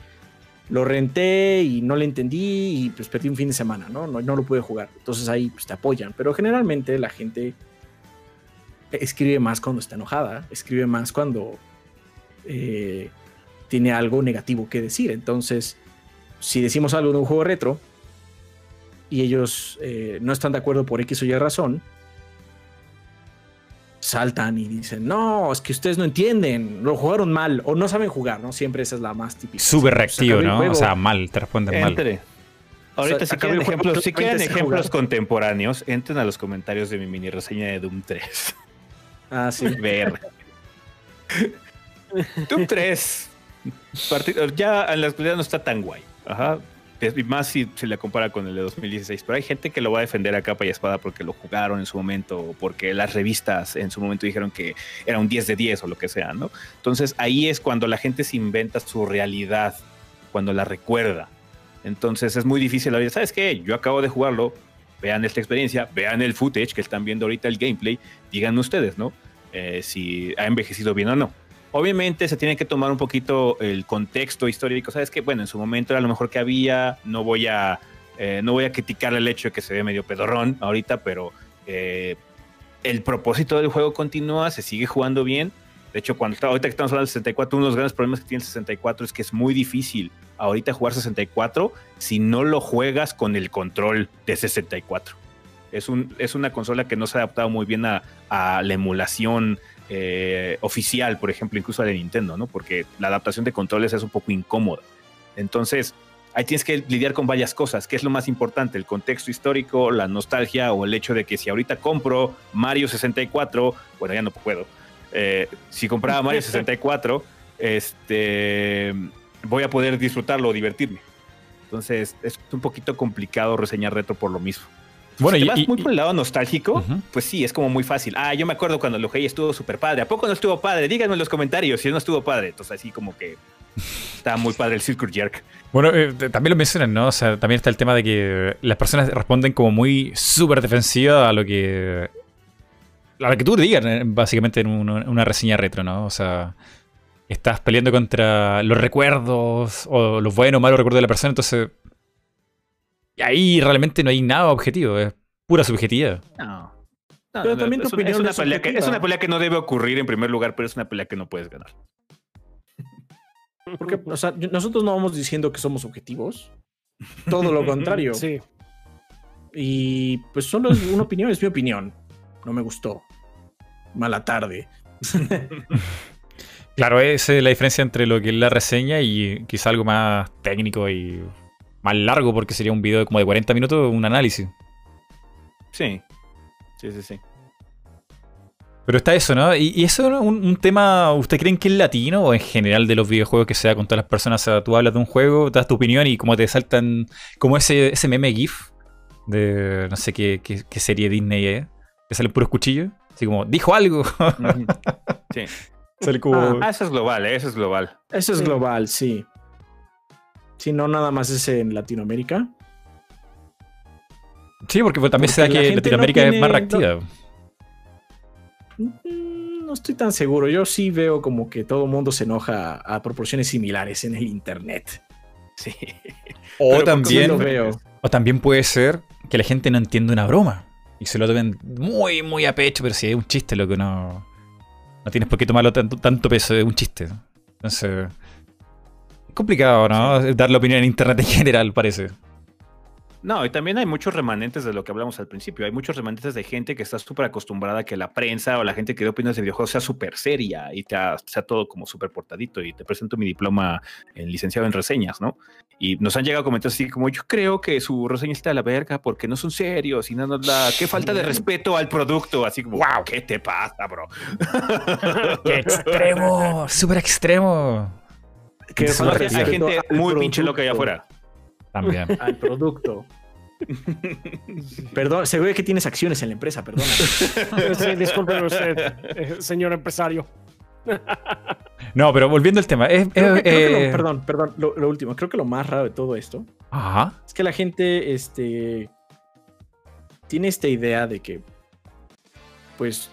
lo renté y no le entendí y pues perdí un fin de semana, ¿no? No, no lo pude jugar. Entonces ahí pues, te apoyan. Pero generalmente la gente escribe más cuando está enojada, escribe más cuando eh, tiene algo negativo que decir. Entonces, si decimos algo de un juego retro y ellos eh, no están de acuerdo por X o Y razón, saltan y dicen, no, es que ustedes no entienden, lo jugaron mal o no saben jugar, ¿no? Siempre esa es la más típica. Súper reactivo, ¿no? juego. O sea, mal, te responden mal. Entre. Ahorita, O sea, si quieren juego, ejemplos, si quieren ejemplos contemporáneos, entren a los comentarios de mi mini reseña de Doom 3. Ah, sí. Ver. *laughs* Doom 3. Parti- Ya en la actualidad no está tan guay. Ajá. Y más si se le compara con el de 2016. Pero hay gente que lo va a defender a capa y espada porque lo jugaron en su momento o porque las revistas en su momento dijeron que era un 10 de 10 o lo que sea, ¿no? Entonces ahí es cuando la gente se inventa su realidad, cuando la recuerda. Entonces es muy difícil ahorita. ¿Sabes qué? Yo acabo de jugarlo. Vean esta experiencia, vean el footage que están viendo ahorita el gameplay. Díganme ustedes, ¿no? Eh, si ha envejecido bien o no. Obviamente se tiene que tomar un poquito el contexto histórico. Sabes que, bueno, en su momento era lo mejor que había. No voy a, eh, no voy a criticar el hecho de que se ve medio pedorrón ahorita, pero eh, el propósito del juego continúa, se sigue jugando bien. De hecho, cuando ahorita que estamos hablando del 64, uno de los grandes problemas que tiene el 64 es que es muy difícil ahorita jugar 64 si no lo juegas con el control de 64. Es, un, es una consola que no se ha adaptado muy bien a, a la emulación eh, oficial, por ejemplo, incluso de Nintendo, ¿no? Porque la adaptación de controles es un poco incómoda. Entonces, ahí tienes que lidiar con varias cosas. ¿Qué es lo más importante? El contexto histórico, la nostalgia o el hecho de que si ahorita compro Mario 64, bueno, ya no puedo. Eh, si compraba Mario *laughs* 64, este, voy a poder disfrutarlo o divertirme. Entonces, es un poquito complicado reseñar retro por lo mismo. Bueno, si te vas muy por el lado nostálgico, pues sí, es como muy fácil. Ah, yo me acuerdo cuando lo jugué y estuvo súper padre. ¿A poco no estuvo padre? Díganme en los comentarios si no estuvo padre. Entonces, así como que está muy padre el Circle Jerk. Bueno, eh, también lo mencionan, ¿no? O sea, también está el tema de que las personas responden como muy súper defensivas a lo que. A lo que tú digas, eh, básicamente, en una, reseña retro, ¿no? O sea, estás peleando contra los recuerdos o los buenos o malos recuerdos de la persona, entonces. Ahí realmente no hay nada objetivo, es pura subjetividad. No. pero también es, una pelea que, es una pelea que no debe ocurrir en primer lugar, pero es una pelea que no puedes ganar. Porque, o sea, nosotros no vamos diciendo que somos objetivos. Todo lo *laughs* contrario. Sí. Y pues solo es una opinión, es mi opinión. No me gustó. Mala tarde. *laughs* claro, esa es la diferencia entre lo que es la reseña y quizá algo más técnico y más largo, porque sería un video de como de 40 minutos, un análisis. Sí. Sí, sí, sí. Pero está eso, ¿no? Y, eso es un, tema, ¿usted creen que es latino o en general de los videojuegos que sea con todas las personas? O sea, tú hablas de un juego, das tu opinión y como te saltan, como ese, ese meme GIF de no sé qué, qué, serie Disney es, que salen puros cuchillos, así como, dijo algo. sí. *laughs* Ah, ah, eso es global, ¿eh? eso es global. Eso es global, sí. Si no, nada más es en Latinoamérica. Sí, porque pues, también se da que Latinoamérica es más reactiva. Mm, no estoy tan seguro. Yo sí veo como que todo el mundo se enoja a proporciones similares en el internet. *laughs* Sí. O también, o también puede ser que la gente no entiende una broma y se lo tomen muy, muy a pecho, pero si es un chiste lo que no. No tienes por qué tomarlo tanto, tanto peso, es un chiste. Entonces. Complicado, ¿no? Dar la opinión en internet en general, parece. No, y también hay muchos remanentes de lo que hablamos al principio. Hay muchos remanentes de gente que está súper acostumbrada a que la prensa o la gente que da opiniones de videojuegos sea súper seria y te sea todo como súper portadito. Y te presento mi diploma en licenciado en reseñas, ¿no? Y nos han llegado comentarios así como: Yo creo que su reseña está a la verga porque no son serios y no nos da. Qué falta de respeto al producto. Así como: ¡Wow! ¿Qué te pasa, bro? *laughs* ¡Qué extremo! ¡Súper extremo! Que hay gente muy pinche loca allá afuera. También. *laughs* Al producto. Perdón, seguro que tienes acciones en la empresa, perdona. *laughs* sí, disculpe usted, eh, señor empresario. No, pero volviendo al tema. Es, eh, perdón, perdón, lo, último. Creo que lo más raro de todo esto es que la gente este, tiene esta idea de que, pues,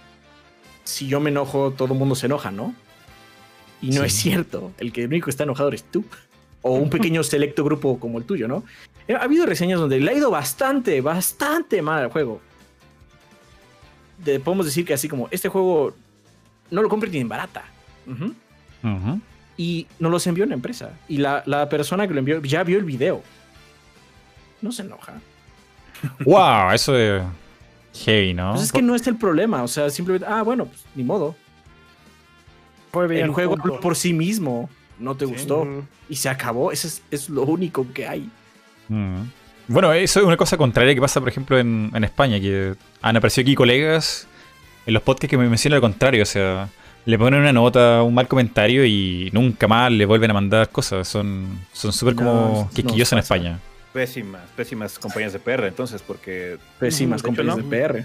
si yo me enojo, todo el mundo se enoja, ¿no? Y no es cierto. El que único está enojado eres tú o un pequeño *laughs* selecto grupo como el tuyo, ¿no? Eh, ha habido reseñas donde le ha ido bastante, bastante mal al juego. podemos decir que así como, este juego no lo compre ni en barata. Y nos los envió una empresa. Y la, persona que lo envió ya vio el video. No se enoja. ¡Wow! Eso es heavy, ¿no? Pues es que no es el problema. O sea, simplemente, ah, bueno, pues ni modo. El juego por sí mismo no te gustó y se acabó. Eso es, lo único que hay. Bueno, eso es una cosa contraria que pasa, por ejemplo, en, España, que han aparecido aquí colegas en los podcasts que me mencionan lo contrario, o sea, le ponen una nota, un mal comentario y nunca más le vuelven a mandar cosas. Son son súper como quisquillosos en España. Pésimas, pésimas compañías de PR, entonces, porque... Pésimas compañías de PR.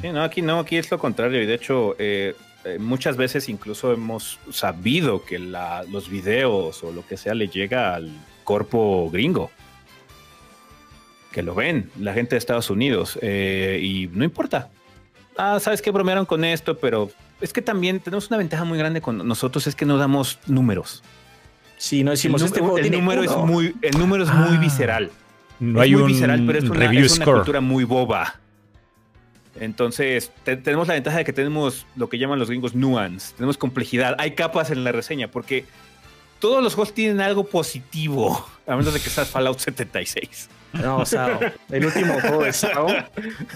Sí, no, aquí no, aquí es lo contrario. Y de hecho, eh, eh, muchas veces incluso hemos sabido que los videos o lo que sea le llega al cuerpo gringo. que lo ven, la gente de Estados Unidos, eh, y no importa. Ah, sabes que bromearon con esto, pero es que también tenemos una ventaja muy grande con nosotros, es que no damos números. Sí, no decimos el, este número- juego el tiene número es muy, el número es muy Ah. visceral. No es hay muy un visceral, pero es una, review es una score. cultura muy boba. Entonces, te- tenemos la ventaja de que tenemos lo que llaman los gringos nuance, tenemos complejidad, hay capas en la reseña, porque todos los juegos tienen algo positivo, a menos de que seas Fallout 76. No, Sao. El último juego de Sao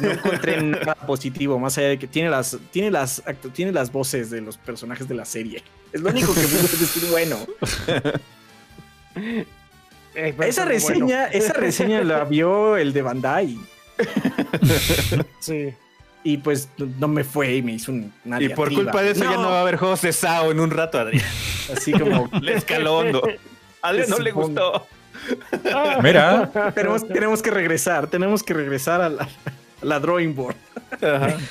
no encontré nada positivo, más allá de que tiene las, tiene las, tiene las voces de los personajes de la serie. Es lo único que puedo decir bueno. Eh, Esa bueno, reseña, esa reseña la vio el de Bandai. Sí. Y pues no me fue y me hizo un- una Y por culpa de eso ya no va a haber juegos de SAO en un rato, Adrián. Así como *laughs* Le escaló hondo. A Adrián no le gustó. *laughs* Mira, tenemos, tenemos que regresar, tenemos que regresar a la, a la drawing board.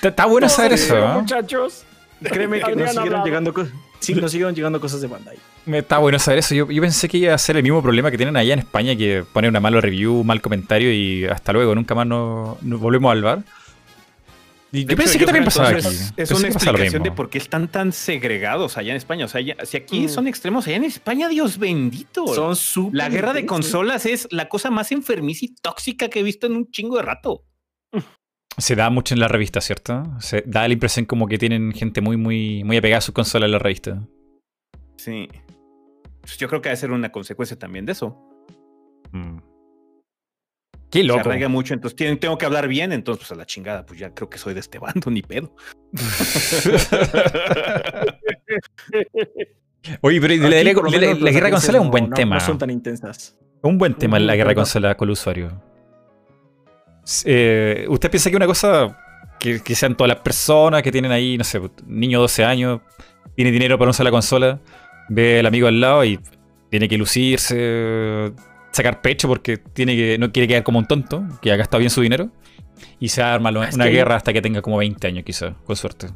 está bueno saber No, eso. ¿eh? Muchachos. Créeme que nos siguieron hablado. llegando cosas. Sí, nos siguieron llegando cosas de Bandai. Me Está bueno saber eso. Yo, yo pensé que iba a ser el mismo problema que tienen allá en España, que ponen una mala review, mal comentario y hasta luego, nunca más nos, nos volvemos a salvar. De yo pensé hecho, que también pasaba aquí. Es Pensé una explicación de por qué están tan segregados allá en España. O sea, ya- si aquí Mm. son extremos, allá en España, Dios bendito. Son súper La guerra de consolas es la cosa más enfermiza y tóxica que he visto en un chingo de rato. Se da mucho en la revista, ¿cierto? Se da la impresión como que tienen gente muy, muy, muy apegada a sus consolas en la revista. Sí. Pues yo creo que ha de ser una consecuencia también de eso. Mm. Qué Se loco. arraiga mucho, entonces tienen- tengo que hablar bien, entonces pues a la chingada, pues ya creo que soy de este bando, ni pedo. *laughs* Oye, pero la, Aquí, guerra de consola es un buen no- tema. No son tan intensas. Un buen tema la guerra de consola con el usuario. Eh, ¿Usted piensa que una cosa que, que sean todas las personas que tienen ahí, no sé, niño de 12 años, tiene dinero para usar la consola, ve al amigo al lado y tiene que lucirse, sacar pecho porque tiene que no quiere quedar como un tonto, que ha gastado bien su dinero, y se arma lo- Ah, una que guerra hasta que tenga como 20 años quizás, con suerte.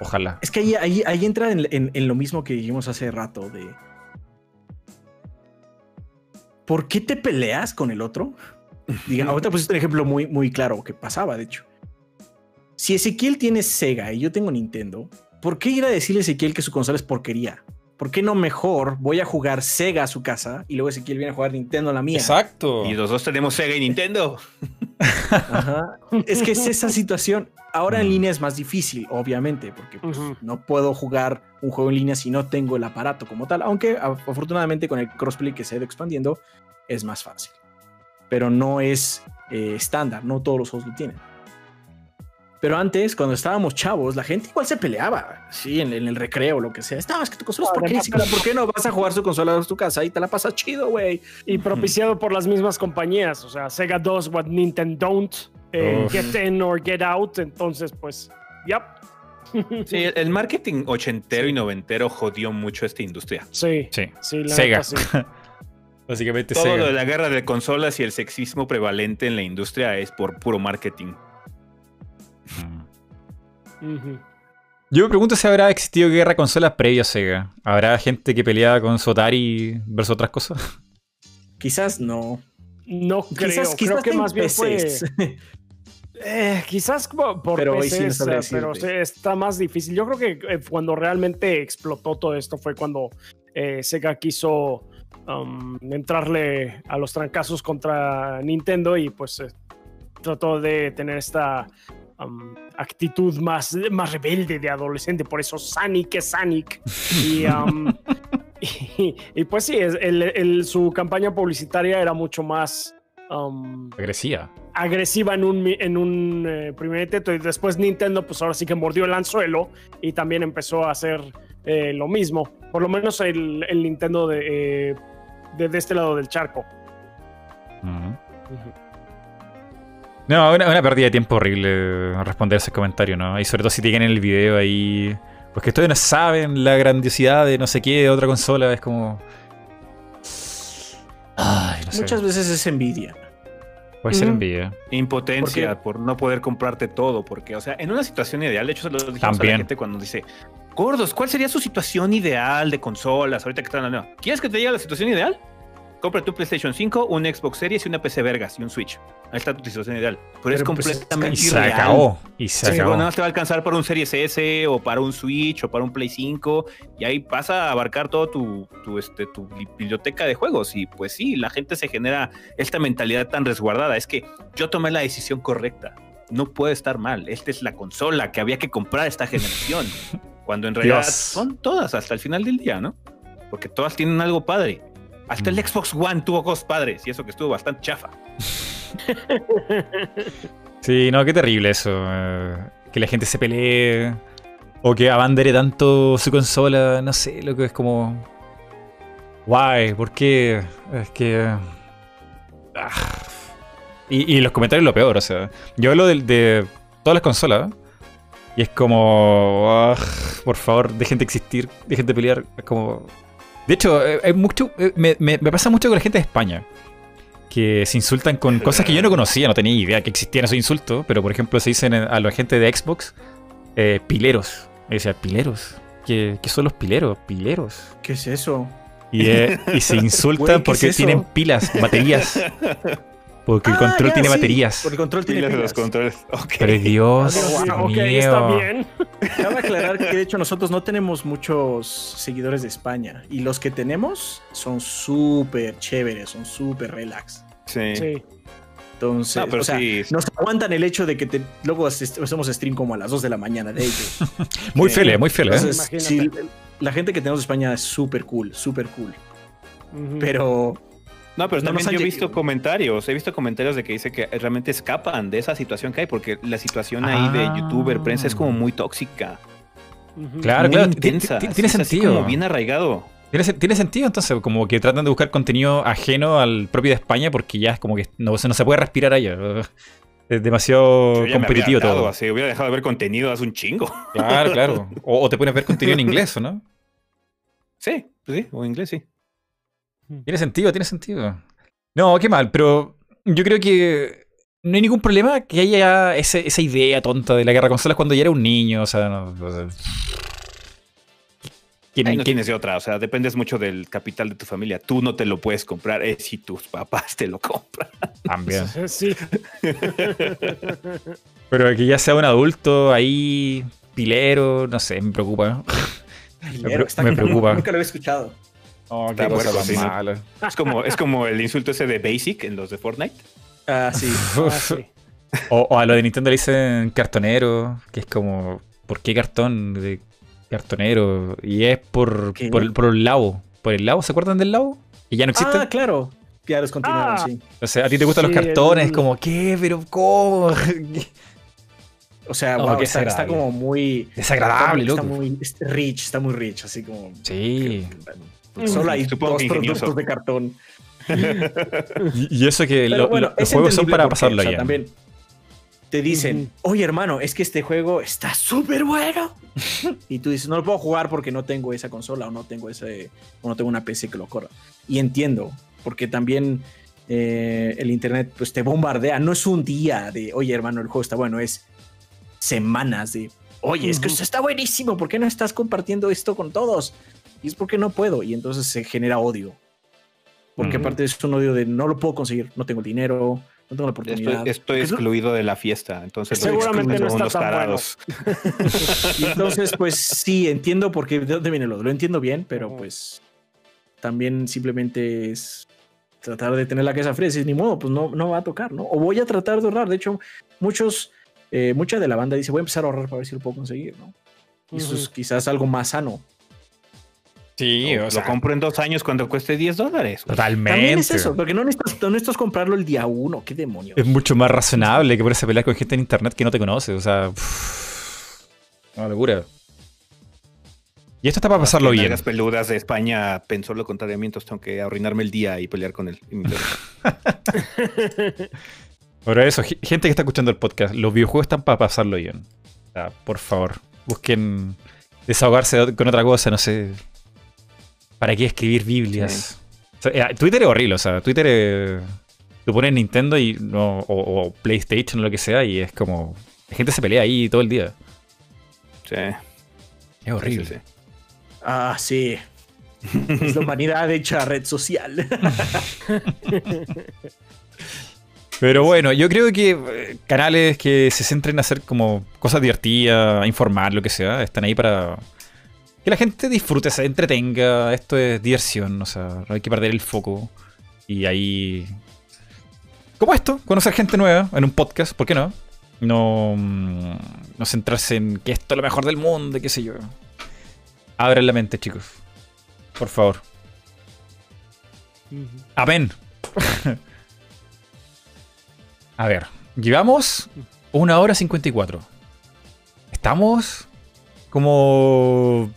Ojalá. Es que ahí, ahí, ahí entra en, en- en lo mismo que dijimos hace rato de... ¿Por qué te peleas con el otro? Diga, ahorita pusiste un ejemplo muy, muy claro que pasaba, de hecho. Si Ezequiel tiene Sega y yo tengo Nintendo, ¿por qué ir a decirle a Ezequiel que su consola es porquería? ¿Por qué no mejor voy a jugar Sega a su casa y luego Ezequiel viene a jugar Nintendo a la mía? Exacto. Y los dos tenemos Sega y Nintendo. Ajá. Es que es *laughs* esa situación. Ahora en línea es más difícil, obviamente, porque pues, no puedo jugar un juego en línea si no tengo el aparato como tal. Aunque afortunadamente con el crossplay que se ha ido expandiendo es más fácil. Pero no es eh, estándar, no todos los juegos lo tienen. Pero antes, cuando estábamos chavos, la gente igual se peleaba, sí, en, en el recreo, lo que sea. Estabas que tu consola es por qué, ¿por qué no vas a jugar su consola en tu casa y te la pasas chido, güey? Y propiciado por las mismas compañías. O sea, Sega does what Nintendo don't. eh, get in or get out. Entonces, pues, yep. Sí, el- el marketing ochentero y noventero jodió mucho esta industria. Sí, Sí. sí, la Sega. neta, sí. *laughs* Básicamente Todo Sega. lo de la guerra de consolas y el sexismo prevalente en la industria es por puro marketing. Yo me pregunto si habrá existido guerra de consolas previa a Sega. ¿Habrá gente que peleaba con su Atari versus otras cosas? *laughs* Quizás no. No creo. Quizás, creo quizás que más bien fue. *laughs* Eh, quizás por Pero sí PCs, sabría eh, pero sí, está más difícil. Yo creo que eh, cuando realmente explotó todo esto fue cuando eh, Sega quiso um, entrarle a los trancazos contra Nintendo y pues eh, trató de tener esta um, actitud más, más rebelde de adolescente. Por eso Sonic es Sonic. Y, *laughs* um, y, y, pues sí, el- el- su campaña publicitaria era mucho más... um, Agresiva. agresiva en un, en un eh, primer intento y después Nintendo pues ahora sí que mordió el anzuelo y también empezó a hacer eh, lo mismo, por lo menos el, el Nintendo de, eh, de, de este lado del charco. Ujú. No, una, una pérdida de tiempo horrible responder ese comentario, ¿no? Y sobre todo si tienen el video ahí. Pues que ustedes no saben la grandiosidad de no sé qué, de otra consola, es como. Ay, no sé. Muchas veces es envidia. Puede ser envidia. Impotencia Porque- por no poder comprarte todo, porque, o sea, en una situación ideal, de hecho, se lo dijimos a También. la gente cuando dice, gordos, ¿cuál sería su situación ideal de consolas? Ahorita que están hablando, ¿quieres que te diga la situación ideal? Compra tu PlayStation 5, un Xbox Series y una PC Vergas y un Switch. Ahí está tu situación ideal. Pero, es pues, completamente se irreal. acabó. Y se Sí, acabó. bueno, nada más te va a alcanzar para un Series S o para un Switch o para un Play 5 y ahí pasa a abarcar todo tu, tu, este, tu bi- biblioteca de juegos y pues sí, la gente se genera esta mentalidad tan resguardada. Es que yo tomé la decisión correcta. No puede estar mal. Esta es la consola que había que comprar esta generación. *laughs* Cuando en realidad Dios. son todas hasta el final del día, ¿no? Porque todas tienen algo padre. Hasta el Mm. Xbox One tuvo cosas padres y eso que estuvo bastante chafa. *laughs* Sí, no, qué terrible eso. eh, que la gente se pelee. O que abandere tanto su consola. No sé, lo que es como. Why, ¿por qué? Es que. ah. Y, y los comentarios lo peor, o sea. Yo hablo de, de todas las consolas. Y es como. ah, por favor, dejen de existir, dejen de pelear. Es como. De hecho, eh, hay mucho. eh, Me, me- me pasa mucho con la gente de España. Que se insultan con cosas que yo no conocía, no tenía idea que existían esos insultos. Pero por ejemplo, se dicen a la gente de Xbox eh, pileros. Me decía, pileros. ¿Qué, qué son los pileros? Pileros. ¿Qué es eso? Y, eh, y se *laughs* insultan Güey, ¿qué porque tienen pilas, baterías. *laughs* Porque el Ah, control ya, tiene sí, baterías. Porque el control tiene los- los pilas. controles. Ok. Pero Dios Ah, Wow, ok, mío. está bien. *laughs* Cabe aclarar que de hecho nosotros no tenemos muchos seguidores de España y los que tenemos son súper chéveres, son súper relax. Sí. Sí. Entonces, No, pero o sea, sí. nos aguantan el hecho de que te- luego hace- hacemos stream como a las 2 de la mañana de ellos. *laughs* Muy fele, muy fele. ¿eh? Sí, la gente que tenemos de España es súper cool, súper cool. Pero No, pero No también yo he visto comentarios, he visto comentarios de que dice que realmente escapan de esa situación que hay, porque la situación ahí de Ah. youtuber, prensa es como muy tóxica. Claro, muy claro. intensa. ti- Tiene sentido. como bien arraigado. Tiene, sen- tiene sentido entonces, como que tratan de buscar contenido ajeno al propio de España porque ya es como que no, se- no se puede respirar allá. *laughs* Es demasiado Yo ya me competitivo había todo. así, hubiera dejado de ver contenido hace un chingo. Claro, claro. *laughs* O, o te pones a ver contenido en inglés, ¿o ¿no? Sí, sí, o en inglés sí. Tiene sentido, tiene sentido. No, qué mal, pero yo creo que no hay ningún problema que haya ese- esa idea tonta de la guerra de consolas cuando ya era un niño, o sea, no, o sea, ¿quién- Ahí no quién- tienes de otra, o sea, dependes mucho del capital de tu familia. Tú no te lo puedes comprar, es si tus papás te lo compran. También. *laughs* Sí. *laughs* Pero que ya sea un adulto ahí, pilero, no sé, me preocupa. Pilero, pre- me cañón, preocupa. Nunca lo había escuchado. Oh, qué cosa mala. Es como, es como el insulto ese de Basic en los de Fortnite. Ah, sí. *laughs* Ah, sí. O, o a lo de Nintendo le dicen cartonero, que es como, ¿por qué cartón de cartonero? Y es por, por, el- por el lavo. ¿Por el lavo? ¿Se acuerdan del lavo? Y ya no existe. Ah, claro. Ya los continuaron, Ah. sí. O sea, a ti te gustan Sí, los cartones, el- como, ¿qué? ¿Pero cómo? *laughs* O sea, No, wow, está, está como muy. Desagradable, está, loco. muy es rich, está muy rich, así como. Sí. Solo hay Supongo dos productos de cartón. Y, *laughs* y eso que lo- bueno, lo- los es juegos son para porque, pasarlo o sea, bien. También te dicen, oye hermano, es que este juego está súper bueno. *laughs* y tú dices, no lo puedo jugar porque no tengo esa consola o no tengo ese, o no tengo una PC que lo corra. Y entiendo, porque también eh, el internet pues te bombardea. No es un día de, oye hermano, el juego está bueno, es semanas de, oye, es que esto está buenísimo, ¿por qué no estás compartiendo esto con todos? Y es porque no puedo, y entonces se genera odio. Porque aparte es un odio de no lo puedo conseguir, no tengo el dinero, no tengo la oportunidad. estoy excluido de la fiesta, entonces Seguramente excluyen no está unos tan bueno. tarados. *laughs* Y entonces, pues sí, entiendo porque de dónde viene lo. Lo entiendo bien, pero pues también simplemente es tratar de tener la cabeza fría. Si ni modo, pues no, no va a tocar, ¿no? O voy a tratar de ahorrar. De hecho, muchos, eh, mucha de la banda dice, voy a empezar a ahorrar para ver si lo puedo conseguir, ¿no? Y eso es quizás algo más sano. Sí, o sea, lo compro en dos años cuando cueste 10 dólares. totalmente. También es eso, porque no necesitas, no necesitas comprarlo el día uno. ¿Qué demonios? Es mucho más razonable que ponerse a pelear con gente en internet que no te conoce. O sea, una locura. Y esto está para pasarlo Las bien. nalgas peludas de España pensó lo contrario entonces tengo que arruinarme el día y pelear con él. Pero *laughs* eso, ge- gente que está escuchando el podcast, los videojuegos están para pasarlo bien. O sea, por favor, busquen desahogarse de- con otra cosa, no sé. ¿Para qué escribir Biblias? O sea, eh, Twitter es horrible, o sea, Twitter es... Tú pones Nintendo y no, o, o PlayStation o lo que sea y es como... La gente se pelea ahí todo el día. Sí, Es horrible. sí, sí. Ah, sí. Es la humanidad hecha red social. *laughs* Pero bueno, yo creo que eh, canales que se centren en hacer como cosas divertidas, informar, lo que sea, están ahí para que la gente disfrute, se entretenga. Esto es diversión, o sea, no hay que perder el foco. Y ahí. Como esto, conocer gente nueva en un podcast, ¿por qué no? No, mm, no centrarse en que esto es lo mejor del mundo, qué sé yo. Abran la mente, chicos. Por favor. Amén. *laughs* A ver, llevamos una hora 54. Estamos como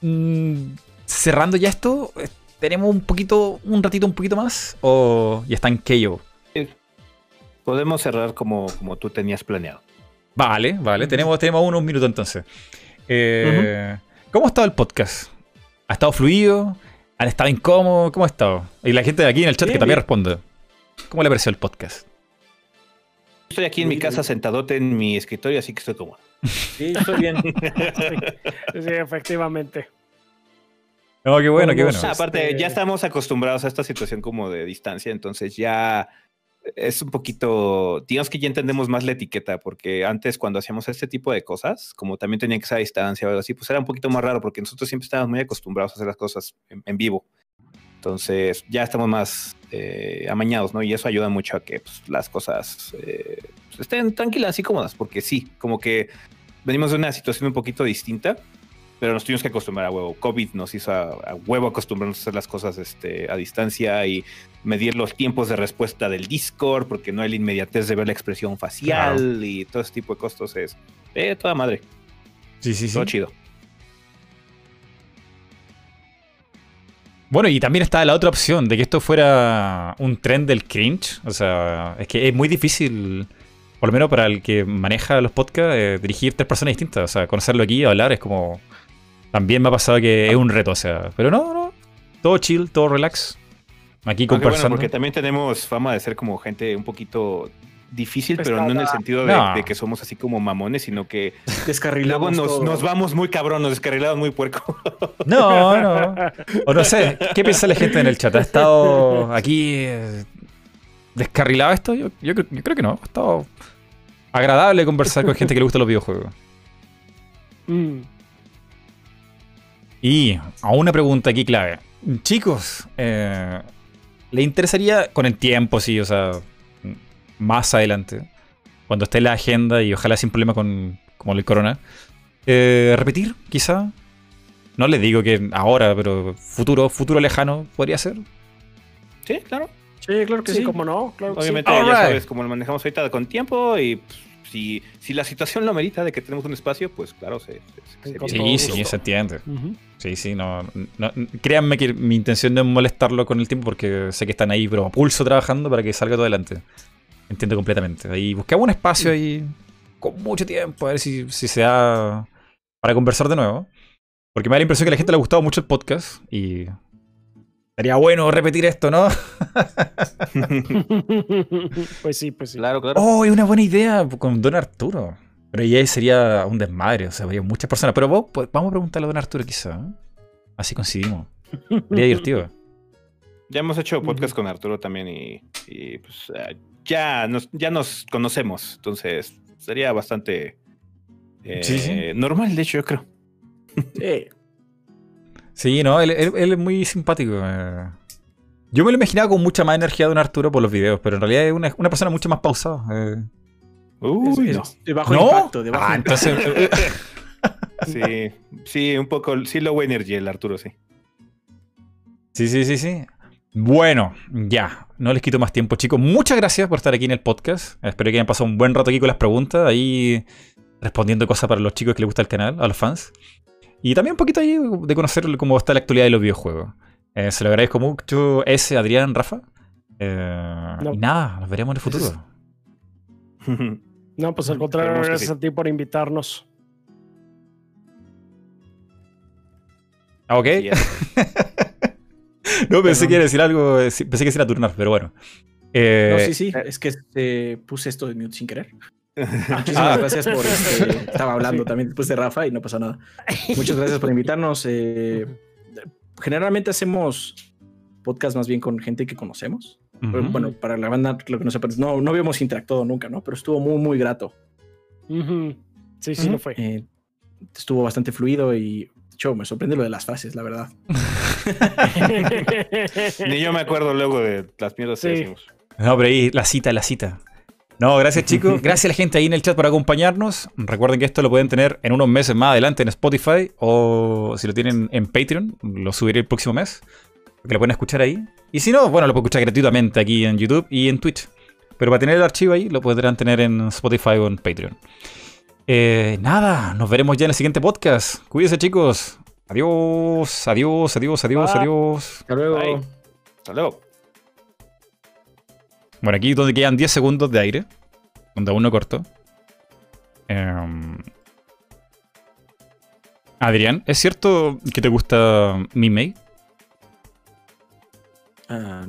mm, cerrando ya esto. ¿Tenemos un poquito, un ratito un poquito más? ¿O ya está en yo? Podemos cerrar como, como tú tenías planeado. Vale, vale. Tenemos, tenemos unos minutos entonces. Eh, ¿Cómo ha estado el podcast? ¿Ha estado fluido? ¿Han estado incómodos? ¿Cómo ha estado? Y la gente de aquí en el chat que también responde. ¿Cómo le pareció el podcast? Estoy aquí en mi casa sentadote en mi escritorio, así que estoy cómodo. Sí, estoy bien. *laughs* sí, efectivamente. No, qué bueno, qué bueno. aparte, ya estamos acostumbrados a esta situación como de distancia, entonces ya es un poquito, digamos que ya entendemos más la etiqueta, porque antes cuando hacíamos este tipo de cosas, como también tenía que ser a distancia o algo así, pues era un poquito más raro, porque nosotros siempre estábamos muy acostumbrados a hacer las cosas en vivo. Entonces ya estamos más eh, amañados, ¿no? Y eso ayuda mucho a que pues, las cosas eh, estén tranquilas y cómodas, porque sí, como que venimos de una situación un poquito distinta, pero nos tuvimos que acostumbrar a huevo. COVID nos hizo a, huevo acostumbrarnos a hacer las cosas este, a distancia y medir los tiempos de respuesta del Discord, porque no hay la inmediatez de ver la expresión facial y todo ese tipo de costos. Es eh, toda madre. Sí, sí, sí. Todo chido. Bueno, y también está la otra opción de que esto fuera un tren del cringe. O sea, es que es muy difícil, por lo menos para el que maneja los podcasts, eh, dirigir tres personas distintas. O sea, conocerlo aquí y hablar es como. También me ha pasado que es un reto, o sea. Pero no, no. Todo chill, todo relax. Aquí conversando. porque también tenemos fama de ser como gente un poquito difícil, pero no en el sentido de, que somos así como mamones, sino que *laughs* descarrilamos. Luego nos, vamos muy cabrón, nos descarrilamos muy puerco. No, no. *laughs* O no sé, ¿qué piensa la gente en el chat? ¿Ha estado aquí eh, descarrilado esto? Yo, yo, creo que no. Ha estado agradable conversar con gente que le gusta los videojuegos. *laughs* Mm. Y a una pregunta aquí clave. Chicos, eh, ¿le interesaría con el tiempo, sí, o sea, más adelante, cuando esté en la agenda y ojalá sin problema con como el corona, eh, repetir, quizá. No les digo que ahora, pero futuro, futuro lejano podría ser. Sí, claro. Sí, claro que sí, como no. Obviamente, ya sabes cómo lo manejamos ahorita con tiempo y pues, si, si, la situación lo merita de que tenemos un espacio, pues claro, se, Sí, sí, se entiende. Sí, sí, no, Créanme que mi intención no es molestarlo con el tiempo porque sé que están ahí, pero a pulso trabajando para que salga todo adelante. Entiendo completamente. Ahí buscamos un espacio ahí con mucho tiempo, a ver si, si se da para conversar de nuevo. Porque me da la impresión que a la gente le ha gustado mucho el podcast y Sería bueno repetir esto, ¿no? *laughs* pues sí, pues sí. Claro, claro. Oh, es una buena idea con Don Arturo. Pero ahí sería un desmadre, o sea, habría muchas personas. Pero vos, pues, vamos a preguntarle a Don Arturo quizá. ¿eh? Así coincidimos. Sería divertido. *laughs* Ya hemos hecho podcast con Arturo también y, y pues eh, ya nos, ya nos conocemos, entonces sería bastante eh, normal, de hecho, yo creo. Sí, no, él, es muy simpático. Eh. Yo me lo imaginaba con mucha más energía de un Arturo por los videos, pero en realidad es una, persona mucho más pausada. Eh. Uy, no. De bajo impacto, de bajo ah, entonces. *laughs* sí, sí, un poco, sí, low energy el Arturo, sí. Sí, sí, sí, sí. Bueno, ya, no les quito más tiempo, chicos. Muchas gracias por estar aquí en el podcast. Espero que hayan pasado un buen rato aquí con las preguntas, ahí respondiendo cosas para los chicos que les gusta el canal, a los fans. Y también un poquito ahí de conocer cómo está la actualidad de los videojuegos. Eh, se lo agradezco mucho, ese Adrián, Rafa. Eh, y nada, nos veremos en el futuro. *laughs* No, pues al contrario, gracias a ti por invitarnos. Ah, ok. *laughs* no, pensé que iba a decir algo, eh, pensé que era turnar, pero bueno. Eh, no, sí, sí, es que puse esto de mute sin querer. *laughs* Muchísimas ah. gracias por este, estaba hablando *laughs* también después de Rafa y no pasa nada. Muchas gracias por invitarnos. Eh, generalmente hacemos podcast más bien con gente que conocemos. Bueno, para la banda, lo que no sepa, no, no habíamos interactuado nunca, ¿no? Pero estuvo muy, muy grato. Sí, sí, Ujú. lo fue. Eh, estuvo bastante fluido y, de hecho, me sorprende lo de las frases, la verdad. *laughs* Ni yo me acuerdo luego de las mierdas que decimos. No, pero ahí la cita, la cita. No, gracias chicos. *laughs* Gracias a la gente ahí en el chat por acompañarnos. Recuerden que esto lo pueden tener en unos meses más adelante en Spotify o si lo tienen en Patreon, lo subiré el próximo mes. Que lo pueden escuchar ahí. Y si no, bueno, lo pueden escuchar gratuitamente aquí en YouTube y en Twitch. Pero para tener el archivo ahí, lo podrán tener en Spotify o en Patreon. Eh, nada, nos veremos ya en el siguiente podcast. Cuídense chicos. Adiós, adiós, adiós, adiós, Bye. adiós. Hasta luego. Bye. Hasta luego. Bueno, aquí donde quedan 10 segundos de aire, donde aún no corto. Em, Adrián, ¿es cierto que te gusta Mimei? Ah,